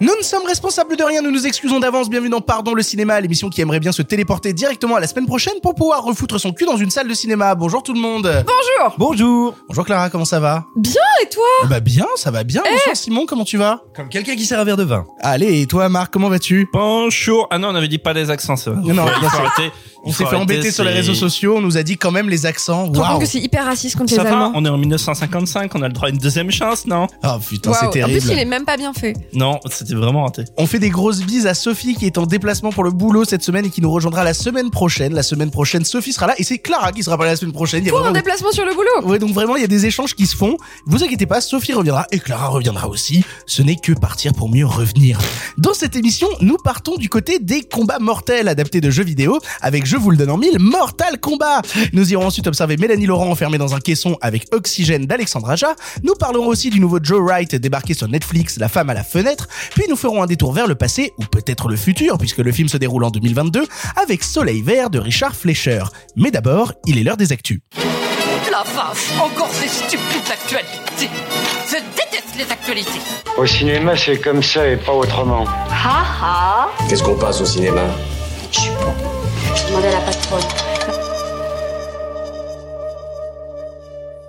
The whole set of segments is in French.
Nous ne sommes responsables de rien, nous nous excusons d'avance. Bienvenue dans Pardon le cinéma, l'émission qui aimerait bien se téléporter directement à la semaine prochaine pour pouvoir refoutre son cul dans une salle de cinéma. Bonjour tout le monde. Bonjour Bonjour. Bonjour Clara, comment ça va Bien et toi Bah bien, ça va bien. Bonsoir Simon, comment tu vas Comme quelqu'un qui sert un verre de vin. Allez, et toi Marc, comment vas-tu Bonjour. Ah non, on avait dit pas les accents, ça va. Non, non, il non, faut c'est- arrêter. On s'est fait embêter sur les réseaux sociaux, on nous a dit quand même les accents. Compte que c'est hyper raciste contre Ça les va, Allemands on est en 1955, on a le droit à une deuxième chance, non? Oh putain, Waouh. c'est En plus, il est même pas bien fait. Non, c'était vraiment raté. On fait des grosses bises à Sophie qui est en déplacement pour le boulot cette semaine et qui nous rejoindra la semaine prochaine. La semaine prochaine, Sophie sera là et c'est Clara qui sera pas là la semaine prochaine. Il y a Pour un déplacement sur le boulot Ouais, donc vraiment, il y a des échanges qui se font. Vous inquiétez pas, Sophie reviendra et Clara reviendra aussi. Ce n'est que partir pour mieux revenir. Dans cette émission, nous partons du côté des combats mortels adaptés de jeux vidéo avec, je vous le donne en mille, Mortal Kombat. Nous irons ensuite observer Mélanie Laurent enfermée dans un caisson avec Oxygène d'Alexandre Aja. Nous parlerons aussi du nouveau Joe Wright débarqué sur Netflix, La femme à la fenêtre. Puis nous ferons un détour vers le passé, ou peut-être le futur, puisque le film se déroule en 2022, avec Soleil Vert de Richard Fleischer. Mais d'abord, il est l'heure des actus. La vache, encore ces stupides actualités. Je déteste les actualités. Au cinéma, c'est comme ça et pas autrement. Ha ha Qu'est-ce qu'on passe au cinéma? Je suis pas. Je demandais à la patronne.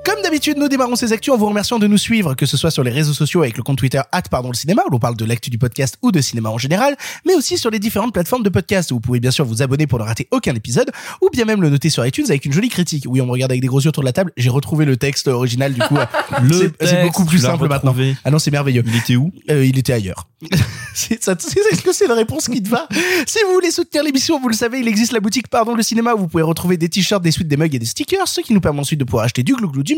Comme d'habitude, nous démarrons ces actus en vous remerciant de nous suivre, que ce soit sur les réseaux sociaux avec le compte Twitter pardon le cinéma, où l'on parle de l'actu du podcast ou de cinéma en général, mais aussi sur les différentes plateformes de podcast, où vous pouvez bien sûr vous abonner pour ne rater aucun épisode, ou bien même le noter sur iTunes avec une jolie critique. Oui, on me regarde avec des gros yeux autour de la table, j'ai retrouvé le texte original, du coup, Le c'est- beaucoup plus simple maintenant. Ah non, c'est merveilleux. Il était où? Euh, il était ailleurs. c'est- Est-ce que c'est la réponse qui te va? Si vous voulez soutenir l'émission, vous le savez, il existe la boutique Pardon le cinéma où vous pouvez retrouver des t-shirts, des suites, des mugs et des stickers, ce qui nous permet ensuite de pouvoir acheter du glouglou, du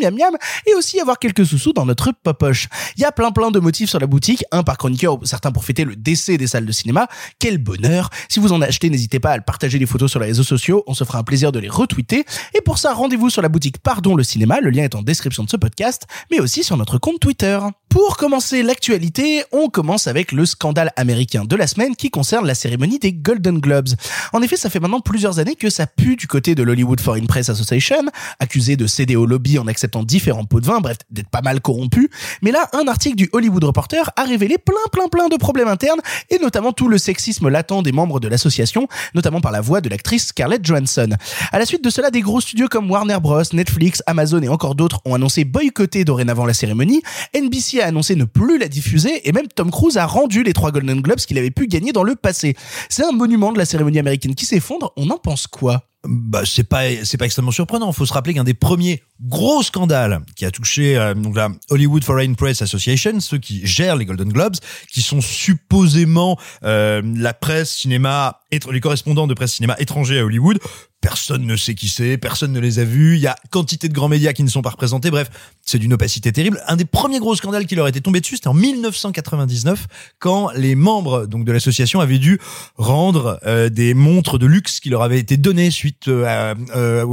et aussi avoir quelques sous-sous dans notre popoche. Il y a plein plein de motifs sur la boutique, un par chroniqueur, certains pour fêter le décès des salles de cinéma. Quel bonheur Si vous en achetez, n'hésitez pas à partager les photos sur les réseaux sociaux, on se fera un plaisir de les retweeter. Et pour ça, rendez-vous sur la boutique Pardon le cinéma, le lien est en description de ce podcast, mais aussi sur notre compte Twitter. Pour commencer l'actualité, on commence avec le scandale américain de la semaine qui concerne la cérémonie des Golden Globes. En effet, ça fait maintenant plusieurs années que ça pue du côté de l'Hollywood Foreign Press Association, accusé de céder au lobby en acceptant différents pots de vin, bref, d'être pas mal corrompu. Mais là, un article du Hollywood Reporter a révélé plein plein plein de problèmes internes et notamment tout le sexisme latent des membres de l'association, notamment par la voix de l'actrice Scarlett Johansson. À la suite de cela, des gros studios comme Warner Bros, Netflix, Amazon et encore d'autres ont annoncé boycotter dorénavant la cérémonie. NBC a annoncé ne plus la diffuser et même Tom Cruise a rendu les trois Golden Globes qu'il avait pu gagner dans le passé. C'est un monument de la cérémonie américaine qui s'effondre. On en pense quoi? Bah, c'est pas, c'est pas extrêmement surprenant. Faut se rappeler qu'un des premiers gros scandales qui a touché euh, donc la Hollywood Foreign Press Association, ceux qui gèrent les Golden Globes, qui sont supposément euh, la presse cinéma, les correspondants de presse cinéma étrangers à Hollywood. Personne ne sait qui c'est, personne ne les a vus. Il y a quantité de grands médias qui ne sont pas représentés. Bref, c'est d'une opacité terrible. Un des premiers gros scandales qui leur était tombé dessus, c'était en 1999, quand les membres donc de l'association avaient dû rendre euh, des montres de luxe qui leur avaient été données euh, à, euh,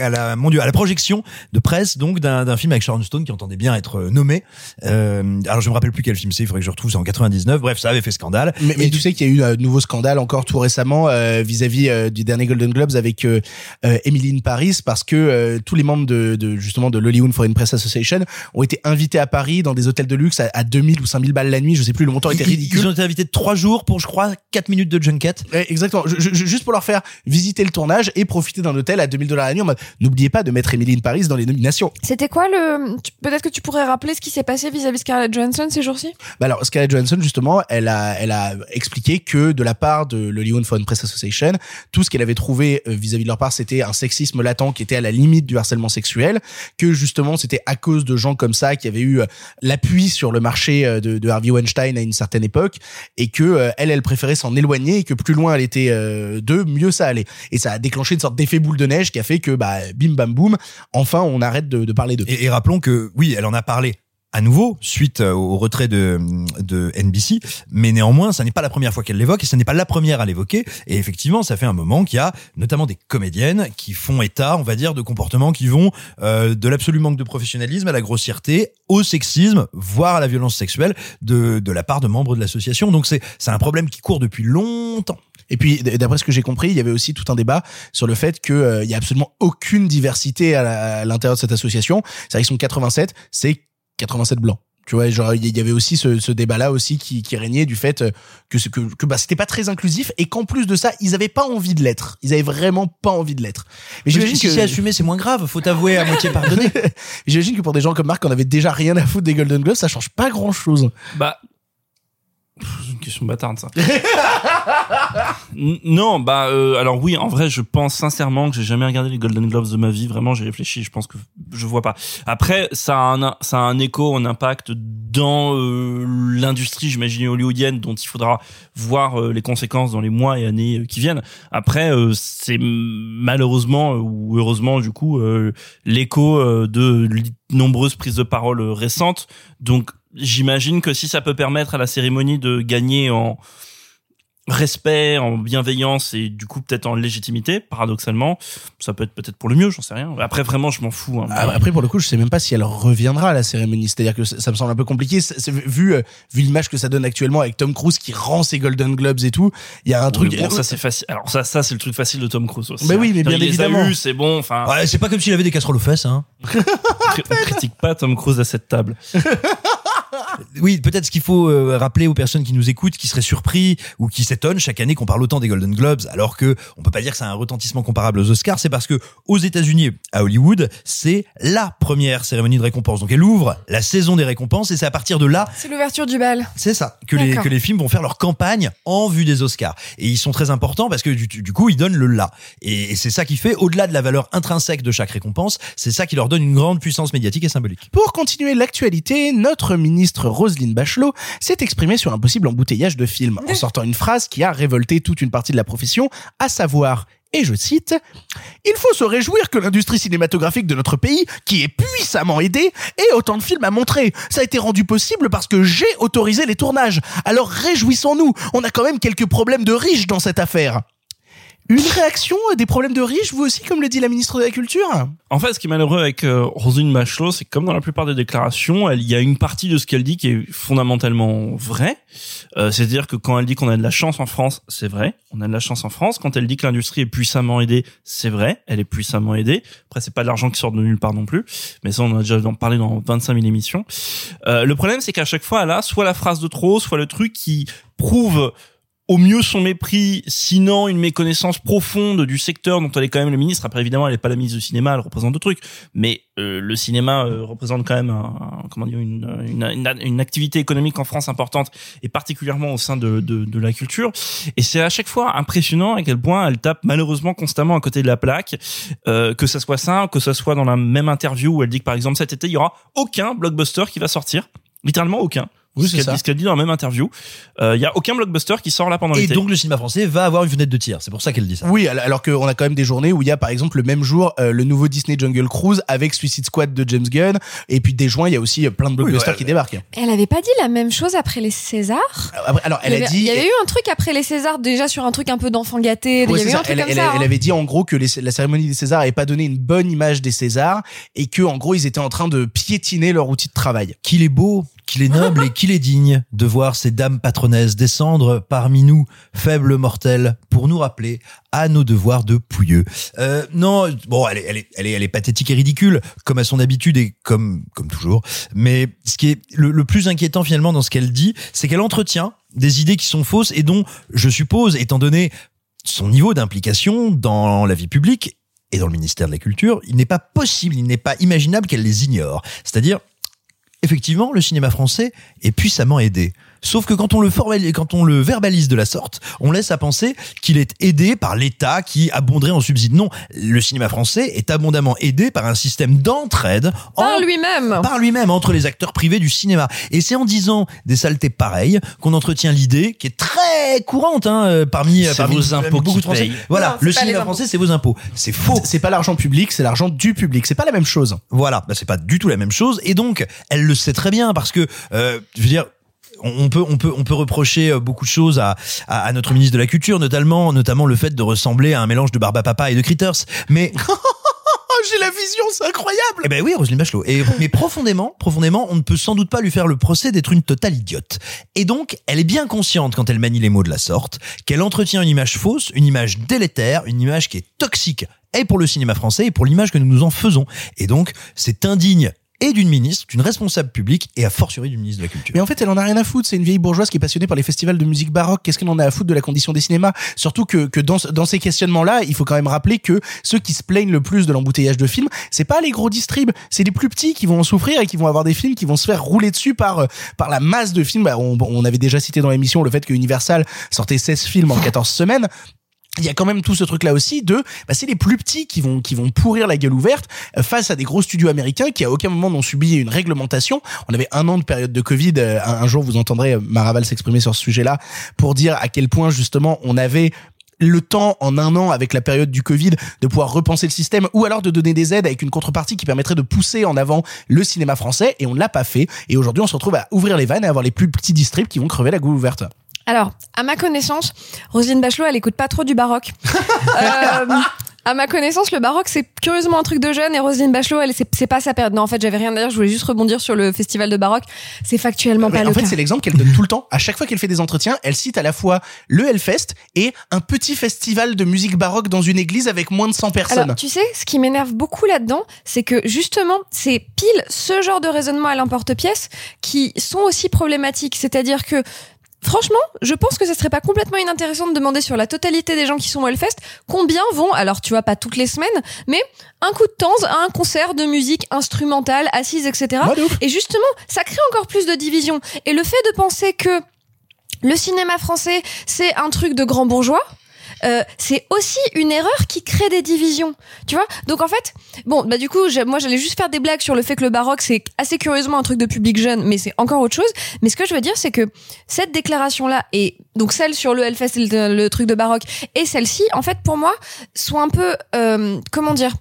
à la mon Dieu, à la projection de presse donc d'un film avec Sharon Stone qui entendait bien être euh, nommé. Euh, alors je me rappelle plus quel film c'est, il faudrait que je retrouve. C'est en 99. Bref, ça avait fait scandale. Mais, mais Et tu sais qu'il y a eu un nouveau scandale encore tout récemment euh, vis-à-vis du dernier Golden Globes avec Emily in Paris parce que euh, tous les membres de, de justement de l'Hollywood Foreign Press Association ont été invités à Paris dans des hôtels de luxe à, à 2000 ou 5000 balles la nuit, je sais plus, le montant était ridicule. Ils ont été invités trois jours pour, je crois, 4 minutes de junket. Ouais, exactement. Je- je- juste pour leur faire visiter le tournage et profiter d'un hôtel à 2000 dollars la nuit en mode n'oubliez pas de mettre Emily in Paris dans les nominations. C'était quoi le... Peut-être que tu pourrais rappeler ce qui s'est passé vis-à-vis Scarlett Johansson ces jours-ci? Bah alors Scarlett Johansson justement, elle a elle a expliqué que de la part de Foreign Press Association, tout ce qu'elle avait trouvé euh, vis-à-vis de leur part, c'était un sexisme latent qui était à la limite du harcèlement sexuel, que justement c'était à cause de gens comme ça qui avaient eu euh, l'appui sur le marché euh, de, de Harvey Weinstein à une certaine époque et que euh, elle elle préférait s'en éloigner et que plus loin elle était euh, d'eux, mieux ça allait. Et ça a déclenché une sorte d'effet boule de neige qui a fait que bah bim bam boum, enfin on arrête de, de parler d'eux. Et, et rappelons que oui, elle en a parlé à nouveau suite euh, au retrait de, de NBC, mais néanmoins, ça n'est pas la première fois qu'elle l'évoque et ce n'est pas la première à l'évoquer. Et effectivement, ça fait un moment qu'il y a notamment des comédiennes qui font état, on va dire, de comportements qui vont euh, de l'absolu manque de professionnalisme à la grossièreté, au sexisme, voire à la violence sexuelle de, de la part de membres de l'association. Donc c'est c'est un problème qui court depuis longtemps. Et puis, d'après ce que j'ai compris, il y avait aussi tout un débat sur le fait qu'il euh, y a absolument aucune diversité à l'intérieur de cette association. C'est vrai qu'ils sont 87, c'est 87 blancs. Tu vois, genre il y avait aussi ce, ce débat-là aussi qui, qui régnait du fait euh, que ce- que, que bah c'était pas très inclusif et qu'en plus de ça, ils avaient pas envie de l'être. Ils avaient vraiment pas envie de l'être. Mais j'imagine si que c'est assumé, c'est moins grave. Faut avouer à moitié pardonner. j'imagine que pour des gens comme Marc, on avait déjà rien à foutre des Golden Globes, ça change pas grand-chose. Bah. C'est une question bâtarde, ça. Non, bah, euh, alors oui, en vrai, je pense sincèrement que j'ai jamais regardé les Golden Globes de ma vie. Vraiment, j'ai réfléchi, je pense que je vois pas. Après, ça a un, ça a un écho, un impact dans euh, l'industrie, j'imagine, hollywoodienne, dont il faudra voir euh, les conséquences dans les mois et années euh, qui viennent. Après, c'est malheureusement, ou heureusement, du coup, l'écho de nombreuses prises de parole récentes. Donc, j'imagine que si ça peut permettre à la cérémonie de gagner en respect, en bienveillance et du coup peut-être en légitimité, paradoxalement, ça peut être peut-être pour le mieux, j'en sais rien. Après vraiment, je m'en fous. hein. Ah, Après, pour le coup, je sais même pas si elle reviendra à la cérémonie. C'est-à-dire que ça me semble un peu compliqué. Vu euh, vu l'image que ça donne actuellement avec Tom Cruise qui rend ses Golden Globes et tout, il y a un truc. Bon, ça c'est facile. Alors ça, ça c'est le truc facile de Tom Cruise aussi. Mais oui, hein. mais bien il évidemment. c'est bon. Enfin, Ouais, c'est pas comme s'il avait des casseroles aux fesses, hein. on critique pas Tom Cruise à cette table. Oui, peut-être ce qu'il faut euh, rappeler aux personnes qui nous écoutent, qui seraient surpris ou qui s'étonnent chaque année qu'on parle autant des Golden Globes, alors que on peut pas dire que c'est un retentissement comparable aux Oscars, c'est parce que aux États-Unis, à Hollywood, c'est la première cérémonie de récompense. Donc elle ouvre la saison des récompenses et c'est à partir de là C'est l'ouverture du bal. c'est ça, que les, que les films vont faire leur campagne en vue des Oscars. Et ils sont très importants parce que du, du coup, ils donnent le là. Et, et c'est ça qui fait, au-delà de la valeur intrinsèque de chaque récompense, c'est ça qui leur donne une grande puissance médiatique et symbolique. Pour continuer l'actualité, notre ministre Roselyne Bachelot s'est exprimée sur un possible embouteillage de films en sortant une phrase qui a révolté toute une partie de la profession, à savoir et je cite, Il faut se réjouir que l'industrie cinématographique de notre pays, qui est puissamment aidée, ait autant de films à montrer. Ça a été rendu possible parce que j'ai autorisé les tournages. Alors réjouissons-nous, on a quand même quelques problèmes de riches dans cette affaire. Une réaction à des problèmes de riches, vous aussi, comme le dit la ministre de la Culture? En fait, ce qui est malheureux avec euh, Roselyne Bachelot, c'est que comme dans la plupart des déclarations, il y a une partie de ce qu'elle dit qui est fondamentalement vraie. Euh, C'est-à-dire que quand elle dit qu'on a de la chance en France, c'est vrai. On a de la chance en France. Quand elle dit que l'industrie est puissamment aidée, c'est vrai. Elle est puissamment aidée. Après, c'est pas de l'argent qui sort de nulle part non plus. Mais ça, on en a déjà parlé dans 25 000 émissions. Euh, le problème, c'est qu'à chaque fois, elle a soit la phrase de trop, soit le truc qui prouve au mieux son mépris, sinon une méconnaissance profonde du secteur dont elle est quand même le ministre. Après, évidemment, elle n'est pas la ministre du cinéma, elle représente d'autres trucs. Mais euh, le cinéma euh, représente quand même un, un- comment dire une, une, une, une activité économique en France importante, et particulièrement au sein de, de, de la culture. Et c'est à chaque fois impressionnant à quel point elle tape malheureusement constamment à côté de la plaque. Euh, que ça soit ça, que ça soit dans la même interview où elle dit que par exemple cet été, il y aura aucun blockbuster qui va sortir. Littéralement aucun. Oui, ce c'est qu'elle ça. dit, ce qu'elle dit dans la même interview. Euh, Il y a aucun blockbuster qui sort là pendant Et l'été. donc le cinéma français va avoir une fenêtre de tir. C'est pour ça qu'elle dit ça. Oui, al- alors qu'on a quand même des journées où il y a par exemple le même jour euh, le nouveau Disney Jungle Cruise avec Suicide Squad de James Gunn et puis dès juin il y a aussi euh, plein de blockbusters ouais, qui débarquent. Elle avait pas dit la même chose après les Césars? Après, alors elle il y a avait, dit il y avait eu un truc après les Césars déjà sur un truc un peu d'enfant gâté. Ouais, Elle, elle- hein. avait dit en gros que les- la cérémonie des Césars avait pas donné une bonne image des Césars et que en gros ils étaient en train de piétiner leur outil de travail. Qu'il est beau, qu'il est noble et qu'il est digne de voir ces dames patronesses descendre parmi nous, faibles mortels, pour nous rappeler à nos devoirs de pouilleux. Euh, non, bon, elle est, elle est, elle est, elle est pathétique et ridicule, comme à son habitude et comme, comme toujours. Mais ce qui est le, le plus inquiétant finalement dans ce qu'elle dit, c'est qu'elle entretient des idées qui sont fausses et dont, je suppose, étant donné son niveau d'implication dans la vie publique et dans le ministère de la Culture, il n'est pas possible, il n'est pas imaginable qu'elle les ignore. C'est-à-dire, effectivement, le cinéma français est puissamment aidé. Sauf que quand on le formalise, quand on le verbalise de la sorte, on laisse à penser qu'il est aidé par l'État qui abonderait en subside. Non, le cinéma français est abondamment aidé par un système d'entraide Par en- lui-même. par lui-même entre les acteurs privés du cinéma. Et c'est en disant des saletés pareilles qu'on entretient l'idée qui est très courante hein, euh, parmi, C'est parmi vos impôts beaucoup de Français. Voilà, Non, le cinéma français, c'est vos impôts. C'est faux. C'est pas l'argent public, c'est l'argent du public. C'est pas la même chose. Voilà, bah, c'est pas du tout la même chose. Et donc, elle le sait très bien parce que, euh, je veux dire. On peut, on peut, on peut reprocher euh, beaucoup de choses à, à, à notre ministre de la Culture, notamment, notamment le fait de ressembler à un mélange de Barbapapa et de Critters. Mais Oh, j'ai la vision, c'est incroyable. Eh ben oui, Roselyne Bachelot. Et, mais profondément, profondément, on ne peut sans doute pas lui faire le procès d'être une totale idiote. Et donc, elle est bien consciente quand elle manie les mots de la sorte, qu'elle entretient une image fausse, une image délétère, une image qui est toxique, et pour le cinéma français, et pour l'image que nous nous en faisons. Et donc, c'est indigne et d'une ministre, d'une responsable publique, et a fortiori du ministre de la Culture. Mais en fait, elle en a rien à foutre. C'est une vieille bourgeoise qui est passionnée par les festivals de musique baroque. Qu'est-ce qu'elle en a à foutre de la condition des cinémas? Surtout que, que dans ces questionnements-là, il faut quand même rappeler que ceux qui se plaignent le plus de l'embouteillage de films, c'est pas les gros distribs, c'est les plus petits qui vont en souffrir et qui vont avoir des films qui vont se faire rouler dessus par euh, par la masse de films. Bah, on, on avait déjà cité dans l'émission le fait que Universal sortait 16 films en 14 semaines il y a quand même tout ce truc là aussi de bah, c'est les plus petits qui vont qui vont pourrir la gueule ouverte euh, face à des gros studios américains qui à aucun moment n'ont subi une réglementation on avait un an de période de Covid Euh, un, jour vous entendrez euh, Maraval s'exprimer sur ce sujet là pour dire à quel point justement on avait le temps en un an avec la période du Covid de pouvoir repenser le système ou alors de donner des aides avec une contrepartie qui permettrait de pousser en avant le cinéma français et on ne l'a pas fait et aujourd'hui on se retrouve à ouvrir les vannes et à avoir les plus petits distribs qui vont crever la gueule ouverte. Alors, à ma connaissance, Roselyne Bachelot, elle écoute pas trop du baroque. Euh, à ma connaissance, le baroque, c'est curieusement un truc de jeune et Roselyne Bachelot, elle, c'est pas sa période. Non, en fait, j'avais rien à dire, je voulais juste rebondir sur le festival de baroque. C'est factuellement Mais pas en le fait, cas. c'est l'exemple qu'elle donne tout le temps. À chaque fois qu'elle fait des entretiens, elle cite à la fois le Hellfest et un petit festival de musique baroque dans une église avec moins de 100 personnes. Alors, tu sais, ce qui m'énerve beaucoup là-dedans, c'est que justement, c'est pile ce genre de raisonnement à l'emporte-pièce qui sont aussi problématiques. C'est-à-dire que, franchement, je pense que ça serait pas complètement inintéressant de demander sur la totalité des gens qui sont au Hellfest combien vont, alors tu vois, pas toutes les semaines, mais un coup de temps à un concert de musique instrumentale, assise, etc. Et justement, ça crée encore plus de division. Et le fait de penser que le cinéma français, c'est un truc de grands bourgeois, euh, c'est aussi une erreur qui crée des divisions. Tu vois? Donc en fait, bon, bah du coup, moi j'allais juste faire des blagues sur le fait que le baroque c'est assez curieusement un truc de public jeune, mais c'est encore autre chose. Mais ce que je veux dire, c'est que cette déclaration-là et donc celle sur le Hellfest le, le truc de baroque et celle-ci, en fait, pour moi, sont un peu, euh, comment dire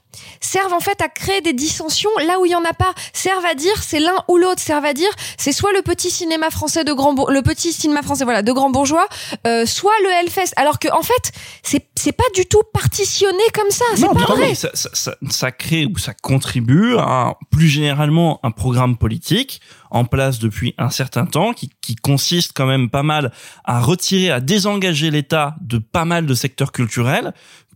servent en fait à créer des dissensions là où il y en a pas. Servent à dire c'est l'un ou l'autre. Servent à dire c'est soit le petit cinéma français de grand le petit cinéma français voilà de grand bourgeois euh, soit le Hellfest. Alors que en fait c'est c'est pas du tout partitionné comme ça. C'est pas vrai. ça, ça, ça, ça crée ou ça contribue à plus généralement un programme politique en place depuis un certain temps qui, qui consiste quand même pas mal à retirer, à désengager l'État de pas mal de secteurs culturels.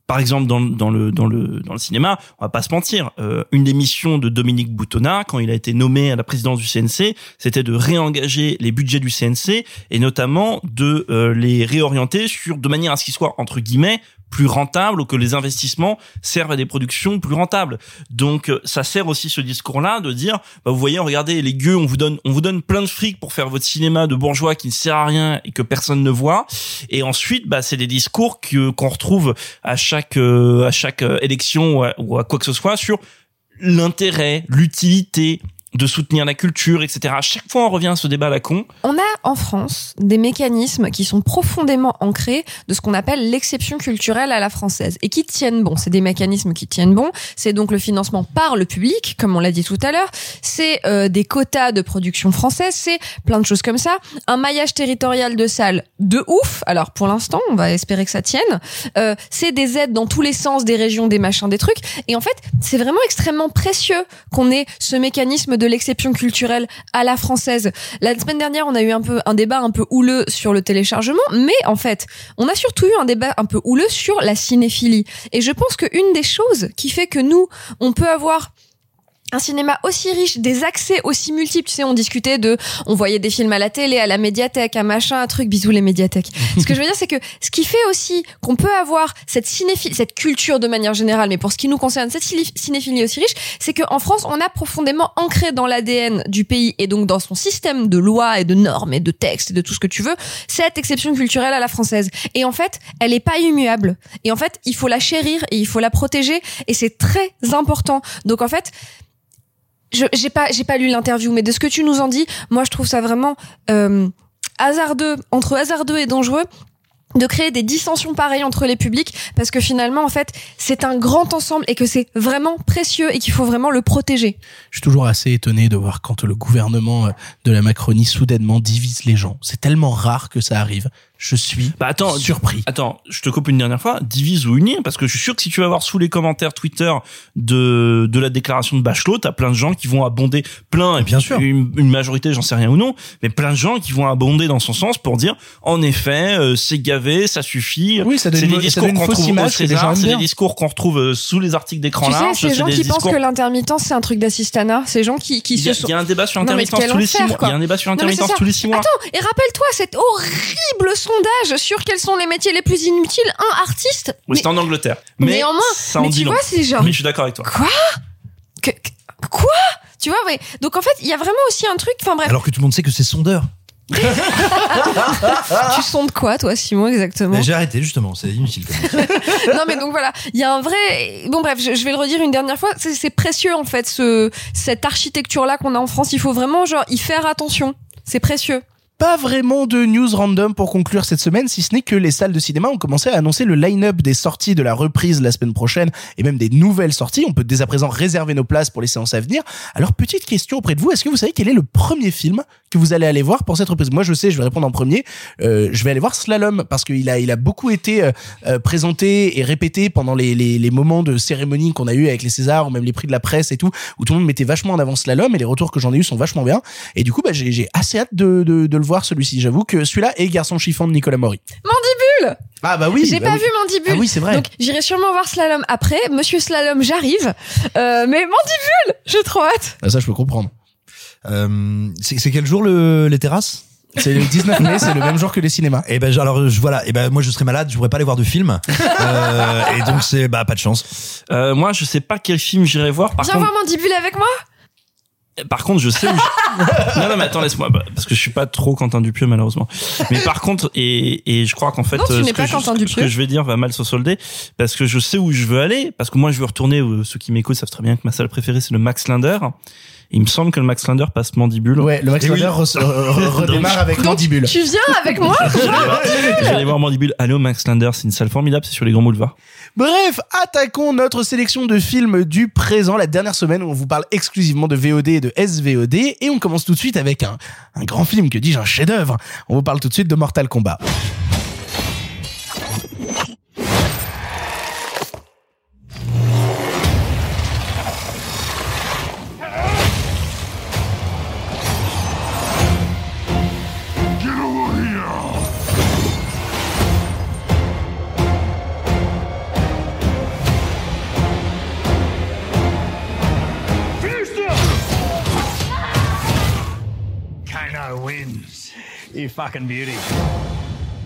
Par exemple, dans, le cinéma, on va pas se mentir. euh, une des missions de Dominique Boutonnat, quand il a été nommé à la présidence du CNC, c'était de réengager les budgets du CNC et notamment de euh, les réorienter sur de manière à ce qu'ils soient entre guillemets plus rentables ou que les investissements servent à des productions plus rentables. Donc euh, ça sert aussi ce discours-là de dire bah, vous voyez regardez les gueux on vous donne on vous donne plein de fric pour faire votre cinéma de bourgeois qui ne sert à rien et que personne ne voit et ensuite bah c'est des discours que qu'on retrouve à chaque euh, à chaque euh, élection ou à, ou à quoi que ce soit sur l'intérêt, l'utilité de soutenir la culture, etc. À chaque fois, on revient à ce débat à la con. On a en France des mécanismes qui sont profondément ancrés de ce qu'on appelle l'exception culturelle à la française et qui tiennent bon. C'est des mécanismes qui tiennent bon. C'est donc le financement par le public, comme on l'a dit tout à l'heure. C'est euh, des quotas de production française. C'est plein de choses comme ça. Un maillage territorial de salles de ouf. Alors pour l'instant, on va espérer que ça tienne. Euh, c'est des aides dans tous les sens, des régions, des machins, des trucs. Et en fait, c'est vraiment extrêmement précieux qu'on ait ce mécanisme de l'exception culturelle à la française. La semaine dernière, on a eu un peu un débat un peu houleux sur le téléchargement, mais en fait, on a surtout eu un débat un peu houleux sur la cinéphilie. Et je pense qu'une des choses qui fait que nous, on peut avoir un cinéma aussi riche, des accès aussi multiples. Tu sais, on discutait de, on voyait des films à la télé, à la médiathèque, un machin, un truc, bisous les médiathèques. ce que je veux dire, c'est que ce qui fait aussi qu'on peut avoir cette cinéphilie, cette culture de manière générale, mais pour ce qui nous concerne, cette ciné- cinéphilie aussi riche, c'est qu'en France, on a profondément ancré dans l'ADN du pays et donc dans son système de lois et de normes et de textes et de tout ce que tu veux, cette exception culturelle à la française. Et en fait, elle est pas immuable. Et en fait, il faut la chérir et il faut la protéger et c'est très important. Donc en fait, je j'ai pas j'ai pas lu l'interview mais de ce que tu nous en dis moi je trouve ça vraiment euh, hasardeux entre hasardeux et dangereux de créer des dissensions pareilles entre les publics parce que finalement en fait c'est un grand ensemble et que c'est vraiment précieux et qu'il faut vraiment le protéger. Je suis toujours assez étonné de voir quand le gouvernement euh, de la Macronie soudainement divise les gens. C'est tellement rare que ça arrive. Je suis Bah attends, surpris. Attends, je te coupe une dernière fois. Divise ou unir, parce que je suis sûr que si tu vas voir sous les commentaires Twitter de de la déclaration de Bachelot, t'as plein de gens qui vont abonder plein et Bien sûr. une, une majorité, j'en sais rien ou non, mais plein de gens qui vont abonder dans son sens pour dire en effet euh, c'est gavé, ça suffit. Oui, ça donne c'est une- des ça discours donne une qu'on fausse trouve au César, c'est des discours qu'on retrouve sous les articles d'écran Tu sais large. ces c'est gens des qui pensent que l'intermittence c'est un truc d'assistanat, ces gens qui qui il y, a, se sont il y a un débat sur l'intermittence tous les six mois. Il y a un débat sur l'intermittence tous les six mois. Attends, et rappelle-toi cet horrible sondage sur quels sont les métiers les plus inutiles. Un artiste. Oui, c'était en Angleterre. mais Mais néanmoins, ça en mais dit tu long. vois, c'est genre Mais je suis d'accord avec toi. quoi Que- que- Quoi Tu vois, ouais. Donc en fait, il y a vraiment aussi un truc. Enfin bref, Alors que tout le monde sait que c'est sondeur. tu sondes quoi, toi, Simon, exactement Mais J'ai arrêté justement, c'est inutile. Non mais donc voilà, il y a un vrai. Bon bref, je, je vais le redire une dernière fois. C'est c'est précieux en fait ce cette architecture là qu'on a en France. Il faut vraiment genre y faire attention. C'est précieux. Pas vraiment de news random pour conclure cette semaine, si ce n'est que les salles de cinéma ont commencé à annoncer le line-up des sorties de la reprise la semaine prochaine et même des nouvelles sorties. On peut dès à présent réserver nos places pour les séances à venir. Alors, petite question auprès de vous, est-ce que vous savez quel est le premier film que vous allez aller voir pour cette reprise Moi, je sais, je vais répondre en premier. Euh, je vais aller voir Slalom parce qu'il a, il a beaucoup été euh, euh, présenté et répété pendant les, les, les moments de cérémonie qu'on a eu avec les Césars ou même les prix de la presse et tout, où tout le monde mettait vachement en avant Slalom et les retours que j'en ai eu sont vachement bien. Et du coup, bah, j'ai j'ai assez hâte de, de, de le voir celui-ci. J'avoue que celui-là est Garçon chiffon de Nicolas Maury. Mandibule. Ah bah oui. J'ai bah pas oui. vu Mandibule. Ah oui, c'est vrai. Donc j'irai sûrement voir Slalom après. Monsieur Slalom, j'arrive. Euh, mais Mandibule, j'ai trop hâte. Ah, ça, je peux comprendre. Euh, c'est c'est quel jour le, les terrasses? C'est le 19 mai, c'est le même jour que les cinémas. Et ben alors je voilà, et ben moi je serais malade, je pourrais pas aller voir de film. Euh, et donc c'est bah pas de chance. Euh, moi, je sais pas quel film j'irai voir. Par Viens contre, voir Mandibule avec moi. Par contre, je sais où. je- non, non, mais attends, laisse-moi, bah, parce que je suis pas trop Quentin Dupieux malheureusement. Mais par contre, et, et je crois qu'en fait, Non, tu euh, ce, pas que je, Quentin ce Dupieux. que je vais dire va mal se solder, parce que je sais où je veux aller, parce que moi, je veux retourner. euh, Ceux qui m'écoutent savent très bien que ma salle préférée c'est le Max Linder. Et il me semble que le Max Linder passe Mandibule. Ouais, le Max oui. Linder re- redémarre avec Donc, Mandibule. Tu viens avec moi Je vais aller voir- je vais aller voir Mandibule. Allô, Max Linder, c'est une salle formidable, c'est sur les grands boulevards. Bref, attaquons notre sélection de films du présent, la dernière semaine où on vous parle exclusivement de VOD et de SVOD, et on commence tout de suite avec un, un grand film, que dis-je, un chef-d'œuvre. On vous parle tout de suite de Mortal Kombat. Wins. You fucking beauty.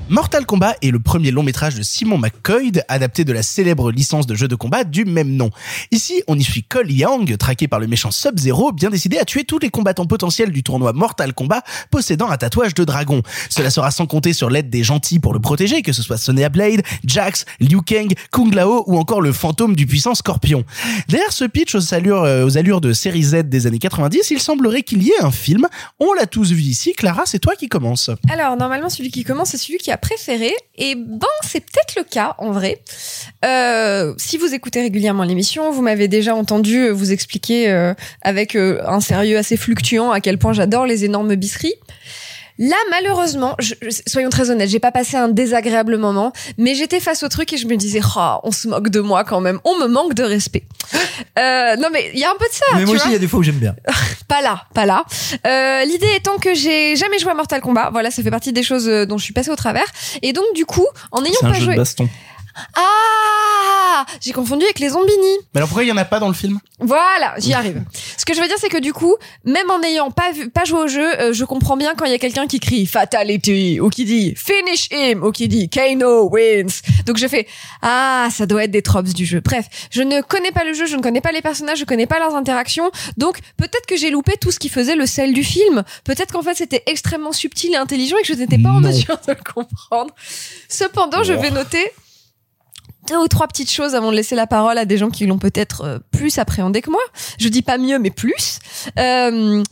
Mortal Kombat est le premier long métrage de Simon McCoy, adapté de la célèbre licence de jeu de combat du même nom. Ici, on y suit Cole Young, traqué par le méchant Sub-Zero, bien décidé à tuer tous les combattants potentiels du tournoi Mortal Kombat possédant un tatouage de dragon. Cela sera sans compter sur l'aide des gentils pour le protéger, que ce soit Sonya Blade, Jax, Liu Kang, Kung Lao ou encore le fantôme du puissant Scorpion. Derrière ce pitch aux allures, euh, de série Z des années 90, il semblerait qu'il y ait un film. On l'a tous vu ici. Clara, c'est toi qui commence. Alors normalement celui qui commence c'est celui qui a préféré et ben c'est peut-être le cas en vrai. Euh, si vous écoutez régulièrement l'émission, vous m'avez déjà entendu vous expliquer euh, avec euh, un sérieux assez fluctuant à quel point j'adore les énormes bisseries. Là, malheureusement, je- soyons très honnêtes, j'ai pas passé un désagréable moment, mais j'étais face au truc et je me disais, oh, on se moque de moi quand même, on me manque de respect. Euh, non, mais il y a un peu de ça. Mais tu moi aussi il y a des fois où j'aime bien. pas là, pas là. Euh, L'idée étant que j'ai jamais joué à Mortal Kombat. Voilà, ça fait partie des choses euh, dont je suis passée au travers. Et donc du coup, en n'ayant un pas jeu joué, de baston. Ah, j'ai confondu avec les Zombini. Mais alors pourquoi il y en a pas dans le film? Voilà, j'y arrive. Ce que je veux dire, c'est que du coup, même en n'ayant pas vu, pas joué au jeu, euh, je comprends bien quand il y a quelqu'un qui crie Fatality ou qui dit Finish him ou qui dit Kano wins. Donc je fais Ah, ça doit être des tropes du jeu. Bref, je ne connais pas le jeu, je ne connais pas les personnages, je connais pas leurs interactions. Donc peut-être que j'ai loupé tout ce qui faisait le sel du film. Peut-être qu'en fait c'était extrêmement subtil et intelligent et que je n'étais pas en mesure de le comprendre. Cependant, je vais noter deux ou trois petites choses avant de laisser la parole à des gens qui l'ont peut-être euh, plus appréhendé que moi. Je dis pas mieux, mais plus. Euh,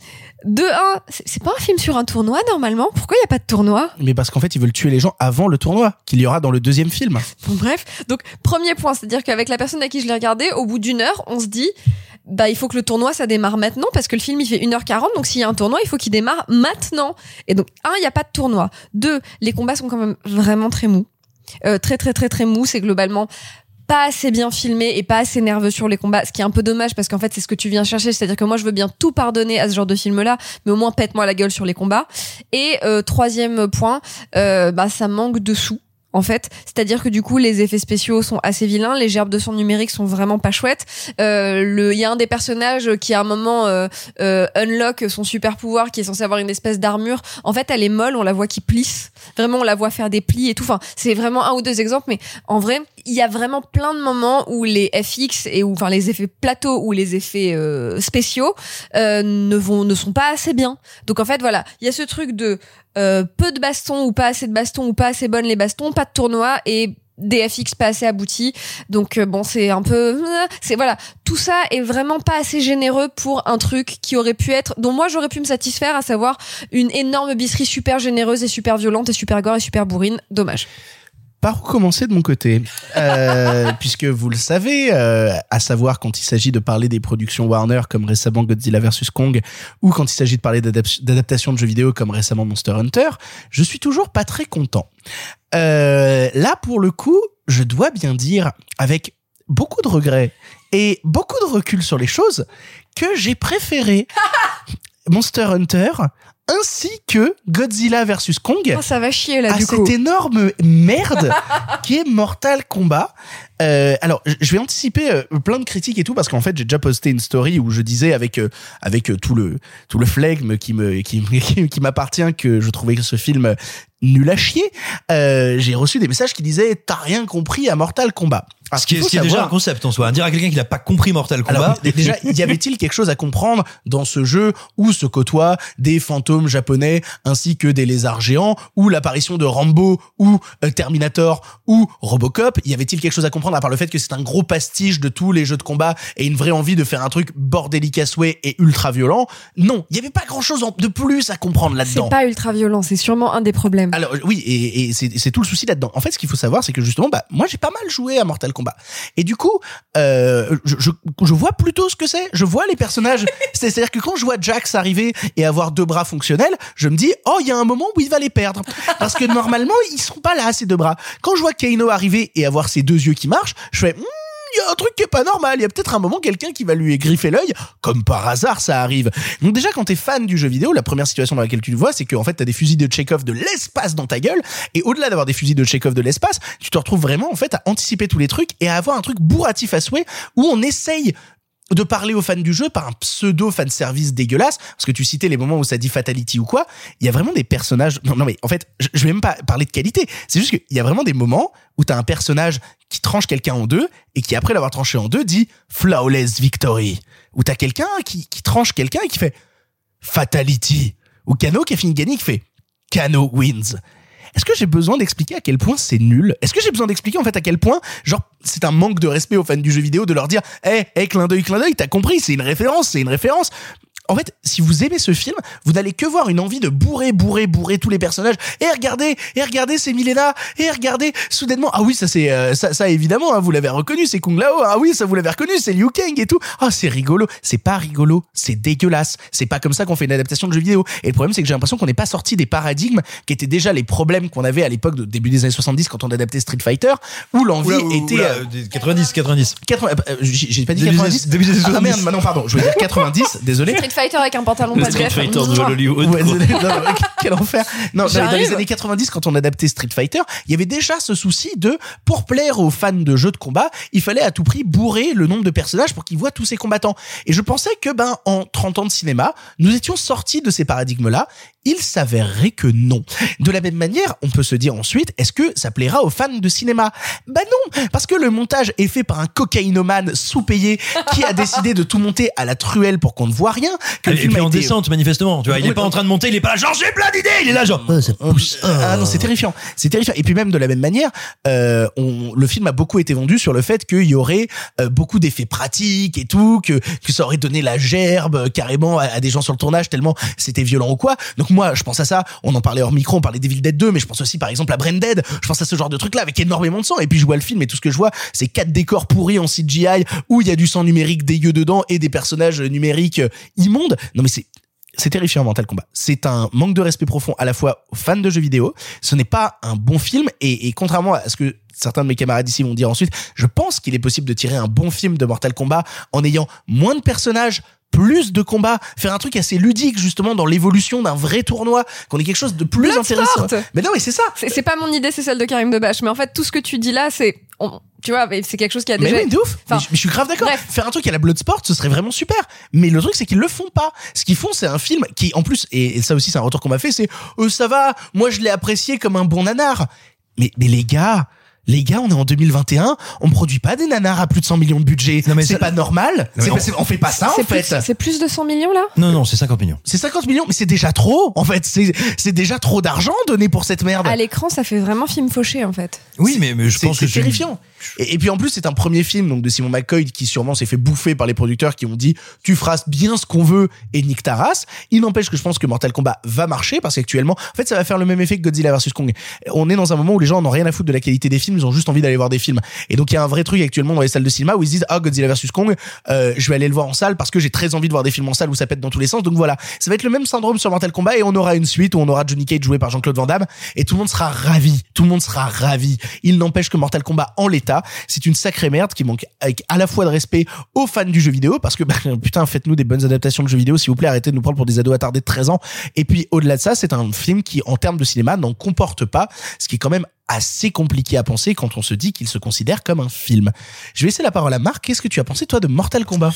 de un, c'est pas un film sur un tournoi normalement. Pourquoi il y a pas de tournoi? Mais parce qu'en fait, ils veulent tuer les gens avant le tournoi, qu'il y aura dans le deuxième film. Bon bref, donc premier point, c'est-à-dire qu'avec la personne à qui je l'ai regardé, au bout d'une heure, on se dit bah il faut que le tournoi ça démarre maintenant parce que le film il fait 1h40 donc s'il y a un tournoi, il faut qu'il démarre maintenant. Et donc un, il y a pas de tournoi. Deux, les combats sont quand même vraiment très mous. Euh, très très très très mou, c'est globalement pas assez bien filmé et pas assez nerveux sur les combats, ce qui est un peu dommage parce qu'en fait c'est ce que tu viens chercher, c'est-à-dire que moi je veux bien tout pardonner à ce genre de film-là, mais au moins pète-moi la gueule sur les combats. Et euh, troisième point, euh, bah ça manque de sous en fait. C'est-à-dire que du coup, les effets spéciaux sont assez vilains, les gerbes de son numérique sont vraiment pas chouettes. Euh, il y a un des personnages qui à un moment euh, euh, unlock son super pouvoir, qui est censé avoir une espèce d'armure. En fait, elle est molle, on la voit qui plisse. Vraiment, on la voit faire des plis et tout. Enfin, c'est vraiment un ou deux exemples, mais en vrai, il y a vraiment plein de moments où les FX et où, enfin, les effets plateaux ou les effets euh, spéciaux euh, ne vont, ne sont pas assez bien. Donc en fait, voilà, il y a ce truc de euh, peu de bastons ou pas assez de bastons ou pas assez bonnes les bastons, pas de tournoi et des FX pas assez aboutis. Donc euh, bon, c'est un peu c'est voilà, tout ça est vraiment pas assez généreux pour un truc qui aurait pu être dont moi j'aurais pu me satisfaire à savoir une énorme bisserie super généreuse et super violente et super gore et super bourrine. Dommage. Par où commencer de mon côté Euh, Puisque vous le savez, euh, à savoir quand il s'agit de parler des productions Warner comme récemment Godzilla vs Kong ou quand il s'agit de parler d'adap- d'adaptation de jeux vidéo comme récemment Monster Hunter, je suis toujours pas très content. Euh, là, pour le coup, je dois bien dire, avec beaucoup de regrets et beaucoup de recul sur les choses, que j'ai préféré Monster Hunter ainsi que Godzilla vs Kong Oh, ça va chier là à du coup. cette énorme merde qui est Mortal Kombat. Euh, alors, je- vais anticiper euh, plein de critiques et tout parce qu'en fait, j'ai déjà posté une story où je disais avec euh, avec euh, tout le tout le flegme qui me qui, qui, qui m'appartient que je trouvais que ce film nul à chier. Euh, j'ai reçu des messages qui disaient t'as rien compris à Mortal Kombat. Alors, Ce qui est, il faut ce qui est déjà un concept en soi. Dire à quelqu'un qui n'a pas compris Mortal Kombat. alors, déjà, y avait-il quelque chose à comprendre dans ce jeu où se côtoient des fantômes japonais ainsi que des lézards géants, ou l'apparition de Rambo ou euh, Terminator ou Robocop? Y avait-il quelque chose à comprendre à part le fait que c'est un gros pastiche de tous les jeux de combat et une vraie envie de faire un truc bordélique à souhait et ultra violent? Non, il y avait pas grand-chose en- de plus à comprendre là-dedans. C'est pas ultra violent, c'est sûrement un des problèmes. Alors oui, et, et c'est c'est tout le souci là-dedans. En fait, ce qu'il faut savoir, c'est que justement, bah, moi, j'ai pas mal joué à Mortal Kombat, et du coup, euh, je, je, je vois plutôt ce que c'est. Je vois les personnages. C'est- C'est-à-dire que quand je vois Jax arriver et avoir deux bras fonctionnels, je me dis, oh, il y a un moment où il va les perdre, parce que normalement, ils sont pas là ces deux bras. Quand je vois Kano arriver et avoir ses deux yeux qui marchent, je fais. Hmm, il y a un truc qui est pas normal. Il y a peut-être un moment quelqu'un qui va lui griffer l'œil, comme par hasard ça arrive. Donc déjà quand t'es fan du jeu vidéo, la première situation dans laquelle tu le vois, c'est qu'en fait t'as des fusils de Chekhov de l'espace dans ta gueule, et au-delà d'avoir des fusils de Chekhov de l'espace, tu te retrouves vraiment en fait à anticiper tous les trucs et à avoir un truc bourratif à souhait où on essaye de parler aux fans du jeu par un pseudo fan service dégueulasse parce que tu citais les moments où ça dit fatality ou quoi il y a vraiment des personnages non, mais en fait je, je vais même pas parler de qualité c'est juste qu'il y a vraiment des moments où t'as un personnage qui tranche quelqu'un en deux et qui après l'avoir tranché en deux dit flawless victory ou t'as quelqu'un qui, qui tranche quelqu'un et qui fait fatality ou Kano qui a fini de gagner qui fait Kano wins est-ce que j'ai besoin d'expliquer à quel point c'est nul? Est-ce que j'ai besoin d'expliquer en fait à quel point, genre, c'est un manque de respect aux fans du jeu vidéo de leur dire, hé, hey, clin d'œil, clin d'œil, t'as compris, c'est une référence, c'est une référence. En fait, si vous aimez ce film, vous n'allez que voir une envie de bourrer, bourrer, bourrer tous les personnages. Et regardez, et regardez, c'est Milena. Et regardez, soudainement, ah oui, ça c'est euh, ça, ça évidemment, hein, vous l'avez reconnu, c'est Kung Lao. Ah oui, ça vous l'avez reconnu, c'est Liu Kang et tout. Ah c'est rigolo. C'est pas rigolo, c'est dégueulasse. C'est pas comme ça qu'on fait une adaptation de jeu vidéo. Et le problème, c'est que j'ai l'impression qu'on n'est pas sorti des paradigmes qui étaient déjà les problèmes qu'on avait à l'époque de début des années 70 quand on adaptait Street Fighter, où l'envie Oula, oula, était euh, des 90, 90. 80, euh, j'ai j'ai pas dit Début des- 90. début des années ah 70. merde, non pardon, je voulais dire 90. Désolé. Street Fighter avec un pantalon Le pas de Street. Fighter de Hollywood. Ouais, non, non, quel enfer. Non, dans les- années 90, quand on adaptait Street Fighter, il y avait déjà ce souci de, pour plaire aux fans de jeux de combat, il fallait à tout prix bourrer le nombre de personnages pour qu'ils voient tous ces combattants. Et je pensais que, ben, en 30 ans de cinéma, nous étions sortis de ces paradigmes-là. Il s'avérerait que non. De la même manière, on peut se dire ensuite, est-ce que ça plaira aux fans de cinéma? Bah non, parce que le montage est fait par un cocaïnomane sous-payé qui a décidé de tout monter à la truelle pour qu'on ne voit rien. Que le Et film puis a en été- descente, manifestement. Tu vois, il est pas en train de monter, il est pas là, genre j'ai plein d'idées, il est là, genre. Oh, ça pousse. Ah non, c'est terrifiant. C'est terrifiant. Et puis même de la même manière, euh, on, le film a beaucoup été vendu sur le fait qu'il y aurait euh, beaucoup d'effets pratiques et tout, que, que ça aurait donné la gerbe euh, carrément à, à des gens sur le tournage tellement c'était violent ou quoi. Donc moi, je pense à ça. On en parlait hors micro, on parlait d'Evil Dead 2, mais je pense aussi par exemple à Branded. Je pense à ce genre de truc-là avec énormément de sang. Et puis je vois le film et tout ce que je vois, c'est quatre décors pourris en CGI où il y a du sang numérique dégueu dedans et des personnages numériques euh, immondes. Non mais c'est c'est terrifiant Mortal Kombat. C'est un manque de respect profond à la fois aux fans de jeux vidéo. Ce n'est pas un bon film et, et contrairement à ce que certains de mes camarades ici vont dire ensuite, je pense qu'il est possible de tirer un bon film de Mortal Kombat en ayant moins de personnages, plus de combats, faire un truc assez ludique justement dans l'évolution d'un vrai tournoi, qu'on ait quelque chose de plus intéressant. Mais non, mais c'est ça. C'est pas mon idée, c'est celle de Karim Debache. Mais en fait, tout ce que tu dis là, c'est, on- tu vois, mais c'est quelque chose qui a Mais déjà. oui, de ouf. Enfin, mais, je, mais je suis grave d'accord. Faire un truc à la Bloodsport, ce serait vraiment super. Mais le truc, c'est qu'ils le font pas. Ce qu'ils font, c'est un film qui, en plus, et, et ça aussi, c'est un retour qu'on m'a fait, c'est, euh, ça va, moi, je l'ai apprécié comme un bon nanar. Mais, mais les gars, les gars, on est en 2021, on produit pas des nanars à plus de 100 millions de budget. Non, mais c'est ça- pas normal. Non, mais C'est on- pas- c'est- on fait pas ça, en c'est fait. plus, c'est plus de 100 millions là? Non, non, c'est 50 millions. C'est 50 millions, mais c'est déjà trop, en fait. C'est, c'est déjà trop d'argent donné pour cette merde. À l'écran, ça fait vraiment film fauché en fait. Oui, mais, mais je pense que c'est terrifiant. Et, puis en plus, c'est un premier film donc de Simon McCoy qui sûrement s'est fait bouffer par les producteurs qui ont dit tu feras bien ce qu'on veut et nique ta race. Il n'empêche que je pense que Mortal Kombat va marcher parce qu'actuellement, en fait, ça va faire le même effet que Godzilla vs Kong. On est dans un moment où les gens n'ont rien à foutre de la qualité des films, ils ont juste envie d'aller voir des films. Et donc il y a un vrai truc actuellement dans les salles de cinéma où ils se disent ah Godzilla vs Kong, euh, je vais aller le voir en salle parce que j'ai très envie de voir des films en salle où ça pète dans tous les sens. Donc voilà, ça va être le même syndrome sur Mortal Kombat et on aura une suite où on aura Johnny Cage joué par Jean-Claude Van Damme et tout le monde sera ravi. Tout le monde sera ravi. Il n'empêche que Mortal Kombat en l'état, c'est une sacrée merde qui manque à la fois de respect aux fans du jeu vidéo parce que bah, putain faites-nous des bonnes adaptations de jeux vidéo s'il vous plaît arrêtez de nous prendre pour des ados attardés de 13 ans et puis au-delà de ça c'est un film qui en termes de cinéma n'en comporte pas ce qui est quand même assez compliqué à penser quand on se dit qu'il se considère comme un film. Je vais laisser la parole à Marc. Qu'est-ce que tu as pensé toi de Mortal Kombat?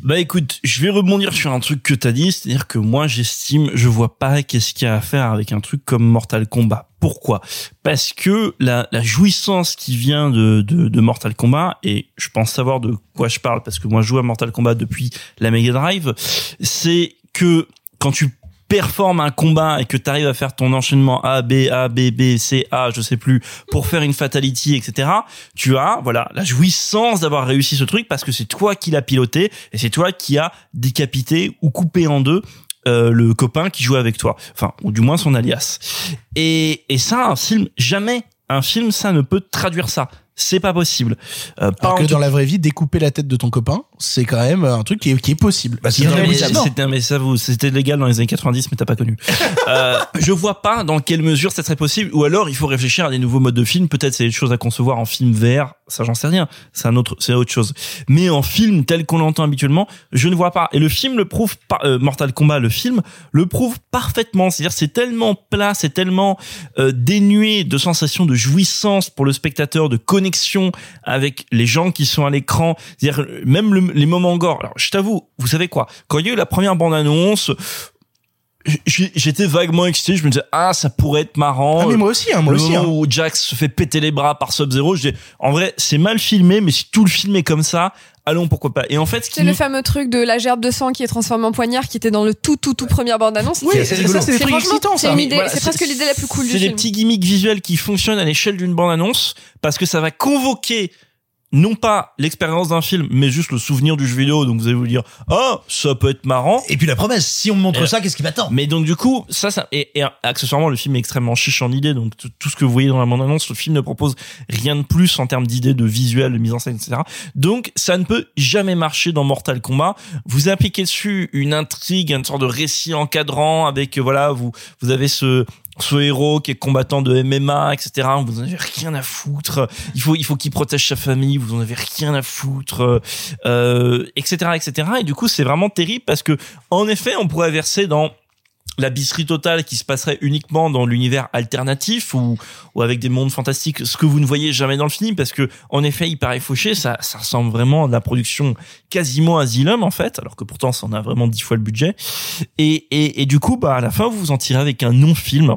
Bah écoute, je vais rebondir sur un truc que t'as dit, c'est-à-dire que moi j'estime, je vois pas qu'est-ce qu'il y a à faire avec un truc comme Mortal Kombat. Pourquoi? Parce que la, la jouissance qui vient de, de, de Mortal Kombat, et je pense savoir de quoi je parle, parce que moi je joue à Mortal Kombat depuis la Mega Drive, c'est que quand tu performes un combat et que tu arrives à faire ton enchaînement A, B, A, B, B, C, A, je sais plus, pour faire une fatality, etc., tu as, voilà, la jouissance d'avoir réussi ce truc parce que c'est toi qui l'as piloté et c'est toi qui as décapité ou coupé en deux euh, le copain qui jouait avec toi. Enfin, ou du moins son alias. Et, et ça, un film, jamais un film, ça ne peut traduire ça. C'est pas possible. Euh, pas Alors que dans la vraie vie, découper la tête de ton copain, c'est quand même un truc qui est, qui est possible. Bah, c'est mais ça vous c'était légal dans les années 90 mais t'as pas connu. euh, je vois pas dans quelle mesure ça serait possible ou alors il faut réfléchir à des nouveaux modes de film, peut-être c'est des choses à concevoir en film vert, ça j'en sais rien, c'est un autre c'est autre chose. Mais en film tel qu'on l'entend habituellement, je ne vois pas. Et le film le prouve par euh, Mortal Kombat le film le prouve parfaitement, c'est-à-dire c'est tellement plat, c'est tellement euh, dénué de sensations de jouissance pour le spectateur, de connexion avec les gens qui sont à l'écran, c'est-à-dire même le- les moments gore. Alors je t'avoue, vous savez quoi? Quand il y a eu la première bande-annonce, j- j'étais vaguement excité, je me disais ah ça pourrait être marrant. Ah, mais moi aussi, hein, moi le aussi. moment hein. où Jax se fait péter les bras par Sub-Zero, je dis en vrai c'est mal filmé, mais si tout le film est comme ça, allons pourquoi pas. Et en fait, ce qui C'est le fameux truc de la gerbe de sang qui est transformée en poignard qui était dans le tout tout tout première bande annonce. Oui, c'est ça, c'est c'est ça. voilà, c'est presque l'idée la plus cool du C'est des film. petits gimmicks visuels qui fonctionnent à l'échelle d'une bande-annonce parce que ça va convoquer non pas l'expérience d'un film, mais juste le souvenir du jeu vidéo. Donc vous allez vous dire, oh, ça peut être marrant. Et puis la promesse, si on me montre Euh, ça, qu'est-ce qui m'attend? Mais donc du coup, ça, ça et, et accessoirement, le film est extrêmement chiche en idée. Donc tout tout ce que vous voyez dans la bande-annonce, le film ne propose rien de plus en termes d'idées, de visuel, de mise en scène, etc. Donc ça ne peut jamais marcher dans Mortal Kombat. Vous appliquez dessus une intrigue, une sorte de récit encadrant avec euh, voilà, vous vous avez ce ce héros qui est combattant de MMA, etc. Vous en avez rien à foutre. Il faut, il faut qu'il protège sa famille. Vous en avez rien à foutre, euh, etc., etc. Et du coup, c'est vraiment terrible parce que, en effet, on pourrait verser dans l'abysserie totale qui se passerait uniquement dans l'univers alternatif ou, ou avec des mondes fantastiques, ce que vous ne voyez jamais dans le film, parce que en effet, il paraît fauché, ça, ça ressemble vraiment à la production quasiment Asylum en fait, alors que pourtant ça en a vraiment dix fois le budget. Et, et, et du coup, bah à la fin, vous vous en tirez avec un non-film.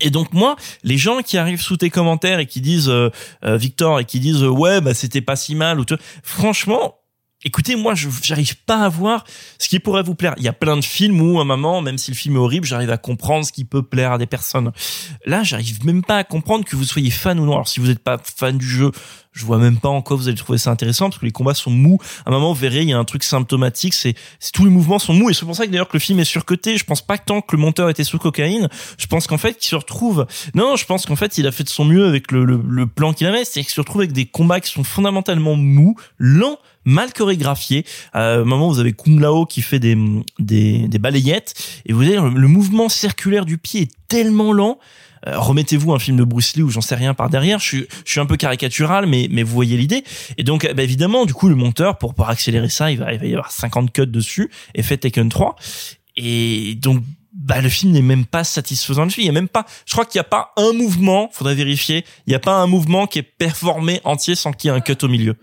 Et donc moi, les gens qui arrivent sous tes commentaires et qui disent euh, euh, Victor et qui disent euh, ouais bah c'était pas si mal ou tout, franchement, écoutez moi je j'arrive pas à voir ce qui pourrait vous plaire. Il y a plein de films où à un moment, même si le film est horrible, j'arrive à comprendre ce qui peut plaire à des personnes. Là, j'arrive même pas à comprendre que vous soyez fan ou non. Alors si vous n'êtes pas fan du jeu, je vois même pas en quoi vous allez trouver ça intéressant parce que les combats sont mous. À un moment, vous verrez, il y a un truc symptomatique, c'est tous les mouvements sont mous et c'est pour ça que d'ailleurs que le film est surcoté. Je pense pas tant que le monteur était sous cocaïne, je pense qu'en fait, il se retrouve. Non, je pense qu'en fait, il a fait de son mieux avec le plan qu'il avait, c'est qu'il se retrouve avec des combats qui sont fondamentalement mous, lents mal chorégraphiés. À un moment, vous avez Kung Lao qui fait des, balayettes et vous avez le, mouvement circulaire du pied est tellement lent remettez-vous un film de Bruce Lee ou j'en sais rien par derrière. Je suis, je suis un peu caricatural, mais, mais vous voyez l'idée. Et donc, bah, évidemment, du coup, le monteur, pour, pour accélérer ça, il va, il va y avoir 50 cuts dessus et fait Taken 3. Et donc, bah, le film n'est même pas satisfaisant dessus. Il y a même pas, je crois qu'il n'y a pas un mouvement, faudrait vérifier. Il n'y a pas un mouvement qui est performé entier sans qu'il y ait un cut au milieu.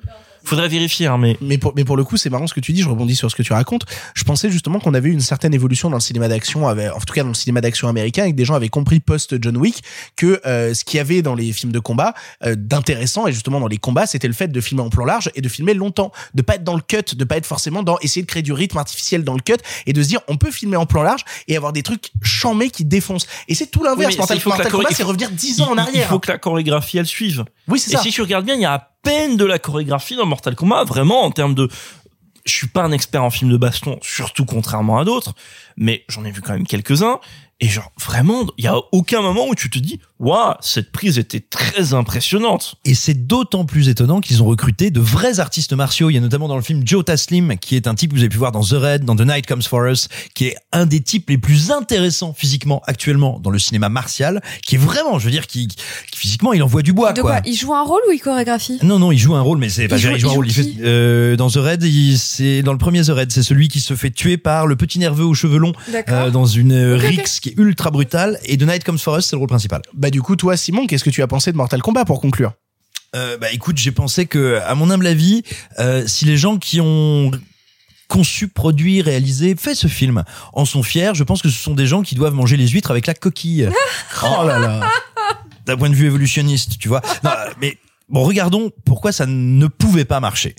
Faudrait vérifier, hein, mais. Mais pour, mais pour le coup, c'est marrant ce que tu dis, je rebondis sur ce que tu racontes. Je pensais justement qu'on avait eu une certaine évolution dans le cinéma d'action, en tout cas dans le cinéma d'action américain, et que des gens avaient compris post-John Wick que euh, ce qu'il y avait dans les films de combat euh, d'intéressant, et justement dans les combats, c'était le fait de filmer en plan large et de filmer longtemps, de pas être dans le cut, de pas être forcément dans essayer de créer du rythme artificiel dans le cut, et de se dire on peut filmer en plan large et avoir des trucs chamés qui défoncent. Et c'est tout Oui, l'inverse. mais Mortal, Mortal Kombat, c'est revenir 10 ans en arrière. Il faut que la chorégraphie elle suive. Oui, c'est Et ça. si tu regardes bien, il y a à peine de la chorégraphie dans Mortal Kombat, vraiment en termes de. Je suis pas un expert en film de baston, surtout contrairement à d'autres, mais j'en ai vu quand même quelques-uns. Et genre vraiment, il y a aucun moment où tu te dis, waouh, cette prise était très impressionnante. Et c'est d'autant plus étonnant qu'ils ont recruté de vrais artistes martiaux. Il y a notamment dans le film Joe Taslim, qui est un type que vous avez pu voir dans The Red, dans The Night Comes For Us, qui est un des types les plus intéressants physiquement actuellement dans le cinéma martial, qui est vraiment, je veux dire, qui, qui physiquement, il envoie du bois, De quoi. quoi Il joue un rôle ou il chorégraphie? Non, non, il joue un rôle, mais c'est pas Il joue- il joue un rôle. Fait, euh, dans The Red, c'est dans le premier The Red, c'est celui qui se fait tuer par le petit nerveux aux cheveux longs D'accord. euh, dans une euh, Ok, ok. rixe qui ultra brutale. Et The Night Comes For Us, c'est le rôle principal. Bah du coup, toi, Simon, qu'est-ce que tu as pensé de Mortal Kombat pour conclure? Euh, bah écoute, j'ai pensé que, à mon humble avis, euh, si les gens qui ont conçu, produit, réalisé, fait ce film en sont fiers, je pense que ce sont des gens qui doivent manger les huîtres avec la coquille. Oh là là. D'un point de vue évolutionniste, tu vois. Non, mais Bon, regardons pourquoi ça ne pouvait pas marcher.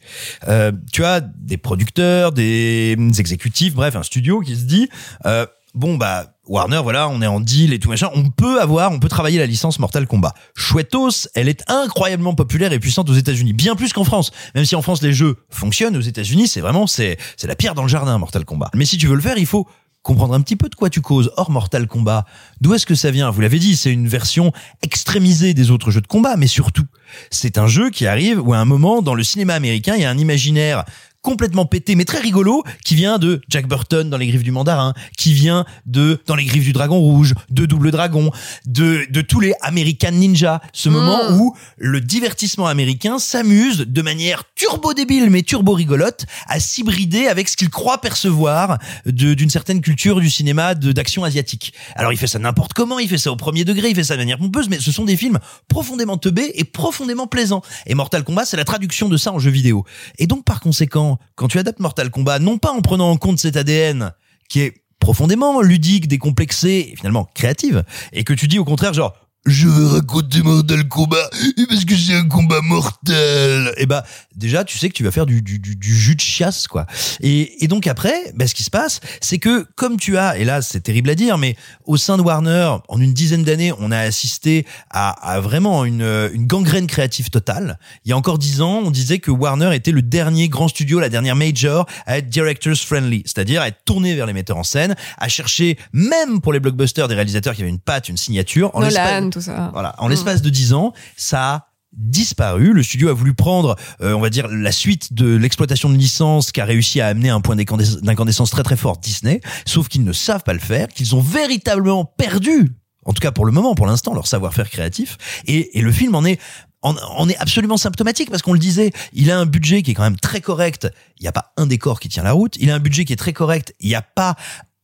Euh, tu as des producteurs, des exécutifs, bref, un studio qui se dit euh, bon bah Warner, voilà, on est en deal et tout machin, on peut avoir, on peut travailler la licence Mortal Kombat. Chouettos, elle est incroyablement populaire et puissante aux États-Unis, bien plus qu'en France. Même si en France les jeux fonctionnent, aux États-Unis c'est vraiment c'est c'est la pierre dans le jardin Mortal Kombat. Mais si tu veux le faire, il faut comprendre un petit peu de quoi tu causes. Or, Mortal Kombat, d'où est-ce que ça vient? Vous l'avez dit, c'est une version extrémisée des autres jeux de combat, mais surtout, c'est un jeu qui arrive où à un moment, dans le cinéma américain, il y a un imaginaire complètement pété, mais très rigolo, qui vient de Jack Burton dans Les Griffes du Mandarin, qui vient de Dans les Griffes du Dragon Rouge, de Double Dragon, de, de tous les American Ninja. Ce moment où le divertissement américain s'amuse de manière turbo débile, mais turbo rigolote, à s'hybrider avec ce qu'il croit percevoir d'une certaine culture du cinéma d'action asiatique. Alors il fait ça n'importe comment, il fait ça au premier degré, il fait ça de manière pompeuse, mais ce sont des films profondément teubés et profondément plaisants. Et Mortal Kombat, c'est la traduction de ça en jeu vidéo. Et donc par conséquent, quand tu adaptes Mortal Kombat, non pas en prenant en compte cet ADN qui est profondément ludique, décomplexé, et finalement créative, et que tu dis au contraire genre je vais raconter Mortal Kombat parce que c'est un combat mortel. Et bah déjà tu sais que tu vas faire du, du, du, du jus de chiasse quoi. Et, et donc après, bah, ce qui se passe, c'est que comme tu as, et là c'est terrible à dire, mais au sein de Warner, en une dizaine d'années, on a assisté à, à vraiment une, une gangrène créative totale. Il y a encore dix ans, on disait que Warner était le dernier grand studio, la dernière major à être directors friendly, c'est-à-dire à être tourné vers les metteurs en scène, à chercher même pour les blockbusters des réalisateurs qui avaient une patte, une signature. En Nolan, tout ça. voilà, en l'espace de 10 ans, ça a disparu. Le studio a voulu prendre, euh, on va dire, la suite de l'exploitation de licences qui a réussi à amener un point d'incandescence très très fort Disney, sauf qu'ils ne savent pas le faire, qu'ils ont véritablement perdu, en tout cas pour le moment, pour l'instant, leur savoir-faire créatif. Et, et le film en est en est absolument symptomatique parce qu'on le disait, il a un budget qui est quand même très correct. Il n'y a pas un décor qui tient la route. Il a un budget qui est très correct. Il n'y a pas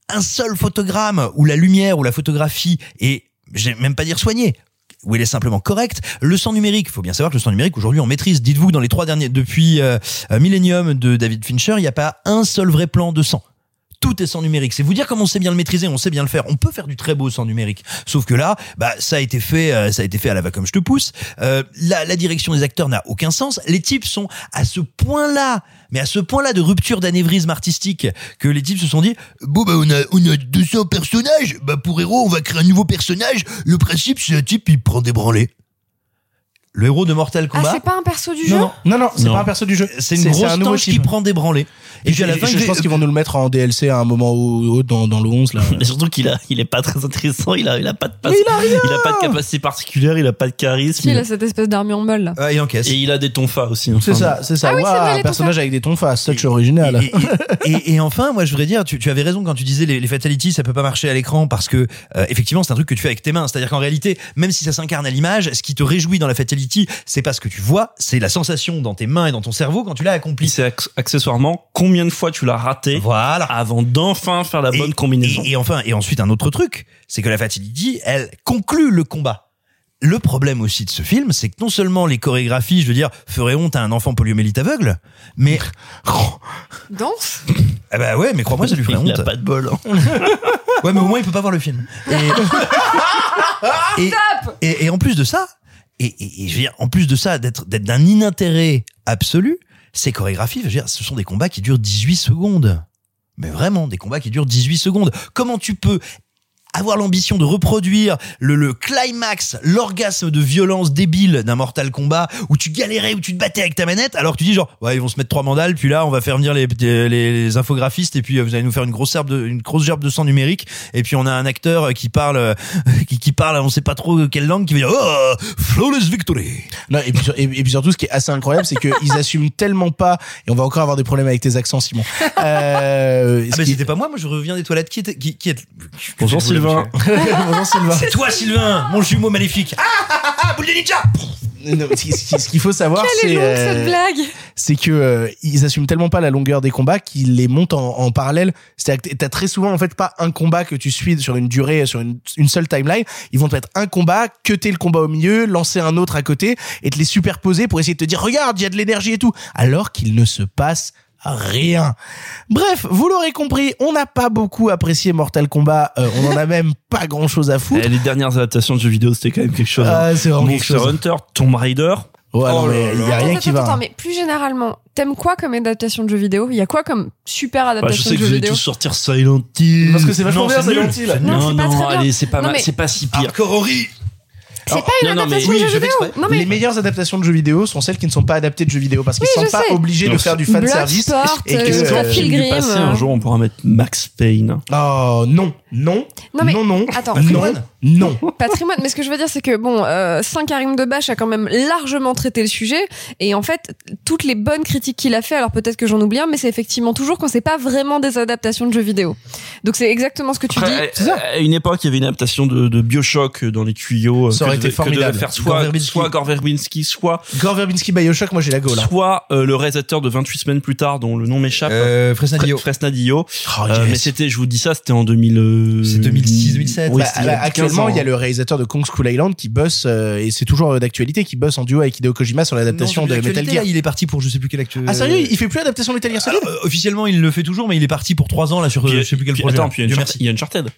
un seul photogramme où la lumière ou la photographie est, je vais même pas dire soignée, où elle est simplement correcte. Le sang numérique, il faut bien savoir que le sang numérique aujourd'hui on maîtrise. Dites-vous dans les trois derniers, depuis euh, euh, Millennium de David Fincher, il n'y a pas un seul vrai plan de sang. Tout est sans numérique. C'est vous dire comment on sait bien le maîtriser, on sait bien le faire. On peut faire du très beau sans numérique. Sauf que là, bah ça a été fait, euh, ça a été fait à la va comme je te pousse. Euh, la, la direction des acteurs n'a aucun sens. Les types sont à ce point-là, mais à ce point-là de rupture d'anévrisme artistique que les types se sont dit bon bah on a on a 200 personnages, bah pour héros on va créer un nouveau personnage. Le principe c'est un type il prend des branlées. Le héros de Mortal Ah, Kombat. c'est pas un perso du jeu Non, non, non, non, c'est pas un perso du jeu. c'est une grosse un nouveau tanche qui prend des branlées. Et Et puis à la fin, je, pense qu'ils vont nous le mettre en DLC à un moment ou autre dans, dans le 11 là. Et surtout qu'il a, il est pas très intéressant. Il a, il a pas de passe- Mais il a rien il a pas de capacité particulière. Il a pas de charisme. Si, il a cette espèce d'armure molle là. Ah, il encaisse. Et il a des tonfas aussi. C'est ça, c'est ça. Ah oui, vrai, un les personnage avec des tons face, touch original. Et, et- et- et enfin, moi, je voudrais dire, tu, tu avais raison quand tu disais les, les fatalities, ça peut pas marcher à l'écran parce que euh, effectivement, c'est un truc que tu fais avec tes mains. C'est-à-dire qu'en réalité, même si ça s'incarne à l'image, ce qui te réjouit dans la fatality, c'est pas ce que tu vois, c'est la sensation dans tes mains et dans ton cerveau quand tu l'as accompli. c'est acc- accessoirement combien de fois tu l'as raté Voilà. avant d'enfin faire la Et- bonne combinaison. Et, et enfin, et ensuite un autre truc, c'est que la fatality, elle conclut le combat. Le problème aussi de ce film, c'est que non seulement les chorégraphies, je veux dire, feraient honte à un enfant poliomélite aveugle, mais Danse? Ah bah ouais, mais crois-moi, ça lui ferait il honte. a pas de bol. hein. Ouais, mais au moins il peut pas voir le film. Et, et, et, et en plus de ça, et, je veux dire, en plus de ça, d'être d'être d'un inintérêt absolu, ces chorégraphies, je veux dire, ce sont des combats qui durent 18 secondes. Mais vraiment, des combats qui durent 18 secondes. Comment tu peux avoir l'ambition de reproduire le, le climax, l'orgasme de violence débile d'un Mortal Kombat où tu galérais, où tu te battais avec ta manette, alors que tu dis genre, ouais, ils vont se mettre trois mandales, puis là, on va faire venir les, les, les infographistes, et puis euh, vous allez nous faire une grosse herbe de, une grosse gerbe de sang numérique, et puis on a un acteur euh, qui parle, euh, qui, qui parle, on sait pas trop quelle langue, qui va dire, oh, flawless victory. Non, et puis, et, et puis surtout, ce qui est assez incroyable, c'est qu'ils assument tellement pas, et on va encore avoir des problèmes avec tes accents, Simon. Euh, Ah qui- c'était pas moi, moi je reviens des toilettes, qui était, qui, qui est, Sylvain. Bonjour Sylvain. C'est toi Sylvain, mon jumeau maléfique. Ah, ah, ah, ah, boule de ninja. Non, ce qui- ce qui- ce qu'il faut savoir, c'est euh, c'est que euh, ils assument tellement pas la longueur des combats qu'ils les montent en, en parallèle. C'est-à-dire que t'as très souvent en fait pas un combat que tu suis sur une durée, sur une, une seule timeline. Ils vont te mettre un combat, cuter le combat au milieu, lancer un autre à côté et te les superposer pour essayer de te dire regarde, il y a de l'énergie et tout, alors qu'il ne se passe rien. Bref, vous l'aurez compris, on n'a pas beaucoup apprécié Mortal Kombat. euh, on en a même pas grand-chose à foutre. Eh, les dernières adaptations de jeux vidéo, c'était quand même quelque chose. hein. Ah, c'est vraiment quelque Monster chose. Hunter, Tomb Raider. Ouais, non, Oh mais là il y a rien Attends, qui attends, va. attends, mais plus généralement, t'aimes quoi comme adaptation de jeux vidéo? Il y a quoi comme super Bah, je adaptation sais que de vous jeux allez vidéo? tous sortir Silent Hill. Parce que c'est vachement Non, bien, c'est Silent. Hill. Non, Non, non, allez, c'est pas Non, mal, mais- c'est pas si pire. Hardcore. C'est pas une non, non, mais adaptation oui, de fais vidéo exprès. Non mais les meilleures adaptations de jeux vidéo sont celles qui ne sont pas adaptées de jeux vidéo parce qu'ils Oui, ne je sont pas sais. obligés de faire du fan service et que euh, Scott euh, Film du passé, un jour, on pourra mettre Max Payne. oh non non Non, mais- non non attends, non Patrimoine. non patrimoine. Mais ce que je veux dire, c'est que bon, euh, Saint Karim Debache a quand même largement traité le sujet, et en fait, toutes les bonnes critiques qu'il a fait, alors peut-être que j'en oublie un, mais c'est effectivement toujours quand c'est pas vraiment des adaptations de jeux vidéo. Donc c'est exactement ce que tu dis. Après, à- à une époque, il y avait une adaptation de, de Bioshock dans les tuyaux. euh, Ça aurait devait formidable. faire Gore soit, Verbinski. soit Gore Verbinski, soit, Gore Verbinski Bioshock moi j'ai la go là soit euh, le réalisateur de 28 semaines plus tard, dont le nom m'échappe. Euh, Fresnadillo. Fre- Fresnadillo. Oh, Euh, yes. mais c'était, je vous dis ça, c'était en 2000. euh, C'est 2006, 2007. Oui, Bah, c'était il là, 15 actuellement, il y a le réalisateur de Kong School Island qui bosse, euh, et c'est toujours euh, d'actualité, qui bosse en duo avec Hideo Kojima sur l'adaptation Non, de Metal Gear. là, il est parti pour je sais plus quel actu. Ah sérieux, il fait plus l'adaptation de Metal Gear Solid euh, officiellement, il le fait toujours, mais il est parti pour trois ans là sur euh, Puis, je sais plus quel puis, projet. Attends, puis il y a Uncharted- merci.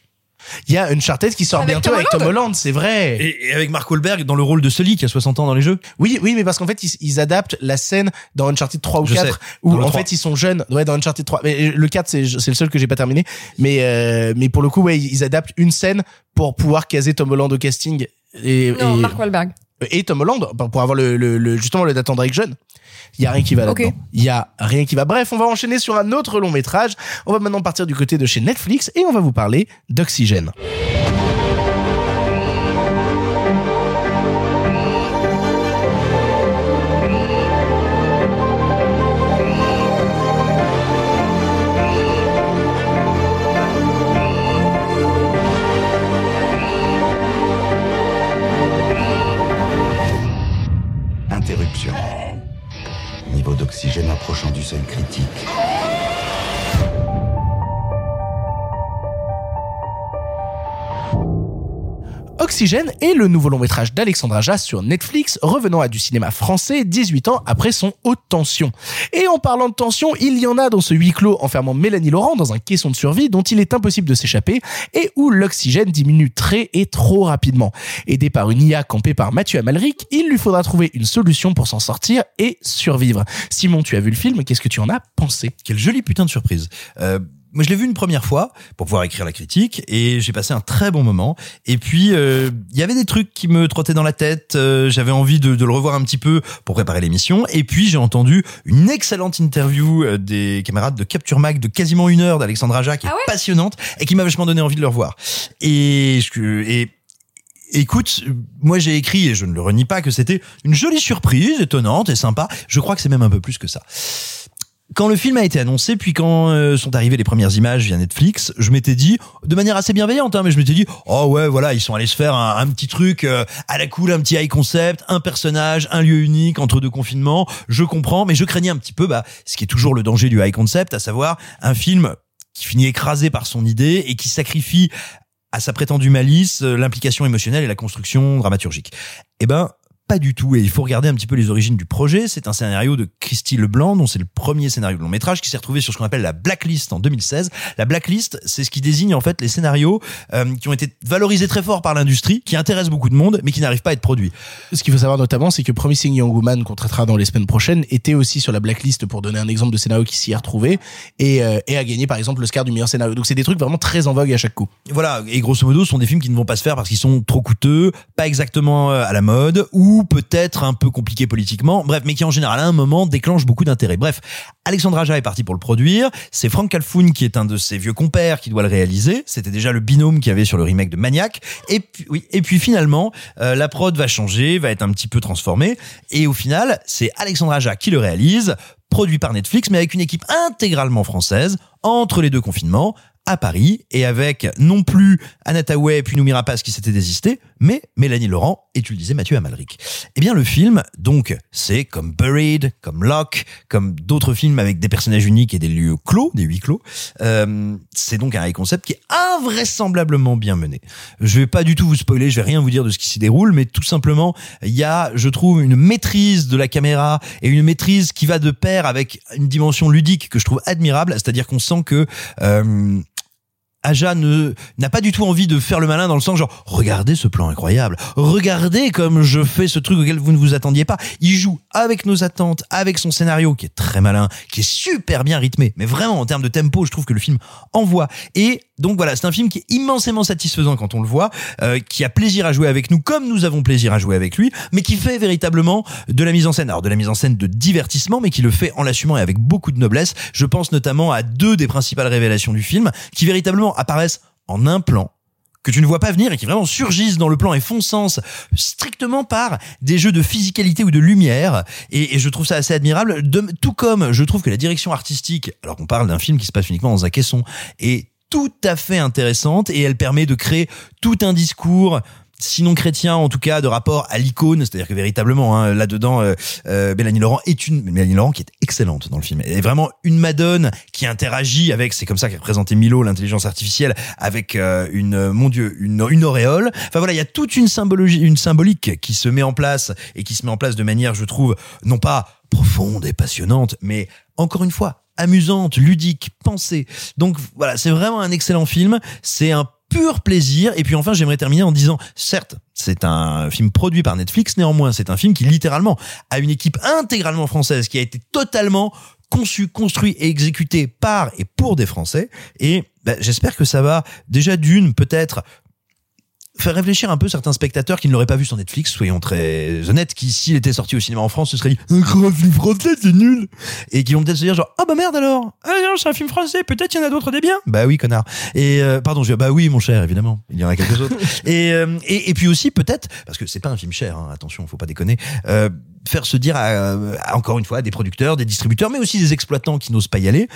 Il y a Uncharted. Qui sort Avec bientôt Tom avec Tom Holland, c'est vrai. Et, et avec Mark Wahlberg dans le rôle de Sully qui a 60 ans dans les jeux. Oui, oui, mais parce qu'en fait, ils, ils adaptent la scène dans Uncharted 3 ou Je 4 sais. où en 3. fait ils sont jeunes. Ouais, dans Uncharted 3. Mais euh, le 4 c'est c'est le seul que j'ai pas terminé, mais euh, mais pour le coup, ouais, ils adaptent une scène pour pouvoir caser Tom Holland au casting et Non, et, Mark Wahlberg. Et Tom Holland pour pour avoir le, le, le- justement le Nathan Drake jeune. Il y a rien qui va là-dedans. Il y a rien qui va. Bref, on va enchaîner sur un autre long métrage. On va maintenant partir du côté de chez Netflix et on va vous parler d'Oxygène. d'oxygène approchant du seuil critique. Oxygène est le nouveau long métrage d'Alexandre Aja sur Netflix, revenant à du cinéma français 18 ans après son Haute Tension. Et en parlant de tension, il y en a dans ce huis clos enfermant Mélanie Laurent dans un caisson de survie dont il est impossible de s'échapper et où l'oxygène diminue très et trop rapidement. Aidé par une IA campée par Mathieu Amalric, il lui faudra trouver une solution pour s'en sortir et survivre. Simon, tu as vu le film, qu'est-ce que tu en as pensé? Quelle jolie putain de surprise. Euh, moi, je l'ai vu une première fois pour pouvoir écrire la critique et j'ai passé un très bon moment. Et puis, euh, il y avait des trucs qui me trottaient dans la tête. euh, J'avais envie de, de le revoir un petit peu pour préparer l'émission. Et puis, j'ai entendu une excellente interview euh, des camarades de Capture Mag de quasiment une heure d'Alexandre Aja qui est passionnante et qui m'a vachement donné envie de le revoir. Et, je, et Écoute, moi j'ai écrit, et je ne le renie pas, que c'était une jolie surprise, étonnante et sympa. Je crois que c'est même un peu plus que ça. Quand le film a été annoncé, puis quand euh, sont arrivées les premières images via Netflix, je m'étais dit, de manière assez bienveillante, hein, mais je m'étais dit, oh ouais, voilà, ils sont allés se faire un, petit truc euh, à la cool, un petit high concept, un personnage, un lieu unique entre deux confinements. Je comprends, mais je craignais un petit peu, bah, ce qui est toujours le danger du high concept, à savoir un film qui finit écrasé par son idée et qui sacrifie à sa prétendue malice euh, l'implication émotionnelle et la construction dramaturgique. Eh ben, pas du tout. Et il faut regarder un petit peu les origines du projet. C'est un scénario de Christy Leblanc, dont c'est le premier scénario de long métrage, qui s'est retrouvé sur ce qu'on appelle la blacklist en 2016. La blacklist, c'est ce qui désigne en fait les scénarios euh, qui ont été valorisés très fort par l'industrie, qui intéressent beaucoup de monde, mais qui n'arrivent pas à être produits. Ce qu'il faut savoir notamment, c'est que Promising Young Woman, qu'on traitera dans les semaines prochaines, était aussi sur la blacklist pour donner un exemple de scénario qui s'y est retrouvé et, euh, et a gagné par exemple l'Oscar du meilleur scénario. Donc c'est des trucs vraiment très en vogue à chaque coup. Voilà, et grosso modo, ce sont des films qui ne vont pas se faire parce qu'ils sont trop coûteux, pas exactement euh, à la mode, ou peut-être un peu compliqués politiquement, bref, mais qui en général à un moment déclenchent beaucoup d'intérêt. Bref, Alexandre Aja est parti pour le produire, c'est Frank Calfoun qui est un de ses vieux compères qui doit le réaliser, c'était déjà le binôme qu'il y avait sur le remake de Maniac, et puis, oui, et puis finalement, euh, la prod va changer, va être un petit peu transformée, et au final, c'est Alexandre Aja qui le réalise, produit par Netflix, mais avec une équipe intégralement française, entre les deux confinements, à Paris et avec non plus Anna Tawai puis Noumi Rapace qui s'était désisté, mais Mélanie Laurent et tu le disais Mathieu Amalric. Eh bien le film, donc, c'est comme Buried, comme Lock, comme d'autres films avec des personnages uniques et des lieux clos, des huis clos. Euh, c'est donc un concept qui est invraisemblablement bien mené. Je vais pas du tout vous spoiler, je vais rien vous dire de ce qui s'y déroule, mais tout simplement, il y a, je trouve, une maîtrise de la caméra et une maîtrise qui va de pair avec une dimension ludique que je trouve admirable, c'est-à-dire qu'on sent que euh, Aja ne n'a pas du tout envie de faire le malin dans le sens genre regardez ce plan incroyable, regardez comme je fais ce truc auquel vous ne vous attendiez pas. Il joue avec nos attentes, avec son scénario qui est très malin, qui est super bien rythmé, mais vraiment en termes de tempo, je trouve que le film envoie. Et donc voilà, c'est un film qui est immensément satisfaisant quand on le voit, euh, qui a plaisir à jouer avec nous comme nous avons plaisir à jouer avec lui, mais qui fait véritablement de la mise en scène, alors de la mise en scène de divertissement, mais qui le fait en l'assumant et avec beaucoup de noblesse. Je pense notamment à deux des principales révélations du film, qui véritablement apparaissent en un plan que tu ne vois pas venir et qui vraiment surgissent dans le plan et font sens strictement par des jeux de physicalité ou de lumière. Et, je trouve ça assez admirable. Tout comme je trouve que la direction artistique alors qu'on parle d'un film qui se passe uniquement dans un caisson est tout à fait intéressante et elle permet de créer tout un discours sinon chrétien en tout cas de rapport à l'icône. C'est-à-dire que véritablement hein, là-dedans euh, euh, Mélanie Laurent est une Mélanie Laurent qui est excellente dans le film. Elle est vraiment une madone qui interagit avec c'est comme ça qu'a présenté Milo l'intelligence artificielle avec euh, une mon dieu une, une auréole. Enfin voilà il y a toute une symbologie une symbolique qui se met en place et qui se met en place de manière je trouve non pas profonde et passionnante mais encore une fois amusante, ludique, pensée. Donc voilà, c'est vraiment un excellent film. C'est un pur plaisir. Et puis enfin, j'aimerais terminer en disant, certes, c'est un film produit par Netflix, néanmoins, c'est un film qui littéralement a une équipe intégralement française qui a été totalement conçu, construit et exécuté par et pour des Français. Et bah, j'espère que ça va déjà d'une peut-être faire réfléchir un peu certains spectateurs qui ne l'auraient pas vu sur Netflix, soyons très honnêtes, qui s'il était sorti au cinéma en France, se serait dit un grand film français, c'est nul, et qui vont peut-être se dire genre ah bah merde alors, ah non c'est un film français, peut-être il y en a d'autres des biens. Bah oui connard. Et euh, pardon, je dis bah oui mon cher évidemment, il y en a quelques autres. Et, euh, et et puis aussi peut-être parce que c'est pas un film cher, hein, attention, faut pas déconner. Euh, faire se dire à, à, encore une fois à des producteurs, des distributeurs, mais aussi des exploitants qui n'osent pas y aller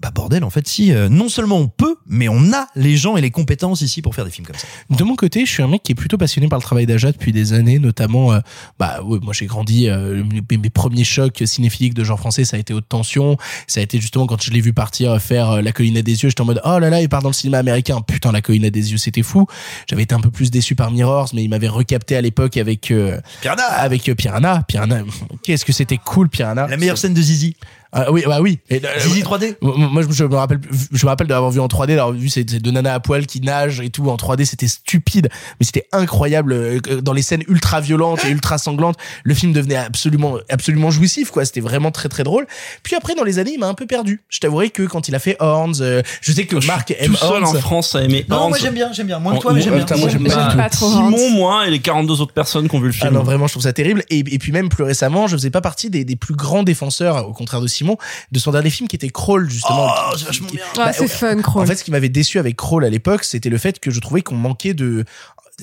bah bordel, en fait, si, euh, non seulement on peut, mais on a les gens et les compétences ici pour faire des films comme ça. De mon côté, je suis un mec qui est plutôt passionné par le travail d'Aja depuis des années, notamment, euh, bah, ouais, moi j'ai grandi, euh, mes, mes premiers chocs cinéphiliques de genre français, ça a été Haute Tension, ça a été justement quand je l'ai vu partir faire euh, La Colline à des yeux, j'étais en mode, oh là là, il part dans le cinéma américain, putain, La Colline à des yeux, c'était fou. J'avais été un peu plus déçu par Mirrors, mais il m'avait recapté à l'époque avec, euh, Piranha avec euh, Piranha. Piranha, qu'est-ce que c'était cool, Piranha. La meilleure scène de Zizi. Ah oui, bah oui. Et, euh, Zizi 3D moi, je me rappelle, je me rappelle d'avoir vu en 3D, d'avoir vu ces, ces deux nanas à poil qui nagent et tout en 3D, c'était stupide, mais c'était incroyable. euh, Dans les scènes ultra violentes et ultra sanglantes, le film devenait absolument, absolument jouissif, quoi. C'était vraiment très, très drôle. Puis après, dans les années, il m'a un peu perdu. Je t'avouerai que quand il a fait Horns, euh, je sais que Marc aime Tout seul Horns. en France à aimer Non, Horns. moi j'aime bien, j'aime bien. Moins que Oh, toi, mais j'aime bien. moi, j'aime pas trop. Simon, moi et les 42 autres personnes qui ont vu le Ah film. non, vraiment, je trouve ça terrible. Et, et puis même plus récemment, je faisais pas partie des, des plus grands défenseurs, au contraire de Simon, de son dernier film qui était Crawl, justement. Oh, c'est vachement bien. Ah, c'est ouais. fun, Crawl. En fait, ce qui m'avait déçu avec Crawl à l'époque, c'était le fait que je trouvais qu'on manquait de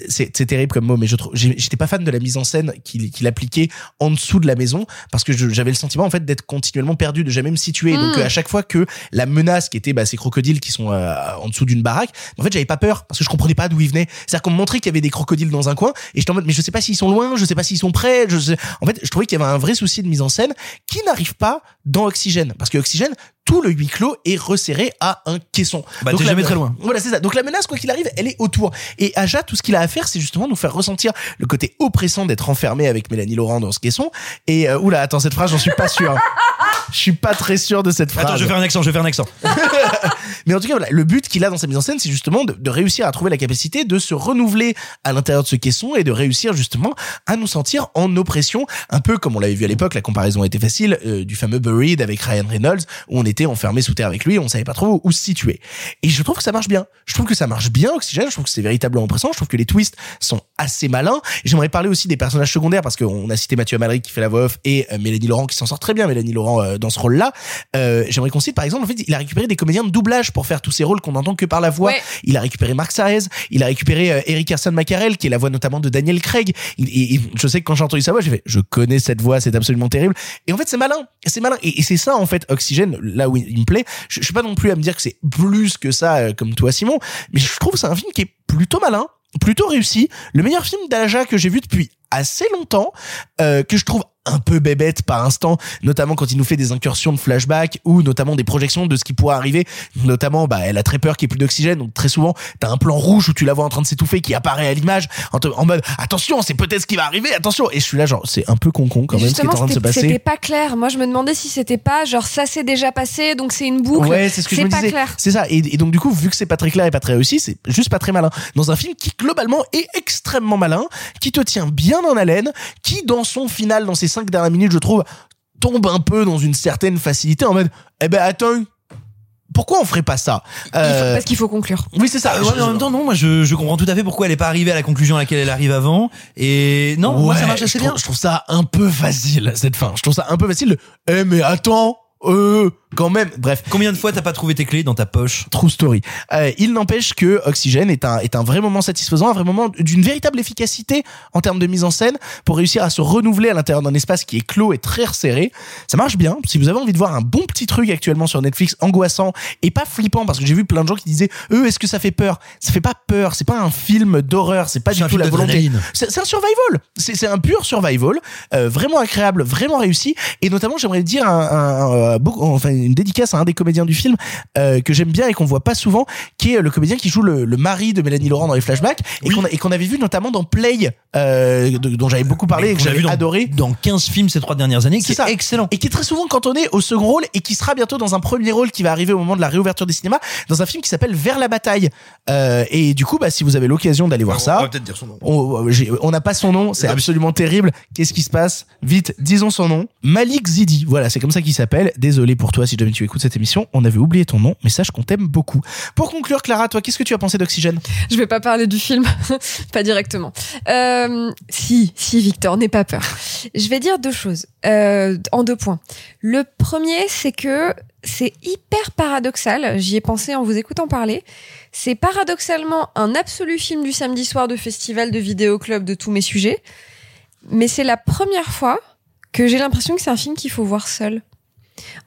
c'est terrible comme mot, mais je j'étais pas fan de la mise en scène qu'il qu'il appliquait en dessous de la maison parce que j'avais le sentiment en fait d'être continuellement perdu, de jamais me situer. Donc Mm. euh, à chaque fois que la menace qui était bah, ces crocodiles qui sont euh, en dessous d'une baraque, en fait j'avais pas peur parce que je comprenais pas d'où ils venaient. C'est-à-dire qu'on me montrait qu'il y avait des crocodiles dans un coin et j'étais en mode mais je sais pas s'ils sont loin, je sais pas s'ils sont près. Je sais... En fait, je trouvais qu'il y avait un vrai souci de mise en scène qui n'arrive pas dans Oxygène parce que Oxygène tout le huis clos est resserré à un caisson. Bah, Donc t'es la- jamais très loin. Voilà, c'est ça. Donc la menace, quoi qu'il arrive, elle est autour. Et Aja, tout ce qu'il a à faire, c'est justement nous faire ressentir le côté oppressant d'être enfermé avec Mélanie Laurent dans ce caisson. Et euh, oula, attends, cette phrase, j'en suis pas sûr. Je suis pas très sûr de cette phrase. Attends, je vais faire un accent, je vais faire un accent. Mais en tout cas, voilà, le but qu'il a dans sa mise en scène, c'est justement de, de réussir à trouver la capacité de se renouveler à l'intérieur de ce caisson et de réussir justement à nous sentir en oppression, un peu comme on l'avait vu à l'époque, la comparaison était facile, euh, du fameux Buried avec Ryan Reynolds, où on était enfermé sous terre avec lui, on savait pas trop où se situer. Et je trouve que ça marche bien. Je trouve que ça marche bien, Oxygène, je trouve que c'est véritablement oppressant, je trouve que les twists sont assez malins. J'aimerais parler aussi des personnages secondaires, parce qu'on a cité Mathieu Amalric qui fait la voix off et euh, Mélanie Laurent qui s'en sort très bien, Mélanie Laurent euh, dans ce rôle-là. Euh, j'aimerais qu'on cite par exemple, en fait, il a récupéré des comédiens de doublage pour faire tous ces rôles qu'on n'entend que par la voix. Ouais. Il a récupéré Mark Saez, il a récupéré euh, Eric Carson Mackerel, qui est la voix notamment de Daniel Craig. Il- et je sais que quand j'ai entendu sa voix, j'ai fait, je connais cette voix, c'est absolument terrible. Et en fait, c'est malin, c'est malin. Et, et c'est ça, en fait, Oxygène, là où il, il me plaît. Je, je suis pas non plus à me dire que c'est plus que ça, euh, comme toi, Simon, mais je trouve que c'est un film qui est plutôt malin, plutôt réussi. Le meilleur film d'Aja que j'ai vu depuis assez longtemps, euh, que je trouve un peu bébête par instant, notamment quand il nous fait des incursions de flashback ou notamment des projections de ce qui pourrait arriver. Notamment, bah, elle a très peur qu'il n'y ait plus d'oxygène, donc très souvent, t'as un plan rouge où tu la vois en train de s'étouffer qui apparaît à l'image en, mode attention, c'est peut-être ce qui va arriver, attention. Et je suis là, genre, c'est un peu con-con quand même ce qui est en train de se c'était c'était passer. pas clair. Moi, je me demandais si c'était pas genre ça s'est déjà passé, donc c'est une boucle. Ouais, c'est ce que je me pas disais. clair. C'est ça. Et, et donc du coup, vu que c'est pas très clair et pas très réussi, c'est juste pas très malin. Dans un film qui globalement est extrêmement malin, qui te tient bien en haleine, qui dans son final, dans ses cinq dernières minutes, je trouve, tombe un peu dans une certaine facilité en mode, eh ben attends, pourquoi on ferait pas ça? Euh, Parce qu'il faut conclure. Oui, c'est ça. Ouais, mais en même temps, non, moi je, je comprends tout à fait pourquoi elle est pas arrivée à la conclusion à laquelle elle arrive avant. Et non, moi ça Ouais, marche assez je bien. trouve, je trouve ça un peu facile cette fin. Je trouve ça un peu facile. De, eh mais attends, euh, quand même. Bref. Combien de fois t'as pas trouvé tes clés dans ta poche? True story. Euh, il n'empêche que Oxygène est un, est un vrai moment satisfaisant, un vrai moment d'une véritable efficacité en termes de mise en scène pour réussir à se renouveler à l'intérieur d'un espace qui est clos et très resserré. Ça marche bien. Si vous avez envie de voir un bon petit truc actuellement sur Netflix, angoissant et pas flippant, parce que j'ai vu plein de gens qui disaient, eux, est-ce que ça fait peur? Ça fait pas peur. C'est pas un film d'horreur. C'est pas du un tout la volonté. C'est un survival. C'est un pur survival, euh, vraiment agréable, vraiment réussi. Et notamment, j'aimerais dire un, un- un- beaucoup, enfin une dédicace à un des comédiens du film euh, que j'aime bien et qu'on voit pas souvent, qui est le comédien qui joue le, le mari de Mélanie Laurent dans les flashbacks et qu'on avait vu notamment dans Play, euh, de- dont j'avais beaucoup parlé et que j'avais adoré. dans 15 films ces trois dernières années, qui est excellent. Et qui est très souvent cantonné au second rôle et qui sera bientôt dans un premier rôle qui va arriver au moment de la réouverture des cinémas dans un film qui s'appelle Vers la bataille. Euh, et du coup, bah, si vous avez l'occasion d'aller voir ça, peut-être dire son nom. on on n'a pas son nom, c'est absolument terrible. Qu'est-ce qui se passe? Vite, disons son nom. Malik Zidi, voilà, c'est comme ça qu'il s'appelle. Désolé pour toi si jamais tu écoutes cette émission, on avait oublié ton nom, mais sache qu'on t'aime beaucoup. Pour conclure, Clara, toi, qu'est-ce que tu as pensé d'Oxygène? Je vais pas parler du film, pas directement. Euh, si, si, Victor, n'aie pas peur. Je vais dire deux choses, euh, en deux points. Le premier, c'est que c'est hyper paradoxal. J'y ai pensé en vous écoutant parler. C'est paradoxalement un absolu film du samedi soir de festival de vidéoclub de tous mes sujets. Mais c'est la première fois que j'ai l'impression que c'est un film qu'il faut voir seul.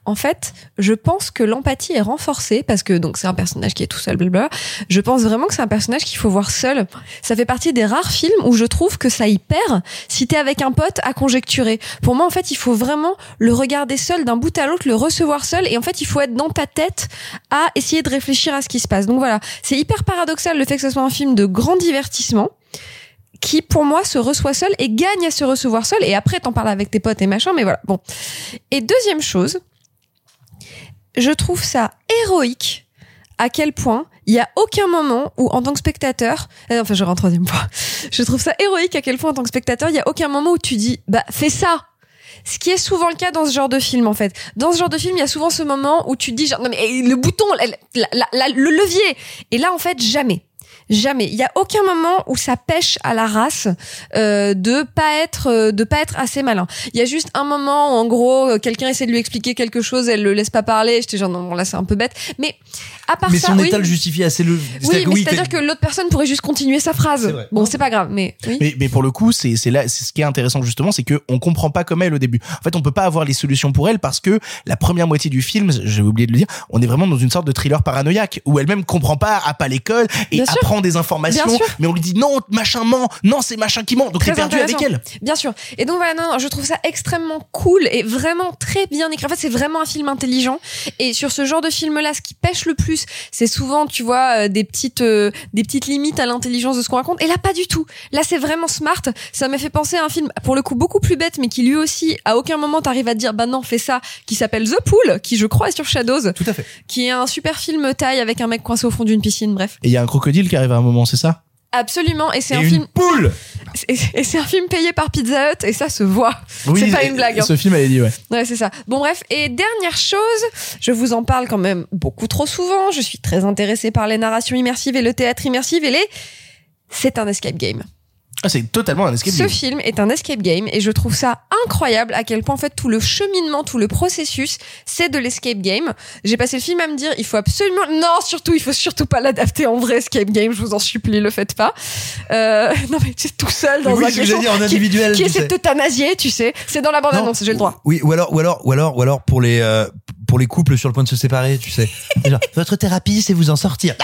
En fait, je pense que l'empathie est renforcée parce que donc c'est un personnage qui est tout seul, blablabla. Je pense vraiment que c'est un personnage qu'il faut voir seul. Ça fait partie des rares films où je trouve que ça y perd si t'es avec un pote à conjecturer. Pour moi, en fait, il faut vraiment le regarder seul d'un bout à l'autre, le recevoir seul, et en fait, il faut être dans ta tête à essayer de réfléchir à ce qui se passe. Donc voilà, c'est hyper paradoxal le fait que ce soit un film de grand divertissement qui pour moi se reçoit seul et gagne à se recevoir seul et après t'en parles avec tes potes et machin mais voilà bon et deuxième chose je trouve ça héroïque à quel point il y a aucun moment où en tant que spectateur euh, enfin je rentre troisième fois je trouve ça héroïque à quel point en tant que spectateur il y a aucun moment où tu dis bah fais ça ce qui est souvent le cas dans ce genre de film en fait. Dans ce genre de film, il y a souvent ce moment où tu dis genre non mais eh, le bouton, le levier. Et là en fait jamais. Jamais. Il y a aucun moment où ça pêche à la race euh, de pas être euh, de pas être assez malin. Il y a juste un moment où en gros euh, quelqu'un essaie de lui expliquer quelque chose, elle le laisse pas parler. J'étais genre non bon, là c'est un peu bête. Mais à part Mais ça, son oui. état le justifie assez le. Oui, mais oui, c'est-à-dire que l'autre personne pourrait juste continuer sa phrase. Bon, c'est pas grave, mais oui. Mais, mais pour le coup, c'est c'est là, c'est ce qui est intéressant justement, c'est que on comprend pas comme elle au début. En fait, on peut pas avoir les solutions pour elle parce que la première moitié du film, j'avais oublié de le dire, on est vraiment dans une sorte de thriller paranoïaque où elle-même comprend pas, a pas l'école et Bien des informations, mais on lui dit non, machin ment, non, c'est machin qui ment, donc t'es perdu avec elle. Bien sûr. Et donc voilà, non, non, je trouve ça extrêmement cool et vraiment très bien écrit. En fait, c'est vraiment un film intelligent. Et sur ce genre de film-là, ce qui pêche le plus, c'est souvent, tu vois, euh, des petites, euh, des petites limites à l'intelligence de ce qu'on raconte. Et là, pas du tout. Là, c'est vraiment smart. Ça m'a fait penser à un film, pour le coup, beaucoup plus bête, mais qui lui aussi, à aucun moment, t'arrives à te dire, bah non, fais ça, qui s'appelle The Pool, qui je crois est sur Shadows. Tout à fait. Qui est un super film taille avec un mec coincé au fond d'une piscine. Bref. Et il y a un crocodile qui arrive à un moment, c'est ça? Absolument. Et c'est un une film. poule Et c'est un film payé par Pizza Hut et ça se voit. Oui, c'est pas une blague. hein. Ce film, elle a dit ouais. Ouais, c'est ça. Bon, bref. Et dernière chose, je vous en parle quand même beaucoup trop souvent. Je suis très intéressée par les narrations immersives et le théâtre immersif et les. C'est un escape game. Ah, c'est totalement un escape Ce game. film est un escape game et je trouve ça incroyable à quel point en fait tout le cheminement, tout le processus, c'est de l'escape game. J'ai passé le film à me dire il faut absolument non surtout il faut surtout pas l'adapter en vrai escape game, je vous en supplie, le faites pas. Euh, non mais c'est tout seul dans Oui, un ce j'allais dire, en qui- individuel, qui, tu essaie sais. de t'euthanasier, tu sais, c'est dans la bande Non, annonce, j'ai le droit. Oui, ou alors, ou alors, ou alors, ou alors pour les euh, pour les couples sur le point de se séparer, tu sais. Genre, votre thérapie, c'est vous en sortir.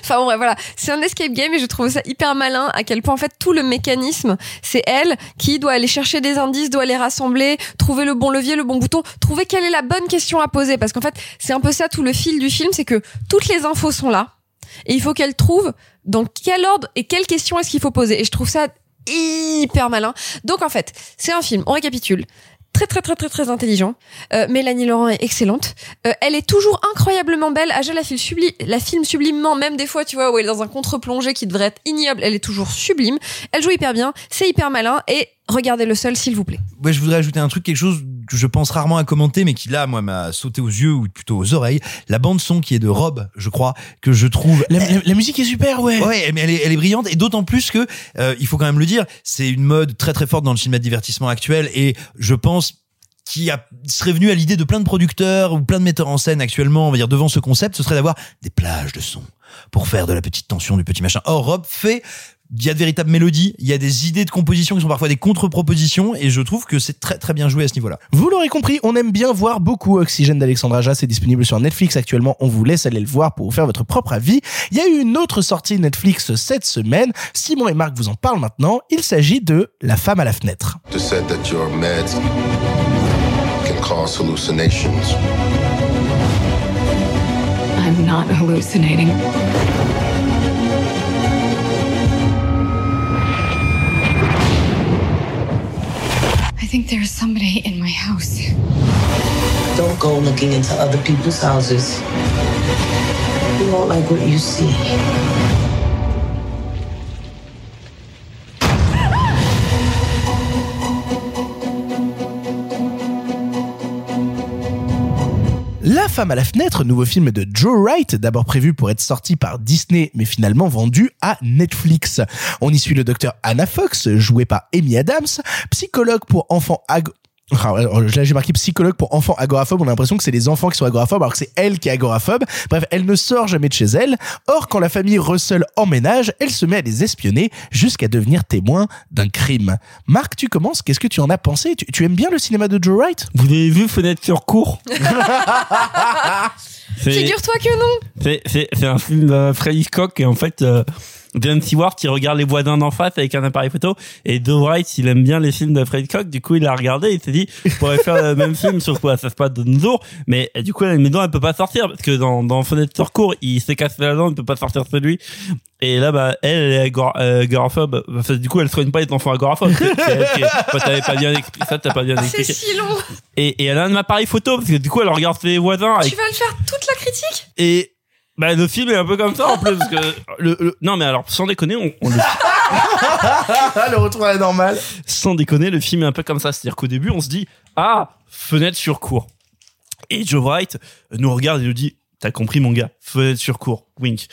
Enfin bon, voilà, c'est un escape game et je trouve ça hyper malin à quel point en fait tout le mécanisme, c'est elle qui doit aller chercher des indices, doit les rassembler, trouver le bon levier, le bon bouton, trouver quelle est la bonne question à poser parce qu'en fait, c'est un peu ça tout le fil du film, c'est que toutes les infos sont là et il faut qu'elle trouve dans quel ordre et quelle question est-ce qu'il faut poser et je trouve ça hyper malin. Donc en fait, c'est un film, on récapitule. Très très très très très intelligent. Euh, Mélanie Laurent est excellente. Euh, elle est toujours incroyablement belle. Aja la filme, subli la filme sublimement, même des fois, tu vois, où elle est dans un contre-plongé qui devrait être ignoble. Elle est toujours sublime. Elle joue hyper bien. C'est hyper malin. Et regardez le seul, s'il vous plaît. Ouais, je voudrais ajouter un truc, quelque chose que je pense rarement à commenter, mais qui là, moi, m'a sauté aux yeux ou plutôt aux oreilles. La bande son qui est de Rob, je crois, que je trouve. La, la- la musique est super, ouais. Ouais, mais elle est, elle est brillante et d'autant plus que euh, il faut quand même le dire, c'est une mode très très forte dans le cinéma de divertissement actuel et je pense qui a, serait venu à l'idée de plein de producteurs ou plein de metteurs en scène actuellement, on va dire devant ce concept, ce serait d'avoir des plages de son pour faire de la petite tension, du petit machin. Or Rob fait il y a de véritables mélodies, il y a des idées de composition qui sont parfois des contre-propositions et je trouve que c'est très très bien joué à ce niveau-là. Vous l'aurez compris, on aime bien voir beaucoup Oxygène d'Alexandre Aja, c'est disponible sur Netflix actuellement, on vous laisse aller le voir pour vous faire votre propre avis. Il y a eu une autre sortie Netflix cette semaine, Simon et Marc vous en parlent maintenant, il s'agit de La femme à la fenêtre. It said that your meds can cause hallucinations. I'm not hallucinating. I think there's somebody in my house. Don't go looking into other people's houses. You won't like what you see. La femme à la fenêtre, nouveau film de Joe Wright, d'abord prévu pour être sorti par Disney, mais finalement vendu à Netflix. On y suit le docteur Anna Fox, joué par Amy Adams, psychologue pour enfants ag- alors, Là, j'ai marqué psychologue pour enfants agoraphobes. On a l'impression que c'est les enfants qui sont agoraphobes, alors que c'est elle qui est agoraphobe. Bref, elle ne sort jamais de chez elle. Or, quand la famille Russell emménage, elle se met à les espionner jusqu'à devenir témoin d'un crime. Marc, tu commences. Qu'est-ce que tu en as pensé? Tu, tu aimes bien le cinéma de Joe Wright? Vous avez vu Fenêtre sur cours? C'est- Figure-toi que non. C'est, c'est, c'est un film de Freddy Hitchcock et en fait, euh, Dan Stewart, il regarde les voisins d'en face avec un appareil photo et Joe Wright, il aime bien les films de Freddy Hitchcock. Du coup, il a regardé, il s'est dit, je pourrais faire le même film sur quoi ça se passe de nos jours. Mais du coup, la maison, elle peut pas sortir parce que dans, dans Fenêtre sur cours, il s'est cassé la dent, il peut pas sortir de lui. Et là, bah, elle, elle est agor- euh, agoraphobe. Enfin, du coup, elle soigne pas les enfants agoraphobes. C'est- c'est qui t'avais pas bien expliqué ça, t'as pas bien C'est expliqué. si long. Et, et elle a un appareil photo parce que du coup, elle regarde ses voisins avec Tu vas le faire toute la critique? Et bah, le film est un peu comme ça en plus parce que le, le- non mais alors sans déconner on, on le le retour à la normale. sans déconner le film est un peu comme ça. C'est-à-dire qu'au début on se dit ah fenêtre sur cour et Joe Wright nous regarde et nous dit t'as compris mon gars fenêtre sur cour wink.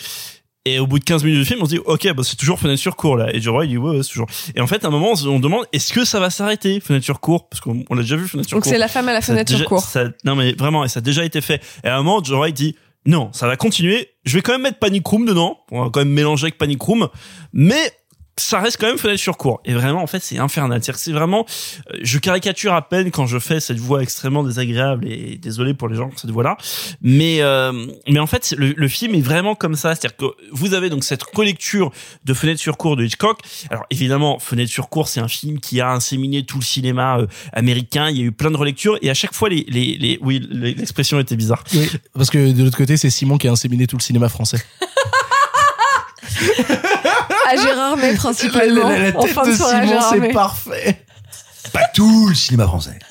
Et au bout de 15 minutes de film on se dit ok bah c'est toujours fenêtre sur cour là et Joe Wright dit ouais, ouais, c'est toujours et en fait à un moment on se on demande est-ce que ça va s'arrêter fenêtre sur cour parce qu'on on l'a déjà vu fenêtre sur Donc c'est la femme à la Ça a fenêtre déjà- sur cour. ça- non mais vraiment, et ça a déjà été fait. Et à un moment, Joe Wright dit non, ça va continuer. Je vais quand même mettre Panic Room dedans. On va quand même mélanger avec Panic Room, mais ça reste quand même fenêtre sur cour. Et vraiment, en fait, c'est infernal. C'est-à-dire que c'est vraiment, euh, je caricature à peine quand je fais cette voix extrêmement désagréable et désolé pour les gens cette voix-là. Mais, euh, mais en fait, le, le film est vraiment comme ça. C'est-à-dire que vous avez donc cette relecture de Fenêtre sur cour de Hitchcock. Alors évidemment, Fenêtre sur cour, c'est un film qui a inséminé tout le cinéma euh, américain. Il y a eu plein de relectures et à chaque fois, les, les, les oui, l'expression était bizarre. Oui, parce que de l'autre côté, c'est Simon qui a inséminé tout le cinéma français. À Gérard May principalement. La- la- la en tête fin de Simon, c'est parfait. Pas tout le cinéma français.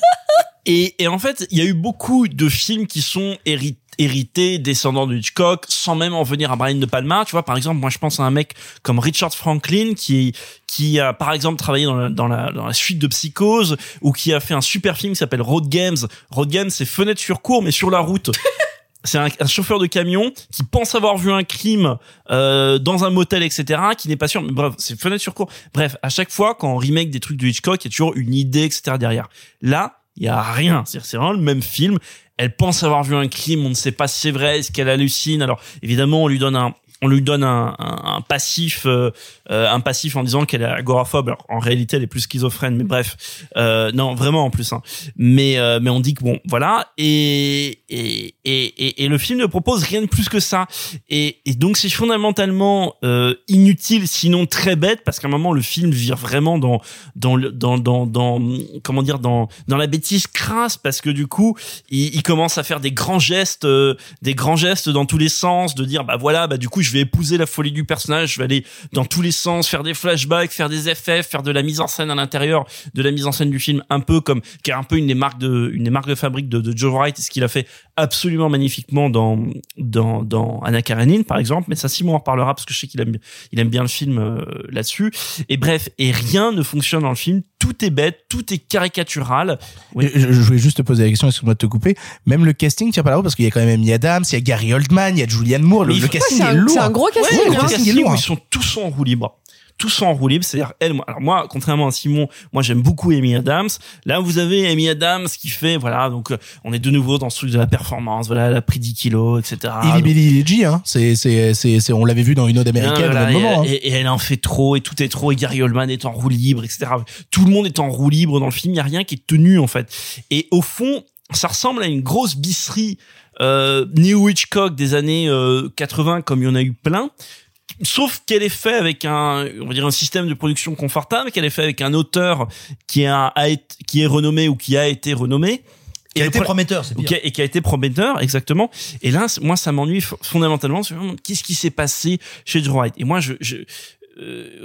Et, et en fait, il y a eu beaucoup de films qui sont héri- hérités, descendants de Hitchcock, sans même en venir à Brian De Palma. Tu vois, par exemple, moi, je pense à un mec comme Richard Franklin, qui qui a, par exemple, travaillé dans la, dans la, dans la suite de Psychose, ou qui a fait un super film qui s'appelle Road Games. Road Games, c'est fenêtre sur cours, mais sur la route. C'est un, un chauffeur de camion qui pense avoir vu un crime euh, dans un motel, etc., qui n'est pas sûr. Bref, c'est fenêtre sur cours. Bref, à chaque fois, quand on remake des trucs de Hitchcock, il y a toujours une idée, etc. derrière. Là, il y a rien. C'est c'est vraiment le même film. Elle pense avoir vu un crime, on ne sait pas si c'est vrai, est-ce qu'elle hallucine. Alors évidemment, on lui donne un on lui donne un, un, un passif euh, euh, un passif en disant qu'elle est agoraphobe. Alors en réalité elle est plus schizophrène mais bref. Euh, non vraiment en plus hein. mais euh, mais on dit que bon voilà. Et et, et et et le film ne propose rien de plus que ça. Et, et donc c'est fondamentalement euh, inutile sinon très bête parce qu'à un moment le film vire vraiment dans dans dans dans dans comment dire dans dans la bêtise crasse parce que du coup il, il commence à faire des grands gestes euh, des grands gestes dans tous les sens de dire bah voilà bah du coup je vais épouser la folie du personnage je vais aller dans tous les faire des flashbacks faire des FF faire de la mise en scène à l'intérieur de la mise en scène du film un peu comme qui est un peu une des marques de une des marques de fabrique de, Joe Wright ce qu'il a fait absolument magnifiquement dans dans dans Anna Karenine par exemple. Mais ça Simon en reparlera parce que je sais qu'il aime il aime bien le film euh, là-dessus. Et bref et rien ne fonctionne dans le film tout est bête tout est caricatural Oui. Je, je voulais juste te poser la question, excuse-moi de te couper. Même le casting tient pas la route parce qu'il y a quand même Amy Adams, il y a Gary Oldman, il y a Julianne Moore. Le, casting c'est est un- lourd. c'est un gros casting, Ouais, hein. le Gros casting est casting lourd. où ils sont tous en roue libre tous en roue libre, c'est-à-dire elle, moi- alors moi, contrairement à Simon, moi j'aime beaucoup Amy Adams. Là, vous avez Amy Adams qui fait, voilà, donc euh, on est de nouveau dans ce truc de la performance, voilà, elle a pris 10 kilos, etc. Donc, Billy G, hein. C'est, c'est, c'est, c'est- on l'avait vu dans une ode américaine voilà, même et, moment. hein. et- et elle en fait trop, et tout est trop, et Gary Oldman est en roue libre, etc. Tout le monde est en roue libre dans le film, il y a rien qui est tenu en fait. Et au fond, ça ressemble à une grosse bisserie euh, Neo Hitchcock des années euh, 80, comme il y en a eu plein. Sauf qu'elle est fait avec un, on va dire un système de production confortable, qu'elle est fait avec un auteur qui a, a été- qui est renommé ou qui a été renommé. Qui a été pro- prometteur, c'est pire. et qui a été prometteur, exactement. Et là, moi, ça m'ennuie fondamentalement. Qu'est-ce qui s'est passé chez Joe Wright Et moi, je, je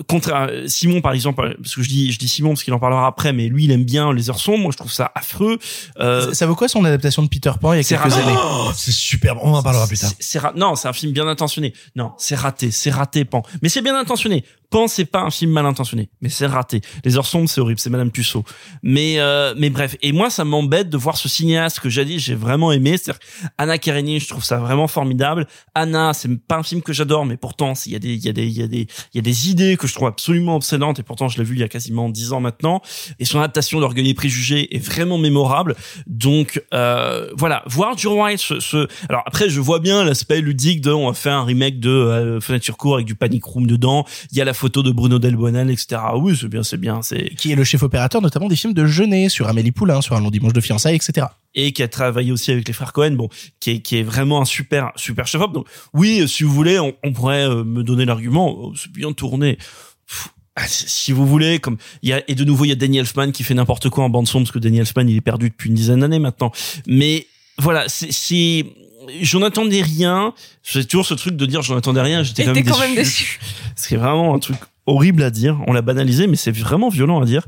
contre euh, Simon par exemple, parce que je dis, je dis Simon parce qu'il en parlera après, mais lui, il aime bien les heures sombres. Moi, je trouve ça affreux. Euh, Ça- Ça vaut quoi son adaptation de Peter Pan il y a c'est quelques années Oh, c'est superbe. On en parlera plus tard. c'est- non, c'est un film bien intentionné. Non, c'est raté, c'est raté, Pan. Mais c'est bien intentionné. Pense c'est pas un film mal intentionné, mais c'est raté. Les heures sombres, c'est horrible, c'est Madame Tussaud. Mais euh, mais bref, et moi ça m'embête de voir ce cinéaste que jadis j'ai vraiment aimé, c'est Anna Karenine, je trouve ça vraiment formidable. Anna, c'est pas un film que j'adore, mais pourtant il y a des il y a des il y a des il y a des idées que je trouve absolument obsédantes et pourtant je l'ai vu il y a quasiment dix ans maintenant. Et son adaptation d'Orgueil et Préjugés est vraiment mémorable. Donc euh, voilà, voir Joe White, ce, ce- alors après je vois bien l'aspect ludique de on va faire un remake de euh, Fenêtre sur avec du Panic Room dedans. Il y a la photo de Bruno Delbonnel, etc. Ah Oui, c'est bien, c'est bien, c'est Qui est le chef opérateur notamment des films de Jeunet sur Amélie Poulain, sur Un long dimanche de fiançailles, etc. et qui a travaillé aussi avec les frères Cohen, bon, qui est, qui est vraiment un super super chef-op. Donc oui, si vous voulez, on, on pourrait euh, me donner l'argument, oh, c'est bien tourné. Pff, ah, si vous voulez, comme il y a et de nouveau il y a Danny Elfman qui fait n'importe quoi en bande son parce que Danny Elfman il est perdu depuis une dizaine d'années maintenant. Mais voilà, c'est j'en attendais rien. C'est toujours ce truc de dire j'en attendais rien. J'étais quand, même quand même déçu. C'est vraiment un truc horrible à dire. On l'a banalisé, mais c'est vraiment violent à dire.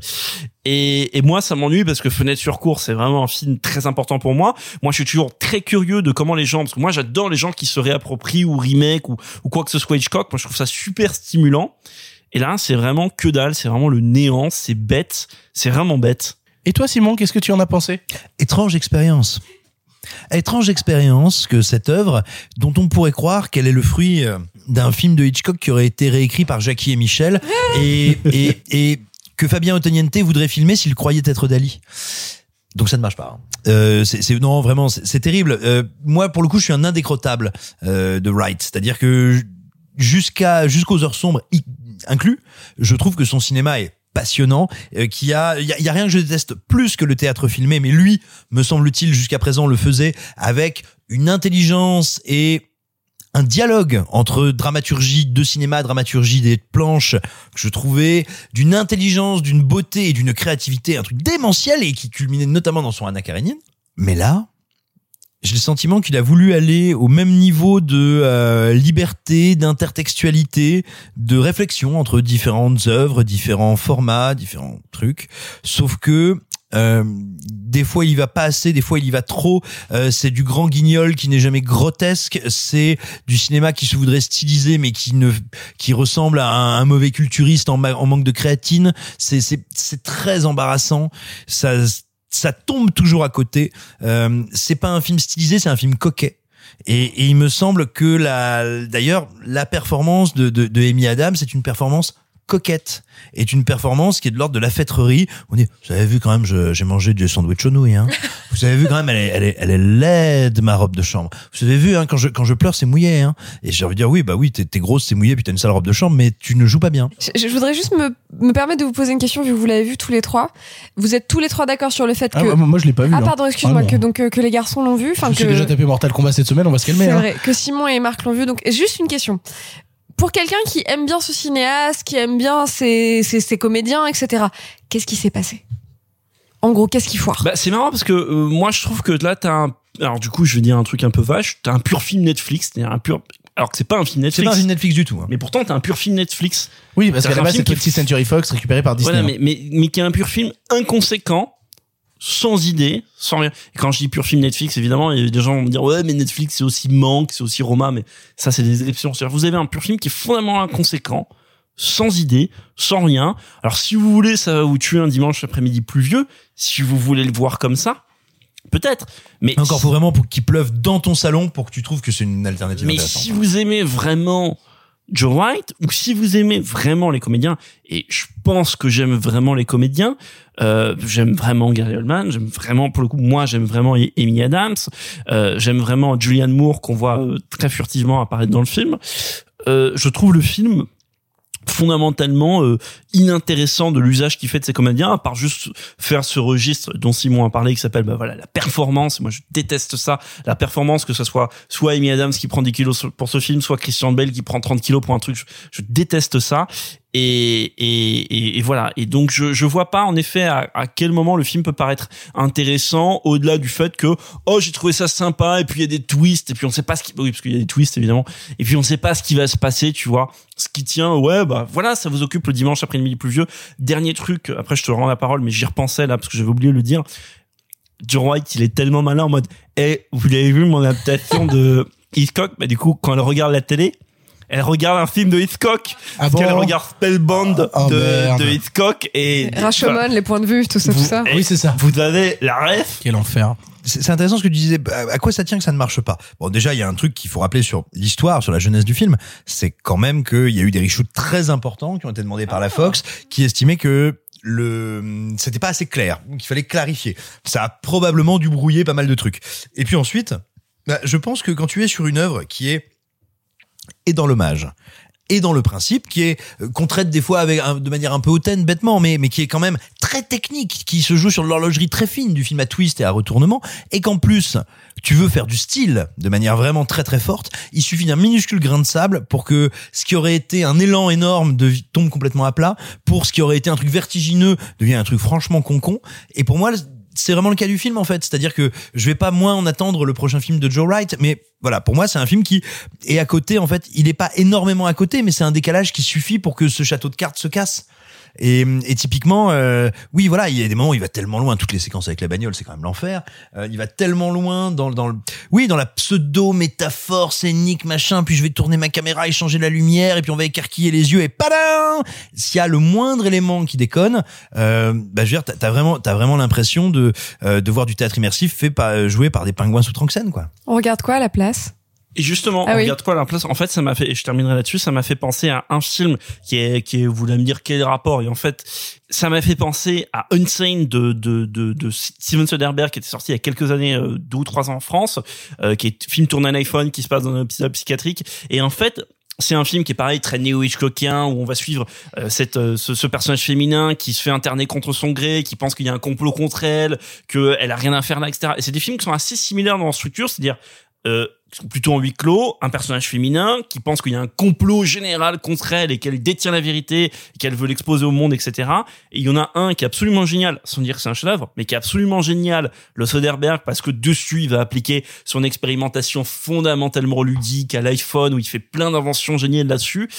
Et, et moi, ça m'ennuie parce que Fenêtre sur cours, c'est vraiment un film très important pour moi. Moi, je suis toujours très curieux de comment les gens, parce que moi, j'adore les gens qui se réapproprient ou remake ou, ou quoi que ce soit Hitchcock. Moi, je trouve ça super stimulant. Et là, c'est vraiment que dalle. C'est vraiment le néant. C'est bête. C'est vraiment bête. Et toi, Simon, qu'est-ce que tu en as pensé? Étrange expérience. Étrange expérience que cette œuvre, dont on pourrait croire qu'elle est le fruit euh, d'un film de Hitchcock qui aurait été réécrit par Jackie et Michel et, et, et que Fabien Ottoniente voudrait filmer s'il croyait être Dali. Donc ça ne marche pas. hein. Euh, c'est non vraiment c'est terrible. Euh, moi pour le coup je suis un indécrottable euh, de Wright, c'est-à-dire que jusqu'à jusqu'aux heures sombres inclus, je trouve que son cinéma est passionnant, euh, qui a il y, y a rien que je déteste plus que le théâtre filmé, mais lui me semble-t-il jusqu'à présent le faisait avec une intelligence et un dialogue entre dramaturgie de cinéma, dramaturgie des planches que je trouvais d'une intelligence, d'une beauté et d'une créativité, un truc démentiel et qui culminait notamment dans son Anna Karenine. Mais là, j'ai le sentiment qu'il a voulu aller au même niveau de euh, liberté, d'intertextualité, de réflexion entre différentes œuvres, différents formats, différents trucs. Sauf que euh, des fois il va pas assez, des fois il y va trop. Euh, c'est du grand guignol qui n'est jamais grotesque. C'est du cinéma qui se voudrait styliser mais qui ne qui ressemble à un, mauvais culturiste en, ma- en manque de créatine. C'est c'est très embarrassant. Ça ça tombe toujours à côté. Euh, c'est pas un film stylisé, c'est un film coquet. Et, et il me semble que la, d'ailleurs, la performance de, de, de Amy Adams c'est une performance coquette, est une performance qui est de l'ordre de la fêterie. On dit, vous avez vu quand même, j'ai mangé du sandwich aux nouilles, hein. Vous avez vu quand même, elle est, elle est, elle est laide, ma robe de chambre. Vous avez vu, hein, quand je, quand je pleure, c'est mouillé, hein. Et j'ai envie de dire, oui, bah oui, t'es, t'es grosse, c'est mouillé, puis t'as une sale robe de chambre, mais tu ne joues pas bien. Je, je voudrais juste me, me permettre de vous poser une question vu que vous l'avez vu tous les trois. Vous êtes tous les trois d'accord sur le fait que. Ah, moi, moi, je l'ai pas vu. Ah hein. pardon, excuse-moi, Ah, que donc euh, que les garçons l'ont vu, Je enfin que. suis déjà tapé Mortal Kombat cette semaine, on va se calmer. C'est hein. vrai que Simon et Marc l'ont vu. Donc juste une question. Pour quelqu'un qui aime bien ce cinéaste, qui aime bien ses, ses, ses comédiens, etc. Qu'est-ce qui s'est passé? En gros, qu'est-ce qui foire? Bah, c'est marrant parce que euh, moi je trouve que là t'as un alors du coup je vais dire un truc un peu vache t'as un pur film Netflix c'est un pur alors que c'est pas un film Netflix C'est pas un film Netflix du tout. hein. mais pourtant t'as un pur film Netflix Oui, parce C'est qu'à la un base, film c'est qui- 20th Century Fox récupéré par Disney. Voilà, mais, mais, mais qui est un pur film inconséquent, sans idée, sans rien. Et quand je dis pur film Netflix, évidemment, il y a des gens vont me dire, ouais, mais Netflix, c'est aussi Manque, c'est aussi Roma, mais ça, c'est des exceptions. C'est-à-dire, vous avez un pur film qui est fondamentalement inconséquent, sans idée, sans rien. Alors, si vous voulez, ça va vous tuer un dimanche après-midi pluvieux. Si vous voulez le voir comme ça, peut-être. Mais Encore, faut vraiment pour qu'il pleuve dans ton salon pour que tu trouves que c'est une alternative mais si vous aimez vraiment Joe Wright ou si vous aimez vraiment les comédiens, et je pense que j'aime vraiment les comédiens, euh, j'aime vraiment Gary Oldman, j'aime vraiment, pour le coup, moi j'aime vraiment Amy Adams, euh, j'aime vraiment Julianne Moore qu'on voit euh, très furtivement apparaître dans le film. Euh, je trouve le film fondamentalement euh, inintéressant de l'usage qu'il fait de ses comédiens à part juste faire ce registre dont Simon a parlé qui s'appelle bah voilà la performance. Moi je déteste ça. La performance que ce soit soit Amy Adams qui prend 10 kilos pour ce film soit Christian Bale qui prend 30 kilos pour un truc je, je déteste ça et, et, et, voilà. Et donc je je vois pas en effet à, à quel moment le film peut paraître intéressant au-delà du fait que oh j'ai trouvé ça sympa et puis il y a des twists et puis on sait pas ce qui oui parce qu'il y a des twists évidemment et puis on sait pas ce qui va se passer tu vois. Ce qui tient ouais bah voilà ça vous occupe le dimanche après-midi pluvieux dernier truc après je te rends la parole mais j'y repensais là parce que j'avais oublié de le dire. Joe White il est tellement malin en mode eh vous l'avez vu mon adaptation de Hitchcock? Bah du coup quand elle regarde la télé Elle regarde un film de Hitchcock. Ah parce bon qu'elle regarde Spellbound Oh, de, Hitchcock et. Rashomon, les points de vue, tout ça, tout ça. Oui, c'est ça. Vous avez la ref. Quel enfer. C'est intéressant ce que tu disais. À à quoi ça tient que ça ne marche pas? Bon, déjà, il y a un truc qu'il faut rappeler sur l'histoire, sur la jeunesse du film. C'est quand même qu'il y a eu des reshoots très importants qui ont été demandés par la Fox, qui estimaient que le c'était pas assez clair, donc il fallait clarifier. Ça a probablement dû brouiller pas mal de trucs. Et puis ensuite, bah, je pense que quand tu es sur une œuvre qui est et dans l'hommage et dans le principe qui est euh, qu'on traite des fois avec de manière un peu hautaine bêtement mais mais qui est quand même très technique qui se joue sur l'horlogerie très fine du film à twist et à retournement et qu'en plus tu veux faire du style de manière vraiment très très forte il suffit d'un minuscule grain de sable pour que ce qui aurait été un élan énorme de tombe complètement à plat pour ce qui aurait été un truc vertigineux devient un truc franchement concon. Et pour moi c'est vraiment le cas du film en fait, c'est-à-dire que je vais pas moins en attendre le prochain film de Joe Wright, mais voilà, pour moi c'est un film qui est à côté en fait, il est pas énormément à côté, mais c'est un décalage qui suffit pour que ce château de cartes se casse. Et, typiquement, euh, oui, voilà, il y a des moments où il va tellement loin. Toutes les séquences avec la bagnole, c'est quand même l'enfer. Euh, il va tellement loin dans, le, oui, dans la pseudo métaphore scénique machin. Puis je vais tourner ma caméra et changer la lumière, et puis on va écarquiller les yeux et padam S'il y a le moindre élément qui déconne, euh, bah, je veux dire, t'as vraiment, l'impression de de voir du théâtre immersif fait par joué par des pingouins sous Tranxène, quoi. On regarde quoi à la place? Et justement, Ah on oui. regarde quoi à la place? En fait, ça m'a fait, et je terminerai là-dessus, ça m'a fait penser à un film qui est, qui est, vous voulez me dire quel rapport Et en fait, ça m'a fait penser à Unsane de, de, de, de Steven Soderbergh qui était sorti il y a quelques années, euh, deux ou trois ans en France, euh, qui est film tourné à iPhone, qui se passe dans un hôpital psychiatrique. Et en fait, c'est un film qui est pareil très néo hitchcockien où on va suivre euh, cette euh, ce, ce personnage féminin qui se fait interner contre son gré qui pense qu'il y a un complot contre elle que elle a rien à faire là etc et c'est des films qui sont assez similaires dans leur structure c'est-à-dire euh, plutôt en huis clos, un personnage féminin qui pense qu'il y a un complot général contre elle et qu'elle détient la vérité qu'elle veut l'exposer au monde, etc. Et il y en a un qui est absolument génial, sans dire que c'est un chef-d'œuvre, mais qui est absolument génial, le Soderbergh, parce que dessus, il va appliquer son expérimentation fondamentalement ludique à l'iPhone, où il fait plein d'inventions géniales là-dessus.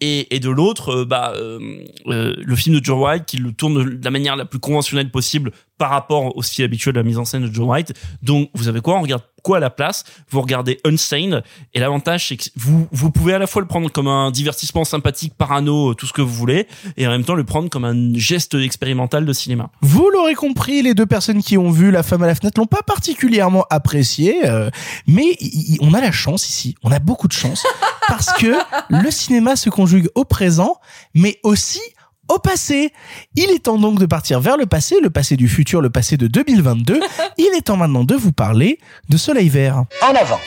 Et, et de l'autre, euh, bah, euh, euh, le film de Joe White qui le tourne de la manière la plus conventionnelle possible par rapport au style habituel de la mise en scène de Joe White. Donc, vous savez quoi? On regarde quoi à la place? Vous regardez Unsane. Et l'avantage, c'est que vous, pouvez à la fois le prendre comme un divertissement sympathique, parano, tout ce que vous voulez, et en même temps le prendre comme un geste expérimental de cinéma. Vous l'aurez compris, les deux personnes qui ont vu La femme à la fenêtre l'ont pas particulièrement apprécié, euh, mais on a la chance ici, on a beaucoup de chance, parce que le cinéma se conjugue au présent, mais aussi au passé. Il est temps donc de partir vers le passé, le passé du futur, le passé de 2022. Il est temps maintenant de vous parler de Soleil Vert. En avant.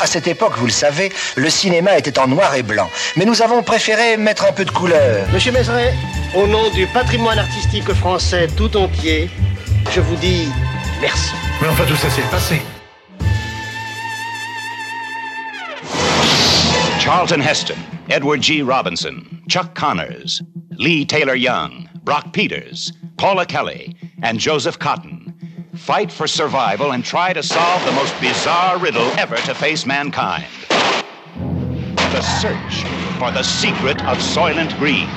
À cette époque, vous le savez, le cinéma était en noir et blanc. Mais nous avons préféré mettre un peu de couleur. Monsieur Mézeret, au nom du patrimoine artistique français tout entier, je vous dis merci. Mais enfin, tout ça, c'est le passé. Charlton Heston, Edward G. Robinson, Chuck Connors, Lee Taylor Young, Brock Peters, Paula Kelly, and Joseph Cotton fight for survival and try to solve the most bizarre riddle ever to face mankind the search for the secret of Soylent Green.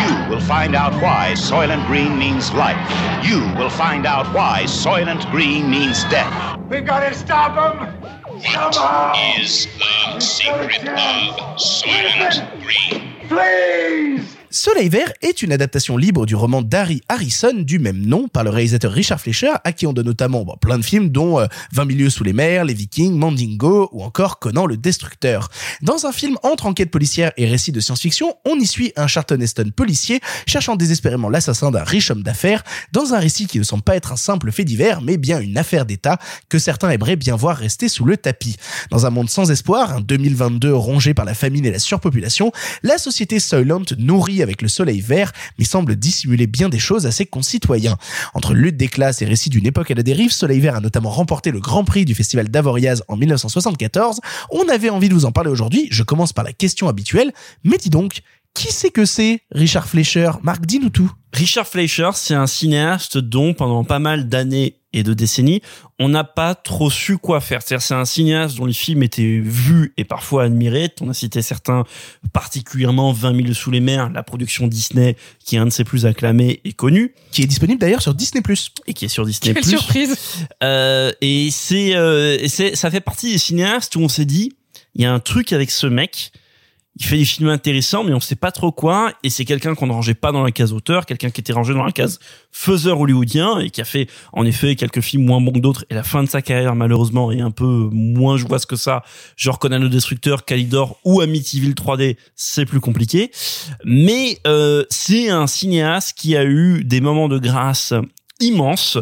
You will find out why Soylent Green means life. You will find out why Soylent Green means death. We've got to stop him! Somehow! Is the secret of Soylent Green? Please! Soleil Vert est une adaptation libre du roman d'Harry Harrison du même nom par le réalisateur Richard Fleischer à qui on donne notamment plein de films dont euh, 20 milieux sous les mers, Les Vikings, Mandingo ou encore Conan le Destructeur. Dans un film entre enquête policière et récit de science-fiction, on y suit un Charlton Heston policier cherchant désespérément l'assassin d'un riche homme d'affaires dans un récit qui ne semble pas être un simple fait divers mais bien une affaire d'État que certains aimeraient bien voir rester sous le tapis. Dans un monde sans espoir, un 2022 rongé par la famine et la surpopulation, la société Soylent nourrit avec le soleil vert, mais semble dissimuler bien des choses à ses concitoyens. Entre lutte des classes et récits d'une époque à la dérive, Soleil Vert a notamment remporté le Grand Prix du Festival d'Avoriaz en 1974. On avait envie de vous en parler aujourd'hui. Je commence par la question habituelle. Mais dis donc, qui c'est que c'est Richard Fleischer? Marc, dis-nous tout. Richard Fleischer, c'est un cinéaste dont pendant pas mal d'années et de décennies, on n'a pas trop su quoi faire. C'est-à-dire, c'est un cinéaste dont les films étaient vus et parfois admirés. On a cité certains, particulièrement 20 000 sous les mers, la production Disney, qui est un de ses plus acclamés et connus. Qui est disponible d'ailleurs sur Disney+. Et qui est sur Disney+. Quelle surprise Euh, et c'est, euh, et c'est, ça fait partie des cinéastes où on s'est dit, il y a un truc avec ce mec. Il fait des films intéressants, mais on sait pas trop quoi. Et c'est quelqu'un qu'on ne rangeait pas dans la case auteur, quelqu'un qui était rangé dans la case faiseur hollywoodien et qui a fait, en effet, quelques films moins bons que d'autres. Et la fin de sa carrière, malheureusement, est un peu moins jouasse que ça. Genre Conan le Destructeur, Calidor ou Amityville 3D, c'est plus compliqué. Mais euh, c'est un cinéaste qui a eu des moments de grâce immense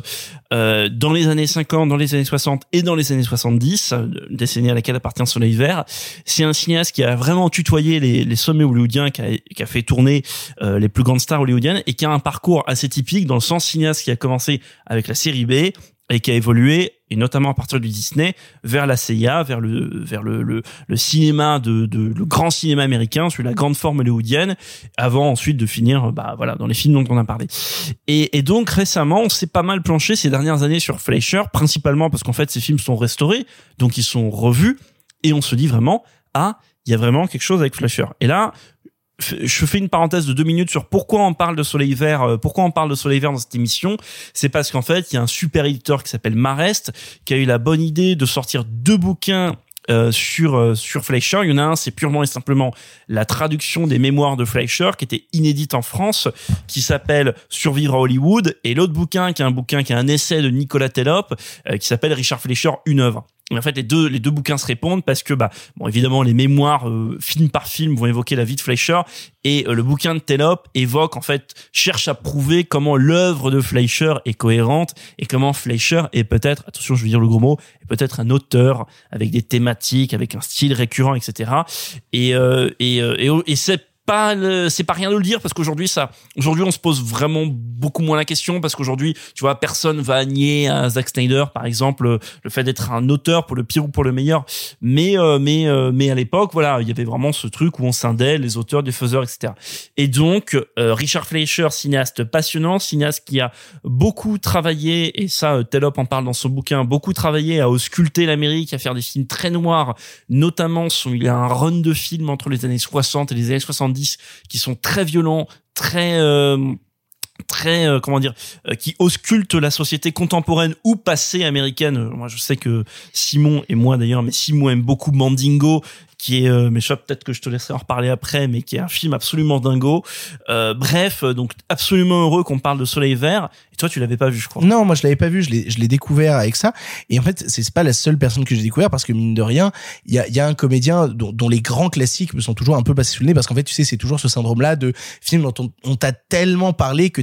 euh, dans les années 50, dans les années 60 et dans les années 70, euh, décennie à laquelle appartient Soleil Vert. C'est un cinéaste qui a vraiment tutoyé les, sommets hollywoodiens, qui a, qui a fait tourner euh, les plus grandes stars hollywoodiennes et qui a un parcours assez typique dans le sens cinéaste qui a commencé avec la série B et qui a évolué et notamment à partir du Disney vers la CIA, vers le vers le le, le cinéma de, de le grand cinéma américain, sur la grande forme hollywoodienne, avant ensuite de finir bah voilà dans les films dont on a parlé. Et, et donc récemment, on s'est pas mal planché ces dernières années sur Fleischer, principalement parce qu'en fait ces films sont restaurés, donc ils sont revus et on se dit vraiment ah il y a vraiment quelque chose avec Fleischer. Et là, je fais une parenthèse de deux minutes sur pourquoi on parle de Soleil Vert, euh, pourquoi on parle de Soleil Vert dans cette émission. C'est parce qu'en fait, il y a un super éditeur qui s'appelle Marest qui a eu la bonne idée de sortir deux bouquins euh, sur euh, sur Fleischer. Il y en a un, c'est purement et simplement la traduction des mémoires de Fleischer qui était inédite en France, qui s'appelle Survivre à Hollywood, et l'autre bouquin qui est un bouquin qui est un essai de Nicolas Tellop qui s'appelle Richard Fleischer une œuvre. Et en fait, les deux, les deux bouquins se répondent parce que, bah, bon, évidemment, les mémoires, euh, film par film, vont évoquer la vie de Fleischer et euh, le bouquin de Tellop évoque, en fait, cherche à prouver comment l'œuvre de Fleischer est cohérente et comment Fleischer est peut-être, attention, je vais dire le gros mot, est peut-être un auteur avec des thématiques, avec un style récurrent, etc. Et, euh, et, et, et c'est pas c'est pas rien de le dire parce qu'aujourd'hui ça aujourd'hui on se pose vraiment beaucoup moins la question parce qu'aujourd'hui tu vois personne va nier à Zack Snyder par exemple le fait d'être un auteur pour le pire ou pour le meilleur. Mais euh, mais euh, mais à l'époque voilà il y avait vraiment ce truc où on scindait les auteurs des faiseurs etc et donc euh, Richard Fleischer cinéaste passionnant cinéaste qui a beaucoup travaillé et ça Tellop en parle dans son bouquin beaucoup travaillé à ausculter l'Amérique à faire des films très noirs notamment son il a un run de films entre les années 60 et les années 70 qui sont très violents, très euh, très euh, comment dire euh, qui auscultent la société contemporaine ou passée américaine. Moi je sais que Simon et moi d'ailleurs mais Simon aime beaucoup Mandingo qui est euh, mais ça peut-être que je te laisserai en reparler après mais qui est un film absolument dingo. Euh, bref donc absolument heureux qu'on parle de Soleil Vert. Et toi tu l'avais pas vu je crois. Non moi je l'avais pas vu. Je l'ai je l'ai découvert avec ça. Et en fait c'est pas la seule personne que j'ai découvert parce que mine de rien il y a y a un comédien dont, dont, les grands classiques me sont toujours un peu passés sous le nez parce qu'en fait tu sais c'est toujours ce syndrome là de films dont on, on t'a tellement parlé que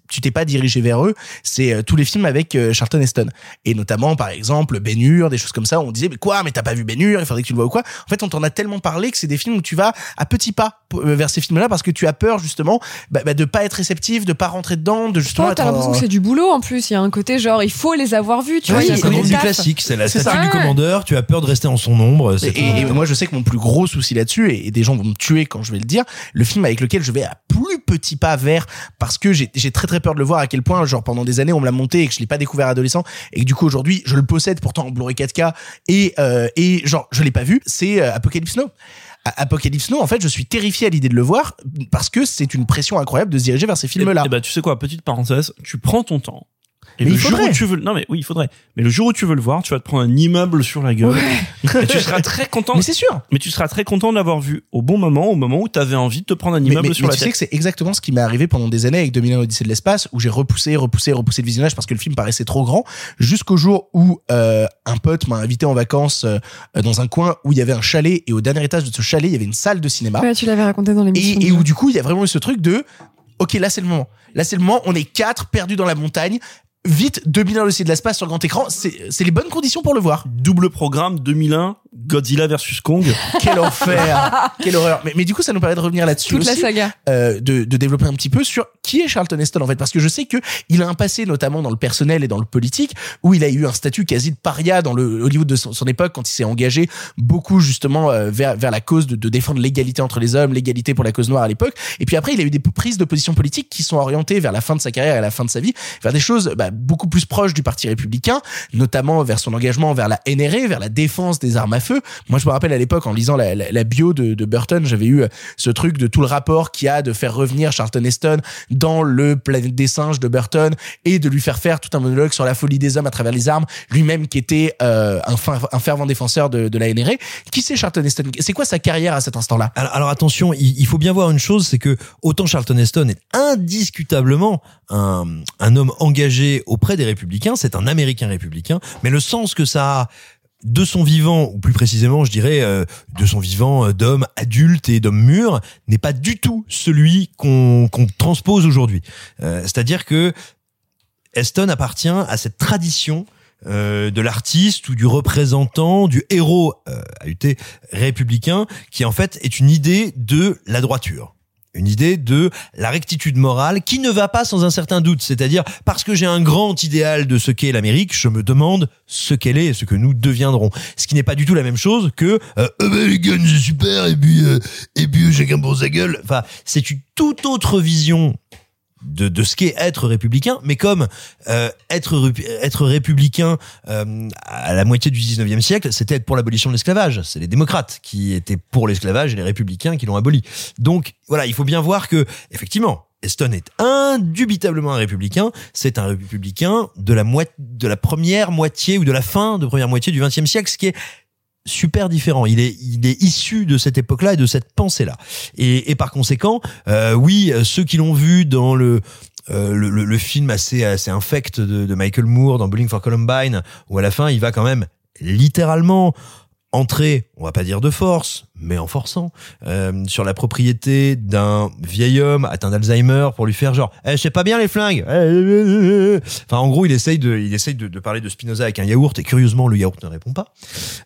tu t'es pas dirigé vers eux, c'est euh, tous les films avec euh, Charlton Heston. Et notamment, par exemple, Ben Hur, des choses comme ça, où on disait, mais quoi, mais t'as pas vu Ben Hur, il faudrait que tu le vois ou quoi. En fait, on t'en a tellement parlé que c'est des films où tu vas à petits pas euh, vers ces films-là parce que tu as peur, justement, bah, bah, de pas être réceptif, de pas rentrer dedans, de justement oh, t'as l'impression que c'est du boulot, en plus. Il y a un côté genre, il faut les avoir vus, tu ouais, vois. C'est comme du classique, c'est la statue du commandeur, tu as peur de rester en son ombre. Et, et, moi, je sais que mon plus gros souci là-dessus, et, et des gens vont me tuer quand je vais le dire, le film avec lequel je vais à plus petits pas vers parce que j'ai très très peur de le voir à quel point genre pendant des années on me l'a monté et que je l'ai pas découvert adolescent et que du coup aujourd'hui je le possède pourtant en Blu-ray 4K et euh, et genre je l'ai pas vu c'est euh, Apocalypse Now Apocalypse Now, en fait, je suis terrifié à l'idée de le voir parce que c'est une pression incroyable de se diriger vers ces films-là. Et, et bah, tu sais quoi, petite parenthèse, tu prends ton temps. Et mais le jour où tu veux, non mais oui, il faudrait. Mais le jour où tu veux le voir, tu vas te prendre un immeuble sur la gueule. Ouais. Et tu seras très content. Mais c'est sûr. Mais tu seras très content de l'avoir vu au bon moment, au moment où tu avais envie de te prendre un immeuble mais, mais, sur mais la tu tête. sais que c'est exactement ce qui m'est arrivé pendant des années avec 2001 Odyssée de l'espace, où j'ai repoussé, repoussé, repoussé le visionnage parce que le film paraissait trop grand, jusqu'au jour où euh, un pote m'a invité en vacances euh, dans un coin où il y avait un chalet et au dernier étage de ce chalet il y avait une salle de cinéma. Ouais, tu l'avais raconté dans l'émission. Et, et où du coup il y a vraiment eu ce truc de ok là c'est le moment là c'est le moment on est quatre perdus dans la montagne vite 2001 le de l'espace sur grand écran c'est les bonnes conditions pour le voir. Double programme 2001 Godzilla versus Kong. Quel enfer. Quelle horreur. Mais, mais du coup ça nous permet de revenir là-dessus toute aussi, la saga. euh, de, de développer un petit peu sur qui est Charlton Heston en fait. Parce que je sais que il a un passé notamment dans le personnel et dans le politique où il a eu un statut quasi de paria dans le Hollywood de son, son époque quand il s'est engagé beaucoup justement euh, vers vers la cause de, de défendre l'égalité entre les hommes l'égalité pour la cause noire à l'époque. Et puis après il a eu des prises de position politique qui sont orientées vers la fin de sa carrière et la fin de sa vie vers des choses bah, beaucoup plus proches du parti républicain, notamment vers son engagement vers la NRA, vers la défense des armes à feu. Moi, je me rappelle à l'époque, en lisant la, bio de, Burton, j'avais eu euh, ce truc de tout le rapport qu'il y a de faire revenir Charlton Heston dans le Planète des singes de Burton et de lui faire faire tout un monologue sur la folie des hommes à travers les armes, lui-même qui était euh, un, fervent défenseur de, la NRA. Qui c'est Charlton Heston? C'est quoi sa carrière à cet instant-là? Alors, attention, il, faut bien voir une chose, c'est que autant Charlton Heston est indiscutablement un homme engagé auprès des républicains, c'est un Américain républicain, mais le sens que ça a de son vivant, ou plus précisément, je dirais, euh, de son vivant euh, d'homme adulte et d'homme mûr, n'est pas du tout celui qu'on transpose aujourd'hui. Euh, C'est-à-dire que Heston appartient à cette tradition de l'artiste ou du représentant, du héros républicain, qui en fait est une idée de la droiture. Une idée de la rectitude morale qui ne va pas sans un certain doute. C'est-à-dire, parce que j'ai un grand idéal de ce qu'est l'Amérique, je me demande ce qu'elle est et ce que nous deviendrons. Ce qui n'est pas du tout la même chose que euh, Ah ben, les guns, c'est super, et puis, euh, et puis chacun pour sa gueule. Enfin, c'est une toute autre vision de, de ce qu'est être républicain, mais comme euh, être, être républicain euh, à la moitié du 19e siècle, c'était être pour l'abolition de l'esclavage. C'est les démocrates qui étaient pour l'esclavage et les républicains qui l'ont aboli. Donc voilà, il faut bien voir que, effectivement, Eston est indubitablement un républicain. C'est un républicain de la, de la première moitié ou de la fin de première moitié du 20e siècle, ce qui est super différent. Il est, il est issu de cette époque-là et de cette pensée-là. Et, et par conséquent, euh, oui, ceux qui l'ont vu dans le euh, le, le- le film assez assez infect de, de Michael Moore dans Bowling for Columbine, où à la fin il va quand même littéralement entrer, on va pas dire de force, mais en forçant, euh, sur la propriété d'un vieil homme atteint d'Alzheimer pour lui faire genre, eh, je sais pas bien les flingues. Eh. Enfin, en gros, il essaye de, il essaye de, de parler de Spinoza avec un yaourt et curieusement, le yaourt ne répond pas.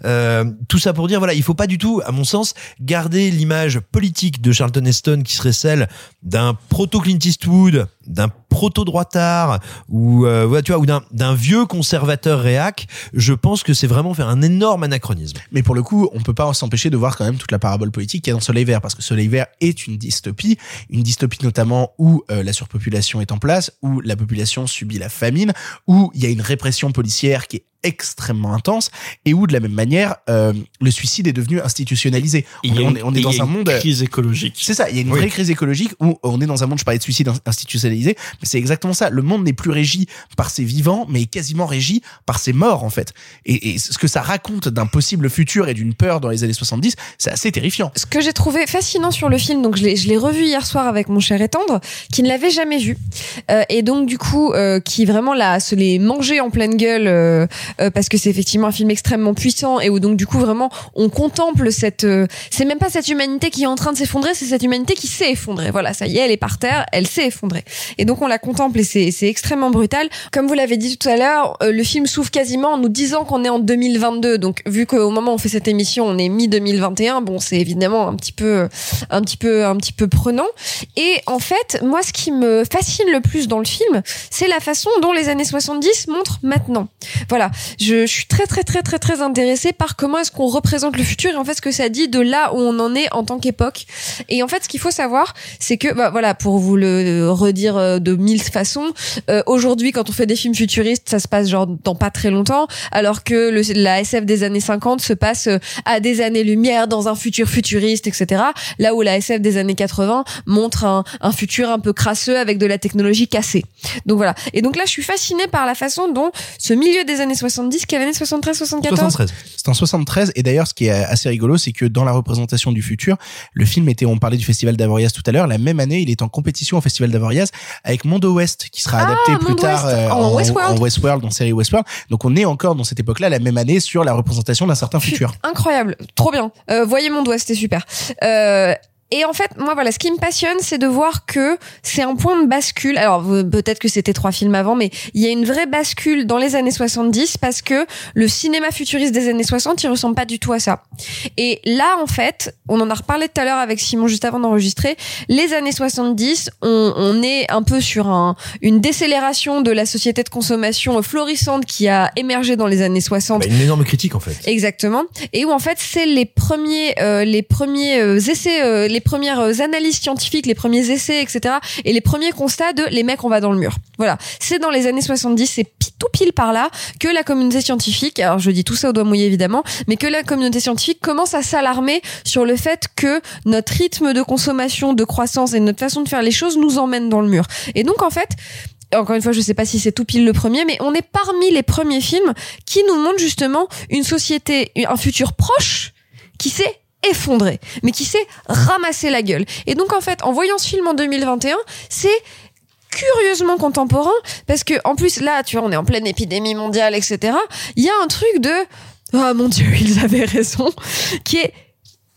Euh, tout ça pour dire, voilà, il faut pas du tout, à mon sens, garder l'image politique de Charlton Heston qui serait celle d'un proto Clint Eastwood, d'un proto droitard ou euh, tu vois, ou d'un d'un vieux conservateur réac. Je pense que c'est vraiment faire un énorme anachronisme. Mais pour le coup, on peut pas s'empêcher de voir quand même toute la parabole politique qu'il y a dans Soleil Vert, parce que Soleil Vert est une dystopie, une dystopie notamment où euh, la surpopulation est en place, où la population subit la famine, où il y a une répression policière qui est extrêmement intense et où de la même manière euh, le suicide est devenu institutionnalisé. Il On, y a est- on une- est, on est il y a dans un une monde euh, crise écologique. C'est ça, il y a une Oui. vraie crise écologique où on est dans un monde, je parlais de suicide in- institutionnalisé, mais c'est exactement ça. Le monde n'est plus régi par ses vivants, mais est quasiment régi par ses morts en fait. Et, et ce que ça raconte d'un possible futur et d'une peur dans les années 70, c'est assez terrifiant. Ce que j'ai trouvé fascinant sur le film, donc je l'ai, je l'ai revu hier soir avec mon cher et tendre, qui ne l'avait jamais vu, Euh, et donc du coup euh, qui vraiment là se l'est mangé en pleine gueule euh, parce que c'est effectivement un film extrêmement puissant et où donc du coup vraiment on contemple cette, euh, c'est même pas cette humanité qui est en train de s'effondrer, c'est cette humanité qui s'est effondrée. Voilà, ça y est, elle est par terre, elle s'est effondrée. Et donc on la contemple et c'est, c'est extrêmement brutal. Comme vous l'avez dit tout à l'heure, euh, le film s'ouvre quasiment en nous disant qu'on est en 2022. Donc vu qu'au moment où on fait cette émission, on est mi 2021, bon c'est évidemment un petit peu, un petit peu, un petit peu prenant. Et en fait, moi ce qui me fascine le plus dans le film, c'est la façon dont les années 70 montrent maintenant. Voilà, je, suis très très très très très intéressée par comment est-ce qu'on représente le futur et en fait ce que ça dit de là où on en est en tant qu'époque. Et en fait, ce qu'il faut savoir, c'est que bah, voilà, pour vous le redire euh, de mille façons, euh, aujourd'hui quand on fait des films futuristes, ça se passe genre dans pas très longtemps, alors que la SF des années 50 se passe euh, à des années-lumière dans un futur futuriste, etc. Là où la SF des années 80 montre un, un futur un peu crasseux avec de la technologie cassée. Donc voilà. Et donc là, je suis fascinée par la façon dont ce milieu des années 70, quelle année? 73, 74 C'est en 73 et d'ailleurs ce qui est assez rigolo c'est que dans la représentation du futur, le film était on parlait du festival d'Avoriaz tout à l'heure, la même année, il est en compétition au festival d'Avoriaz avec Mondo West qui sera Ah, adapté plus tard euh, en Westworld. en Westworld, dans la série Westworld. Donc on est encore dans cette époque-là la même année sur la représentation d'un certain futur. Incroyable, trop bien. Euh, voyez mon doigt, c'était super. Euh, et en fait, moi, voilà, ce qui me passionne, c'est de voir que c'est un point de bascule. Alors, peut-être que c'était trois films avant, mais il y a une vraie bascule dans les années 70 parce que le cinéma futuriste des années 60, il ressemble pas du tout à ça. Et là, en fait, on en a reparlé tout à l'heure avec Simon juste avant d'enregistrer. Les années 70, on, on est un peu sur un, une décélération de la société de consommation florissante qui a émergé dans les années 60. Bah, une énorme critique en fait. Exactement. Et où en fait c'est les premiers, euh, les premiers euh, essais, euh, les premières euh, analyses scientifiques, les premiers essais, etc. Et les premiers constats de les mecs, on va dans le mur. Voilà. C'est dans les années 70, c'est tout pile par là que la communauté scientifique, alors je dis tout ça au doigt mouillé évidemment, mais que la communauté scientifique commence à s'alarmer sur le fait que notre rythme de consommation, de croissance et notre façon de faire les choses nous emmène dans le mur. Et donc en fait, encore une fois, je sais pas si c'est tout pile le premier, mais on est parmi les premiers films qui nous montrent justement une société, un futur proche qui s'est effondré, mais qui s'est ramassé la gueule. Et donc en fait, en voyant ce film en 2021, c'est curieusement contemporain parce que en plus là, tu vois, on est en pleine épidémie mondiale, etc. Il y a un truc de ah mon dieu, ils avaient raison, qui est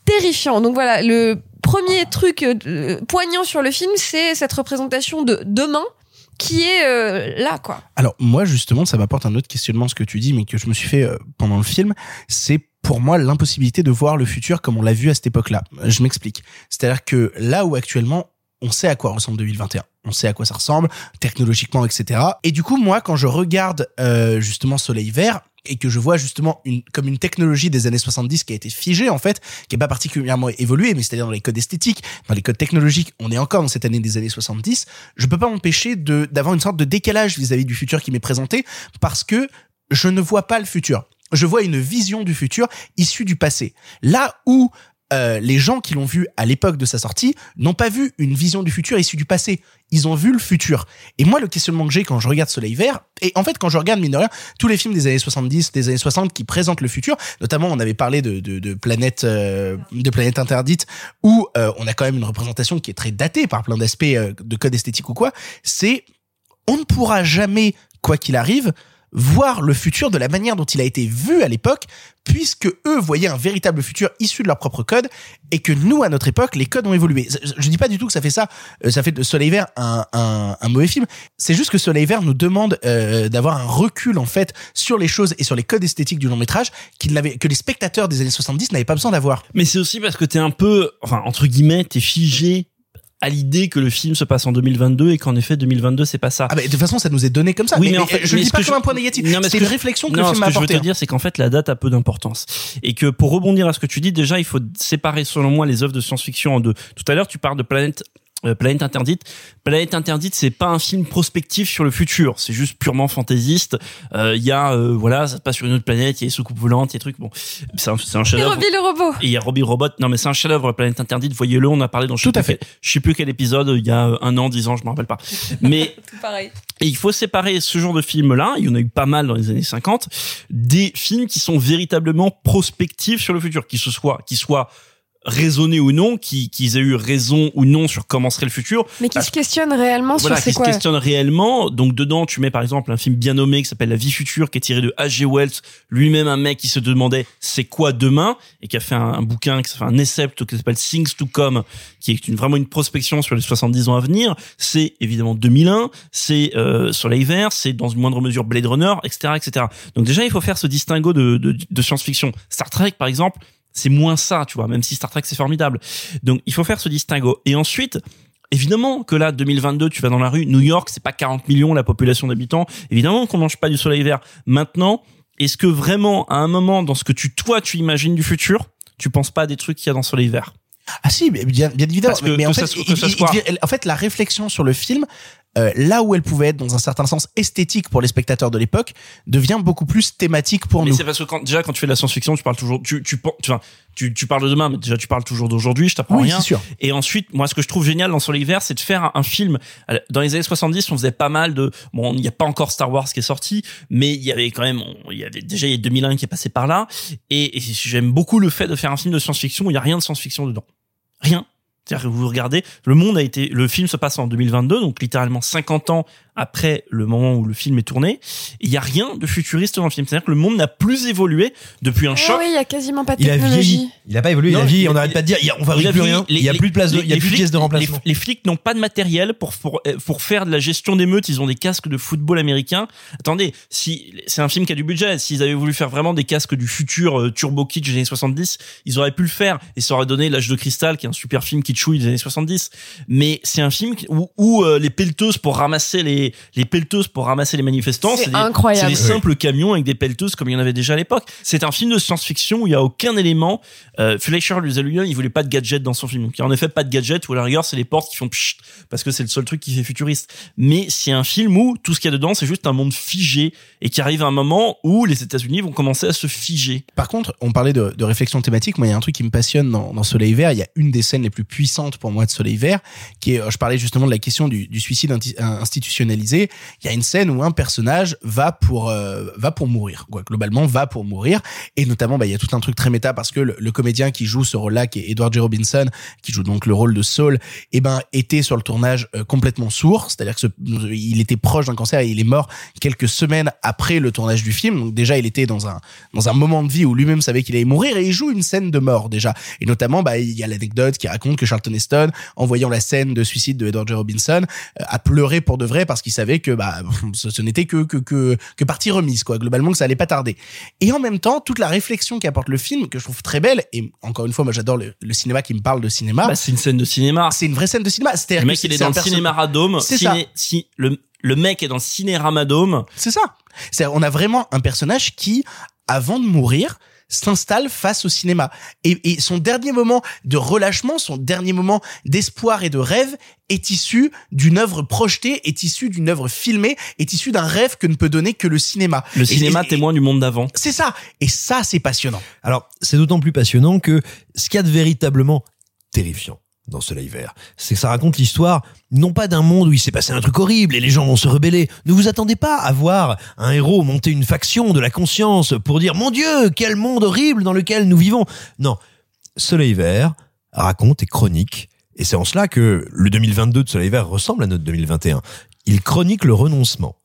terrifiant. Donc voilà, le premier truc euh, poignant sur le film, c'est cette représentation de demain qui est euh, là, quoi. Alors moi justement, ça m'apporte un autre questionnement ce que tu dis, mais que je me suis fait euh, pendant le film, c'est pour moi l'impossibilité de voir le futur comme on l'a vu à cette époque-là. Je m'explique. C'est-à-dire que là où actuellement on sait à quoi ressemble 2021. On sait à quoi ça ressemble, technologiquement, etc. Et du coup, moi, quand je regarde euh, justement Soleil Vert, et que je vois justement comme une technologie des années 70 qui a été figée en fait, qui est pas particulièrement évoluée, mais c'est-à-dire dans les codes esthétiques, dans les codes technologiques, on est encore dans cette année des années 70. Je peux pas m'empêcher d'avoir une sorte de décalage vis-à-vis du futur qui m'est présenté parce que je ne vois pas le futur. Je vois une vision du futur issue du passé. Là où euh, les gens qui l'ont vu à l'époque de sa sortie n'ont pas vu une vision du futur issue du passé. Ils ont vu le futur. Et moi, le questionnement que j'ai quand je regarde Soleil Vert, et en fait, quand je regarde, mine de rien, tous les films des années 70, des années 60 qui présentent le futur, notamment, on avait parlé de, de, de Planète, euh, de Planète Interdite, où euh, on a quand même une représentation qui est très datée par plein d'aspects euh, de code esthétique ou quoi, c'est on ne pourra jamais, quoi qu'il arrive, voir le futur de la manière dont il a été vu à l'époque, puisque eux voyaient un véritable futur issu de leur propre code, et que nous, à notre époque, les codes ont évolué. Je, dis pas du tout que ça fait ça, euh, ça fait de Soleil Vert un, mauvais film. C'est juste que Soleil Vert nous demande euh, d'avoir un recul, en fait, sur les choses et sur les codes esthétiques du long métrage, que les spectateurs des années 70 n'avaient pas besoin d'avoir. Mais c'est aussi parce que t'es un peu, enfin, entre guillemets, t'es figé à l'idée que le film se passe en 2022 et qu'en effet 2022 c'est pas ça. Ah bah, de toute façon ça nous est donné comme ça. Oui, mais, mais en fait, je mais dis ce pas que comme je- un point négatif. Non, mais C'est ce une je- réflexion que non, le film ce m'a que je veux te dire, c'est qu'en fait, la date a peu d'importance. Et que pour rebondir à ce que tu dis, déjà, il faut séparer, selon moi, les œuvres de science-fiction en deux. Tout à l'heure, tu parles de Planète, euh, Planète Interdite. Planète Interdite, c'est pas un film prospectif sur le futur. C'est juste purement fantaisiste. Euh, Il y a, euh, voilà, ça se passe sur une autre planète, il y a des soucoupes volantes, il y a des trucs. Bon, c'est un, c'est un Et chef-d'œuvre. Robbie le robot. Et il y a Robbie le Robot. Non, mais c'est un chef-d'œuvre, Planète Interdite. Voyez-le, on a parlé dans Tout à fait. quel- je sais plus quel épisode, il y a euh, un an, dix ans, je me rappelle pas. Mais Tout pareil. et il faut séparer ce genre de films-là, il y en a eu pas mal dans les années 50, des films qui sont véritablement prospectifs sur le futur, qui se soient, qui soient raisonnés ou non, qui, qu'ils aient eu raison ou non sur comment serait le futur. Mais qui se questionne réellement voilà, sur c'est qui se quoi questionne réellement. Donc dedans, tu mets par exemple un film bien nommé qui s'appelle La vie future, qui est tiré de H.G. Wells, lui-même un mec qui se demandait c'est quoi demain? Et qui a fait un, un bouquin qui s'appelle un essai plutôt qui s'appelle Things to Come, qui est une, vraiment une prospection sur les 70 ans à venir. C'est évidemment 2001, c'est euh, Soleil Vert, c'est dans une moindre mesure Blade Runner, etc., etc. Donc déjà, il faut faire ce distinguo de, de, de science-fiction. Star Trek, par exemple, c'est moins ça, tu vois, même si Star Trek c'est formidable. Donc il faut faire ce distinguo. Et ensuite, Évidemment que là, 2022, tu vas dans la rue, New York, c'est pas 40 millions la population d'habitants. Évidemment qu'on mange pas du soleil vert. Maintenant, est-ce que vraiment, à un moment, dans ce que tu, toi, tu imagines du futur, tu penses pas à des trucs qu'il y a dans soleil vert? Ah si, bien, bien évidemment. Parce que- mais en que fait, soit- il- en fait, la réflexion sur le film, euh, là où elle pouvait être dans un certain sens esthétique pour les spectateurs de l'époque, devient beaucoup plus thématique pour Mais nous. c'est parce que quand, déjà, quand tu fais de la science-fiction, tu parles toujours, tu, tu, tu, tu, tu parles de demain, mais déjà, tu parles toujours d'aujourd'hui, je t'apprends Oui, rien. sûr. Et ensuite, moi, ce que je trouve génial dans Soleil Vert, c'est de faire un, un film. Dans les années 70, on faisait pas mal de, bon, il n'y a pas encore Star Wars qui est sorti, mais il y avait quand même, il y avait déjà, il y a 2001 qui est passé par là. Et, et j'aime beaucoup le fait de faire un film de science-fiction où il y a rien de science-fiction dedans. Rien. C'est-à-dire que vous regardez, le monde a été, le film se passe en 2022, donc littéralement 50 ans après le moment où le film est tourné. Il y a rien de futuriste dans le film. C'est-à-dire que le monde n'a plus évolué depuis un Ah choc. oui, il y a quasiment pas de Il a vieilli. Il a pas évolué, il Non, a vieilli. il- On n'arrête pas de dire, il y a- on fabrique Il a plus rien. Les- Il y a plus de place de, il y a plus de pièces de remplacement. Les, les flics n'ont pas de matériel pour, pour pour faire de la gestion d'émeutes. Ils ont des casques de football américain. Attendez, si c'est un film qui a du budget, s'ils avaient voulu faire vraiment des casques du futur euh, turbo kitsch des années 70, ils auraient pu le faire et ça aurait donné l'âge de cristal, qui est un super film kitschouille des années 70. Mais c'est un film où, où euh, les pelleteuses pour ramasser les les, les pelleteuses pour ramasser les manifestants. C'est incroyable. C'est des simples camions avec des pelleteuses comme il y en avait déjà à l'époque. C'est un film de science-fiction où il y a aucun élément. Euh, Fleischer lui il voulait pas de gadget dans son film. Donc il y a en effet pas de gadget ou à la rigueur c'est les portes qui font pchit parce que c'est le seul truc qui fait futuriste. Mais c'est un film où tout ce qu'il y a dedans c'est juste un monde figé et qui arrive à un moment où les États-Unis vont commencer à se figer. Par contre, on parlait de, de réflexion thématique. Moi, il y a un truc qui me passionne dans, dans Soleil Vert. Il y a une des scènes les plus puissantes pour moi de Soleil Vert, qui est, euh, je parlais justement de la question du, du suicide inti- Il y a une scène où un personnage va pour euh, va pour mourir. Globalement, va pour mourir. Et notamment, bah, il y a tout un truc très méta parce que le, comédien qui joue ce rôle-là, qui est Edward J. Robinson, qui joue donc le rôle de Saul, eh ben, était sur le tournage euh, complètement sourd. C'est-à-dire que il était proche d'un cancer et il est mort quelques semaines après le tournage du film. Donc déjà, il était dans un dans un moment de vie où lui-même savait qu'il allait mourir et il joue une scène de mort déjà. Et notamment, bah, il y a l'anecdote qui raconte que Charlton Heston, en voyant la scène de suicide de Edward J. Robinson, euh, a pleuré pour de vrai parce qu'il savait que bah ce, ce n'était que que que que partie remise quoi. Globalement, que ça allait pas tarder. Et en même temps, toute la réflexion qu'apporte le film que je trouve très belle et encore une fois, moi j'adore le, le cinéma qui me parle de cinéma. Bah, c'est une scène de cinéma. C'est une vraie scène de cinéma. C'est-à-dire Le mec, c'est- il est c'est dans le cinéma Radome. C'est ça. Si, le, le mec est dans le cinérama Dome. C'est ça. C'est on a vraiment un personnage qui, avant de mourir, s'installe face au cinéma. Et, et son dernier moment de relâchement, son dernier moment d'espoir et de rêve est issu d'une œuvre projetée, est issu d'une œuvre filmée, est issu d'un rêve que ne peut donner que le cinéma. Le Et- cinéma et- témoin du monde d'avant. C'est ça. Et ça, c'est passionnant. Alors, c'est d'autant plus passionnant que ce qu'il y a de véritablement terrifiant dans Soleil Vert, c'est que ça raconte l'histoire non pas d'un monde où il s'est passé un truc horrible et les gens vont se rebeller. Ne vous attendez pas à voir un héros monter une faction de la conscience pour dire mon Dieu, quel monde horrible dans lequel nous vivons. Non, Soleil Vert raconte et chronique, et c'est en cela que le 2022 de Soleil Vert ressemble à notre 2021. Il chronique le renoncement.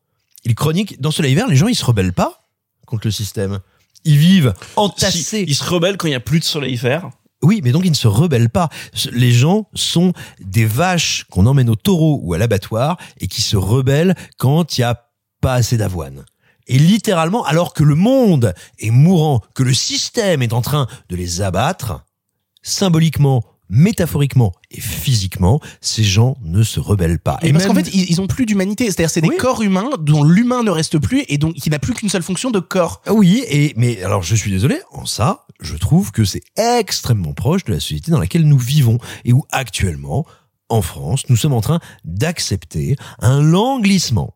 Il chronique, dans Soleil Vert, les gens ils se rebellent pas contre le système. Ils vivent entassés. Si, il se rebelle quand il y a plus de soleil vert. Oui, mais donc ils ne se rebellent pas. Les gens sont des vaches qu'on emmène au taureau ou à l'abattoir et qui se rebellent quand il y a pas assez d'avoine. Et littéralement, alors que le monde est mourant, que le système est en train de les abattre, symboliquement, métaphoriquement et physiquement, ces gens ne se rebellent pas. Et parce qu'en fait, ils, ils ont plus d'humanité. C'est-à-dire, c'est des corps humains dont l'humain ne reste plus et donc qui n'a plus qu'une seule fonction de corps. Oui, et mais alors je suis désolé, en ça, je trouve que c'est extrêmement proche de la société dans laquelle nous vivons et où actuellement, en France, nous sommes en train d'accepter un languissement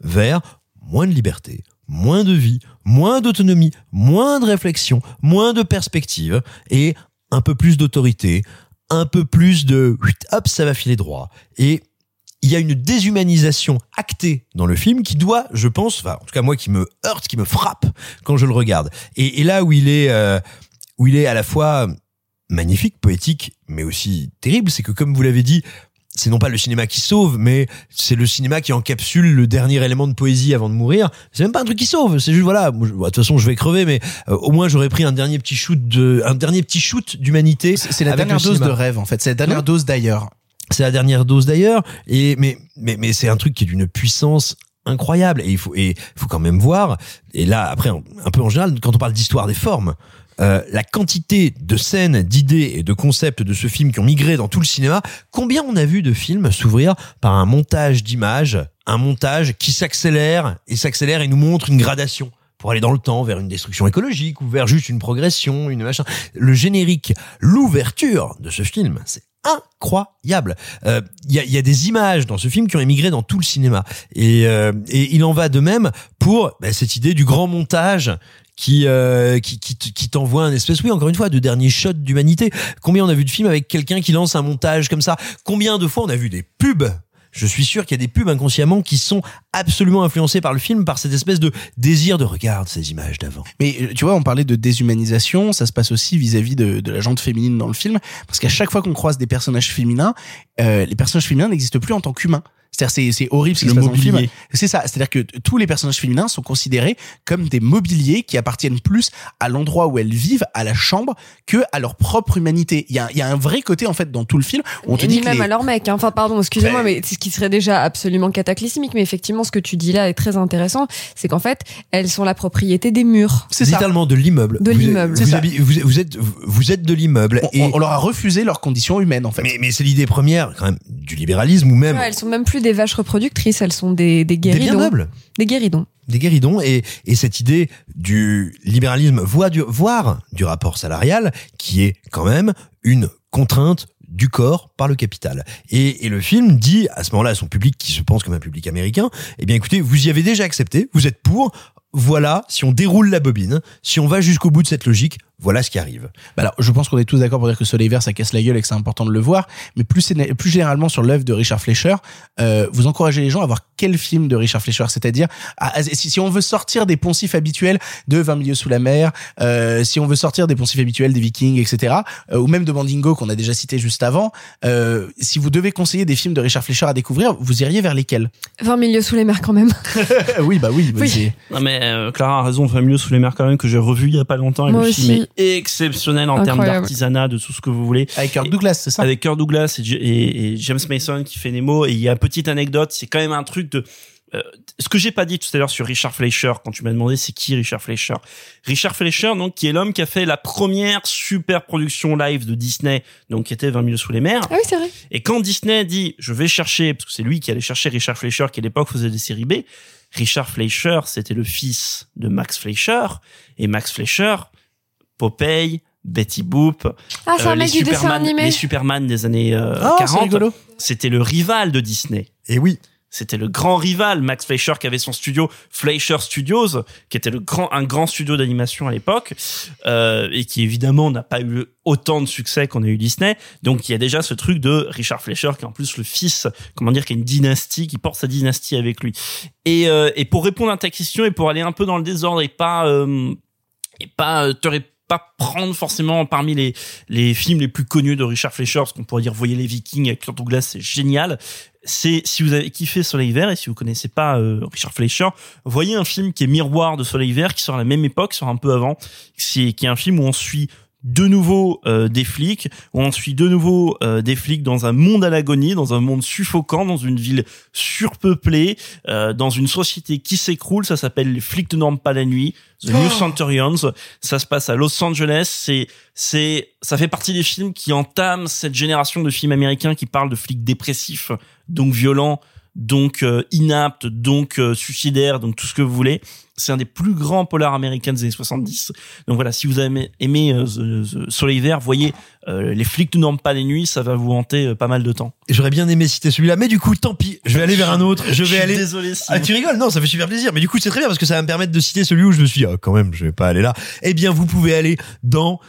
vers moins de liberté, moins de vie, moins d'autonomie, moins de réflexion, moins de perspective et un peu plus d'autorité, un peu plus de hop, ça va filer droit. Et il y a une déshumanisation actée dans le film qui doit, je pense, enfin, en tout cas moi qui me heurte, qui me frappe quand je le regarde. Et, là où il est, euh, où il est à la fois magnifique, poétique, mais aussi terrible, c'est que comme vous l'avez dit, c'est non pas le cinéma qui sauve, mais c'est le cinéma qui encapsule le dernier élément de poésie avant de mourir. C'est même pas un truc qui sauve, c'est juste voilà. bon, De toute façon, je vais crever, mais euh, au moins j'aurais pris un dernier petit shoot de, un dernier petit shoot d'humanité. C'est la dernière dose cinéma. de rêve, en fait. C'est la dernière dose d'ailleurs. C'est la dernière dose d'ailleurs. Et mais mais mais c'est un truc qui est d'une puissance incroyable. Et il faut et il faut quand même voir. Et là après un peu en général quand on parle d'histoire des formes. Euh, la quantité de scènes, d'idées et de concepts de ce film qui ont migré dans tout le cinéma, combien on a vu de films s'ouvrir par un montage d'images, un montage qui s'accélère et s'accélère et nous montre une gradation pour aller dans le temps vers une destruction écologique ou vers juste une progression, une machin. Le générique, l'ouverture de ce film, c'est incroyable. Euh, Il y, a, y a des images dans ce film qui ont émigré dans tout le cinéma. Et, euh, et il en va de même pour bah, cette idée du grand montage qui euh, qui qui, t'envoie un espèce oui encore une fois de dernier shot d'humanité. Combien on a vu de films avec quelqu'un qui lance un montage comme ça? Combien de fois on a vu des pubs? Je suis sûr qu'il y a des pubs inconsciemment qui sont absolument influencés par le film par cette espèce de désir de regarde ces images d'avant. Mais euh, tu vois, on parlait de déshumanisation, ça se passe aussi vis-à-vis de, de la jante féminine dans le film, parce qu'à chaque fois qu'on croise des personnages féminins, euh, les personnages féminins n'existent plus en tant qu'humains. C'est-à-dire, c'est, c'est horrible ce qui se passe dans le film. C'est ça. C'est-à-dire que tous les personnages féminins sont considérés comme des mobiliers qui appartiennent plus à l'endroit où elles vivent, à la chambre, que à leur propre humanité. Il y a, il y a un vrai côté, en fait, dans tout le film, où on te Et dit ni que même les- à leur mec. hein. Enfin, pardon, excusez-moi, Ben- mais c'est ce qui serait déjà absolument cataclysmique. Mais effectivement, ce que tu dis là est très intéressant. C'est qu'en fait, elles sont la propriété des murs. littéralement de l'immeuble De l'immeuble. vous, C'est êtes vous êtes de l'immeuble on, et on leur a refusé leurs conditions humaines, en fait. mais, mais c'est l'idée première quand même du libéralisme ou même Ouais, elles sont même plus des vaches reproductrices, elles sont des, des Des guéridons. bien nobles. Des guéridons. des guéridons et, et cette idée du libéralisme voire du, voire du rapport salarial qui est quand même une contrainte du corps par le capital. Et, et le film dit à ce moment-là à son public qui se pense comme un public américain, eh bien écoutez, vous y avez déjà accepté, vous êtes pour, voilà, si on déroule la bobine, si on va jusqu'au bout de cette logique, voilà ce qui arrive. Bah alors, je pense qu'on est tous d'accord pour dire que Soleil Vert, ça casse la gueule et que c'est important de le voir. Mais plus, généralement sur l'œuvre de Richard Fleischer, euh, vous encouragez les gens à voir quel film de Richard Fleischer, c'est-à-dire à- à- si, si on veut sortir des poncifs habituels de 20 milieux sous la mer, euh, si on veut sortir des poncifs habituels des Vikings, etc., euh, ou même de Mandingo qu'on a déjà cité juste avant, euh, si vous devez conseiller des films de Richard Fleischer à découvrir, vous iriez vers lesquels? 20 milieux sous les mers quand même. Oui, bah oui. Oui. Non mais euh, Clara a raison, enfin mieux sous les mers quand même que j'ai revu il y a pas longtemps et Moi le aussi. film exceptionnel en termes d'artisanat, de tout ce que vous voulez. Avec Kirk Douglas, c'est ça Avec Kirk Douglas et, et- et James Mason qui fait Nemo et il y a une petite anecdote, c'est quand même un truc de euh, ce que j'ai pas dit tout à l'heure sur Richard Fleischer quand tu m'as demandé c'est qui Richard Fleischer. Richard Fleischer donc qui est l'homme qui a fait la première super production live de Disney donc qui était 20 milieux sous les mers. Ah oui, c'est vrai. Et quand Disney dit je vais chercher, parce que c'est lui qui allait chercher Richard Fleischer qui à l'époque faisait des séries B, Richard Fleischer c'était le fils de Max Fleischer et Max Fleischer, Popeye, Betty Boop, Ah, c'est euh, un mec les du dessin Superman, animé. les Superman des années euh, Ah, 40, c'était le rival de Disney. Et oui. C'était le grand rival, Max Fleischer, qui avait son studio Fleischer Studios, qui était le grand, un grand studio d'animation à l'époque, euh, et qui évidemment n'a pas eu autant de succès qu'on a eu Disney. Donc il y a déjà ce truc de Richard Fleischer, qui est en plus le fils, comment dire, qui a une dynastie, qui porte sa dynastie avec lui. Et, euh, et pour répondre à ta question et pour aller un peu dans le désordre et pas euh, et pas te ré- pas prendre forcément parmi les les films les plus connus de Richard Fleischer parce qu'on pourrait dire voyez les Vikings avec Kirk Douglas c'est génial. C'est si vous avez kiffé Soleil Vert et si vous connaissez pas euh, Richard Fleischer voyez un film qui est miroir de Soleil Vert qui sort à la même époque sort un peu avant c'est qui est un film où on suit de nouveau euh, des flics, où on suit de nouveau euh, des flics dans un monde à l'agonie, dans un monde suffocant, dans une ville surpeuplée, euh, dans une société qui s'écroule. Ça s'appelle Les flics ne dorment pas la nuit, The New Oh. Centurions. Ça se passe à Los Angeles. C'est, c'est, ça fait partie des films qui entament cette génération de films américains qui parlent de flics dépressifs, donc violents, donc euh, inaptes, donc euh, suicidaires, donc tout ce que vous voulez. C'est un des plus grands polars américains des années 70. Donc voilà, si vous avez aimé euh, The- The Soleil Vert, voyez, euh, les flics ne dorment pas les nuits, ça va vous hanter euh, pas mal de temps. Et J'aurais bien aimé citer celui-là, mais du coup, tant pis. Je vais aller vers un autre. Je vais suis aller. désolé, Simon. Ah, tu rigoles? Non, ça fait super plaisir. Mais du coup, c'est très bien parce que ça va me permettre de citer celui où je me suis dit, ah, quand même, je vais pas aller là. Eh bien, vous pouvez aller dans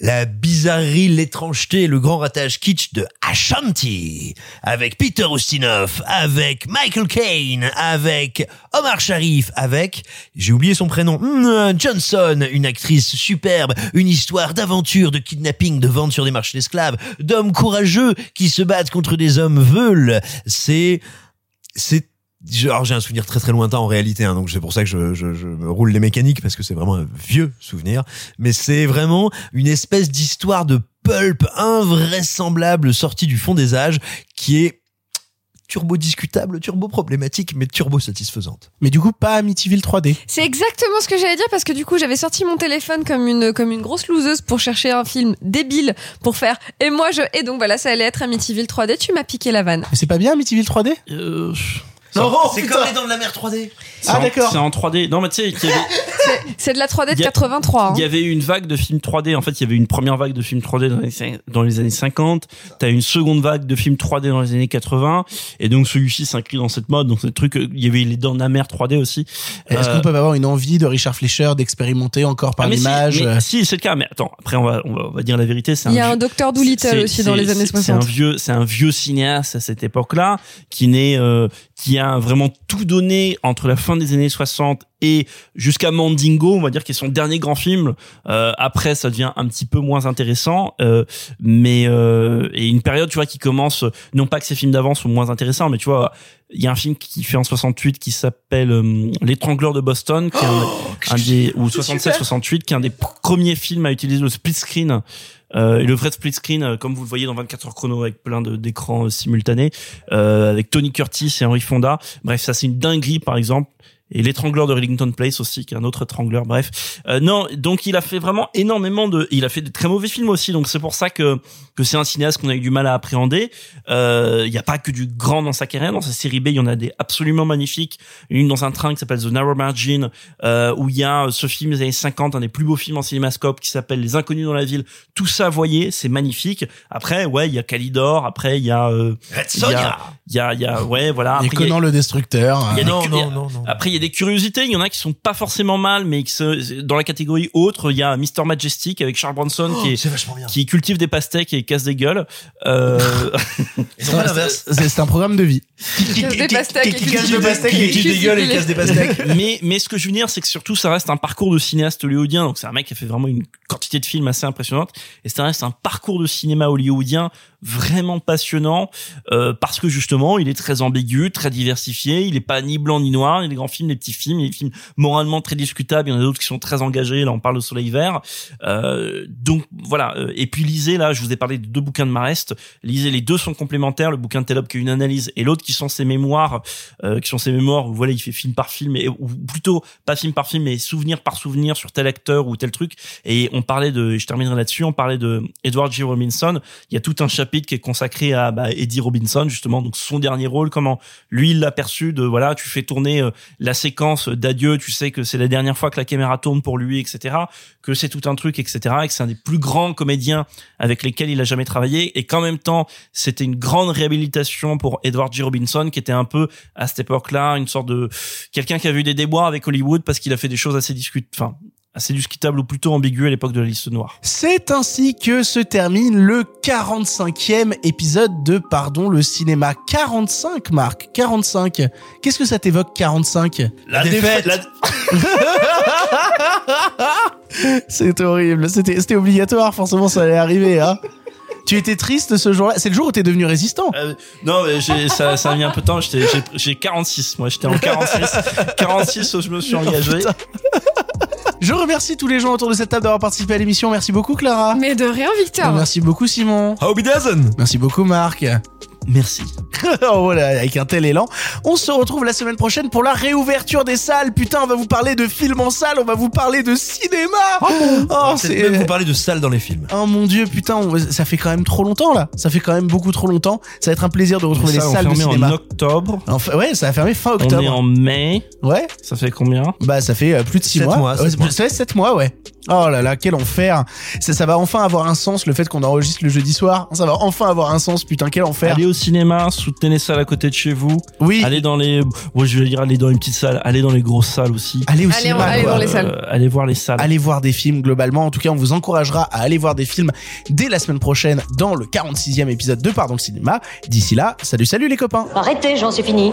la bizarrerie, l'étrangeté, le grand ratage kitsch de Ashanti, avec Peter Ustinov, avec Michael Caine, avec Omar Sharif, avec, j'ai oublié son prénom, hmm, Johnson, une actrice superbe, une histoire d'aventure, de kidnapping, de vente sur des marchés d'esclaves, d'hommes courageux qui se battent contre des hommes veules. C'est, c'est alors j'ai un souvenir très très lointain en réalité, hein, donc c'est pour ça que je, je, je me roule les mécaniques parce que c'est vraiment un vieux souvenir. Mais c'est vraiment une espèce d'histoire de pulp invraisemblable sortie du fond des âges qui est turbo discutable, turbo problématique, mais turbo satisfaisante. Mais du coup, pas Amityville 3D. C'est exactement ce que j'allais dire parce que du coup j'avais sorti mon téléphone comme une comme une grosse loseuse pour chercher un film débile pour faire et moi je et donc voilà ça allait être Amityville 3D tu m'as piqué la vanne. Mais c'est pas bien Amityville 3D Euh, Non, c'est c'est comme les dents de la mer 3D. c'est Ah, d'accord. C'est en 3D. Non, mais tu sais, qu'il y avait- C'est- de la 3D de Il y a- 83. hein. Il y avait eu une vague de films 3D. En fait, il y avait une première vague de films 3D dans les, dans les années 50. T'as une seconde vague de films 3D dans les années 80. Et donc, celui-ci s'inscrit dans cette mode. Donc, c'est le truc, euh, il y avait les dents de la mer 3D aussi. Est-ce Euh, qu'on peut avoir une envie de Richard Fleischer d'expérimenter encore par ah, si, l'image euh, Si, c'est le cas. Mais attends, après, on va, on va, on va dire la vérité. C'est Il y a vieux- un Docteur Dolittle c'est- aussi dans les années c'est- C'est un 60. vieux, c'est un vieux cinéaste à cette époque-là qui n'est, euh, qui a vraiment tout donné entre la fin des années 60 et jusqu'à Mandingo, on va dire, qui est son dernier grand film. Euh, après, ça devient un petit peu moins intéressant, euh, mais euh, et une période, tu vois, qui commence. Non pas que ces films d'avant sont moins intéressants, mais tu vois, il y a un film qui fait en 68 qui s'appelle euh, L'étrangleur de Boston, qui est un, un des ou 67-68, qui est un des premiers films à utiliser le split screen. Euh, et le vrai split screen, euh, comme vous le voyez dans 24 heures chrono avec plein d'écrans euh, simultanés, euh, avec Tony Curtis et Henry Fonda. Bref, ça c'est une dinguerie par exemple. Et l'étrangleur de Rillington Place aussi, qui est un autre étrangleur. Bref, Euh, non, donc il a fait vraiment énormément de, il a fait de très mauvais films aussi. Donc c'est pour ça que que c'est un cinéaste qu'on a eu du mal à appréhender. Euh, Il n'y a pas que du grand dans sa carrière. Dans sa série B, il y en a des absolument magnifiques. Une dans un train qui s'appelle The Narrow Margin, euh, où il y a ce film des années 50, un des plus beaux films en cinémascope, qui s'appelle Les Inconnus dans la ville. Tout ça, voyez, c'est magnifique. Après, ouais, il y a Calidor. Après, il y a, euh, Red Sonja. Il y a, il y a, ouais, voilà. Après, il y a- le Destructeur. il y a des Non, non, non, non. Après, il y a des curiosités. Il y en a qui sont pas forcément mal, mais qui se, dans la catégorie autre, il y a Mr. Majestic avec Charles Bronson qui, Oh, est, c'est vachement bien. qui cultive des pastèques et casse des gueules. Euh, l'inverse. C'est un programme de vie. Qui casse des pastèques et qui casse des pastèques et Qui des gueules et casse des pastèques. mais, mais ce que je veux dire, c'est que surtout, ça reste un parcours de cinéaste hollywoodien. Donc, c'est un mec qui a fait vraiment une quantité de films assez impressionnante. Et ça reste un parcours de cinéma hollywoodien vraiment passionnant, euh, parce que justement, il est très ambigu, très diversifié. Il est pas ni blanc ni noir. Il y a des grands films, des petits films. Il y a des films moralement très discutables. Il y en a d'autres qui sont très engagés. Là, on parle de Soleil Vert. Euh, donc, voilà. Euh, Et puis, lisez, là, je vous ai parlé de deux bouquins de Marest. Lisez, les deux sont complémentaires. Le bouquin de Telop qui est une analyse et l'autre qui sont ses mémoires, euh, qui sont ses mémoires où voilà, il fait film par film et ou plutôt pas film par film mais souvenir par souvenir sur tel acteur ou tel truc. Et on parlait de, je terminerai là-dessus, on parlait de Edward G. Robinson. Il y a tout un chapitre qui est consacré à bah, Eddie Robinson justement, donc son dernier rôle, comment lui il l'a perçu de voilà, tu fais tourner euh, la séquence d'adieu, tu sais que c'est la dernière fois que la caméra tourne pour lui, etc. Que c'est tout un truc, etc. Et que c'est un des plus grands comédiens avec lesquels il a jamais travaillé et qu'en même temps c'était une grande réhabilitation pour Edward G. Robinson qui était un peu à cette époque-là une sorte de quelqu'un qui a vu des déboires avec Hollywood parce qu'il a fait des choses assez discutables, enfin assez discutables ou plutôt ambiguës à l'époque de la liste noire. C'est ainsi que se termine le 45e épisode de Pardon le cinéma. 45, Marc. 45. Qu'est-ce que ça t'évoque, 45 La défaite. C'est horrible. C'était, obligatoire. Forcément, ça allait arriver, hein. Tu étais triste ce jour-là? C'est le jour où t'es devenu résistant? Euh, non, mais ça, ça a mis un peu de temps. J'étais, j'ai, j'ai 46, moi. J'étais en 46. 46 où je me suis engagé. putain. Je remercie tous les gens autour de cette table d'avoir participé à l'émission. Merci beaucoup, Clara. Mais de rien, Victor. Merci beaucoup, Simon. Merci beaucoup, Marc. Merci. oh voilà, avec un tel élan. On se retrouve la semaine prochaine pour la réouverture des salles. Putain, on va vous parler de films en salle, on va vous parler de cinéma. Oh, Peut-être c'est même vous parler de salles dans les films. Oh mon dieu, putain, on- ça fait quand même trop longtemps là. Ça fait quand même beaucoup trop longtemps. Ça va être un plaisir de retrouver les Ça, on salles de fermé cinéma. en octobre. Enfin, ouais, ça va fermer fin On octobre. est en mai. Ouais. Ça fait combien? Bah ça fait euh, plus de 6 Sept mois. mois, Ouais, sept mois. Ça fait 7 mois, ouais. Oh là là, quel enfer. Ça, ça va enfin avoir un sens le fait qu'on enregistre le jeudi soir. Ça va enfin avoir un sens, putain, quel enfer. Allez au cinéma, soutenez les salles à côté de chez vous. Oui. Allez dans les, ouais, je vais dire aller dans les petites salles, allez dans les grosses salles aussi. Allez au Allez, cinéma. allez dans les salles. Euh, allez voir les salles. Allez voir des films globalement. En tout cas, on vous encouragera à aller voir des films dès la semaine prochaine dans le 46e épisode de Pardon le cinéma. D'ici là, salut salut les copains. Arrêtez, j'en suis fini.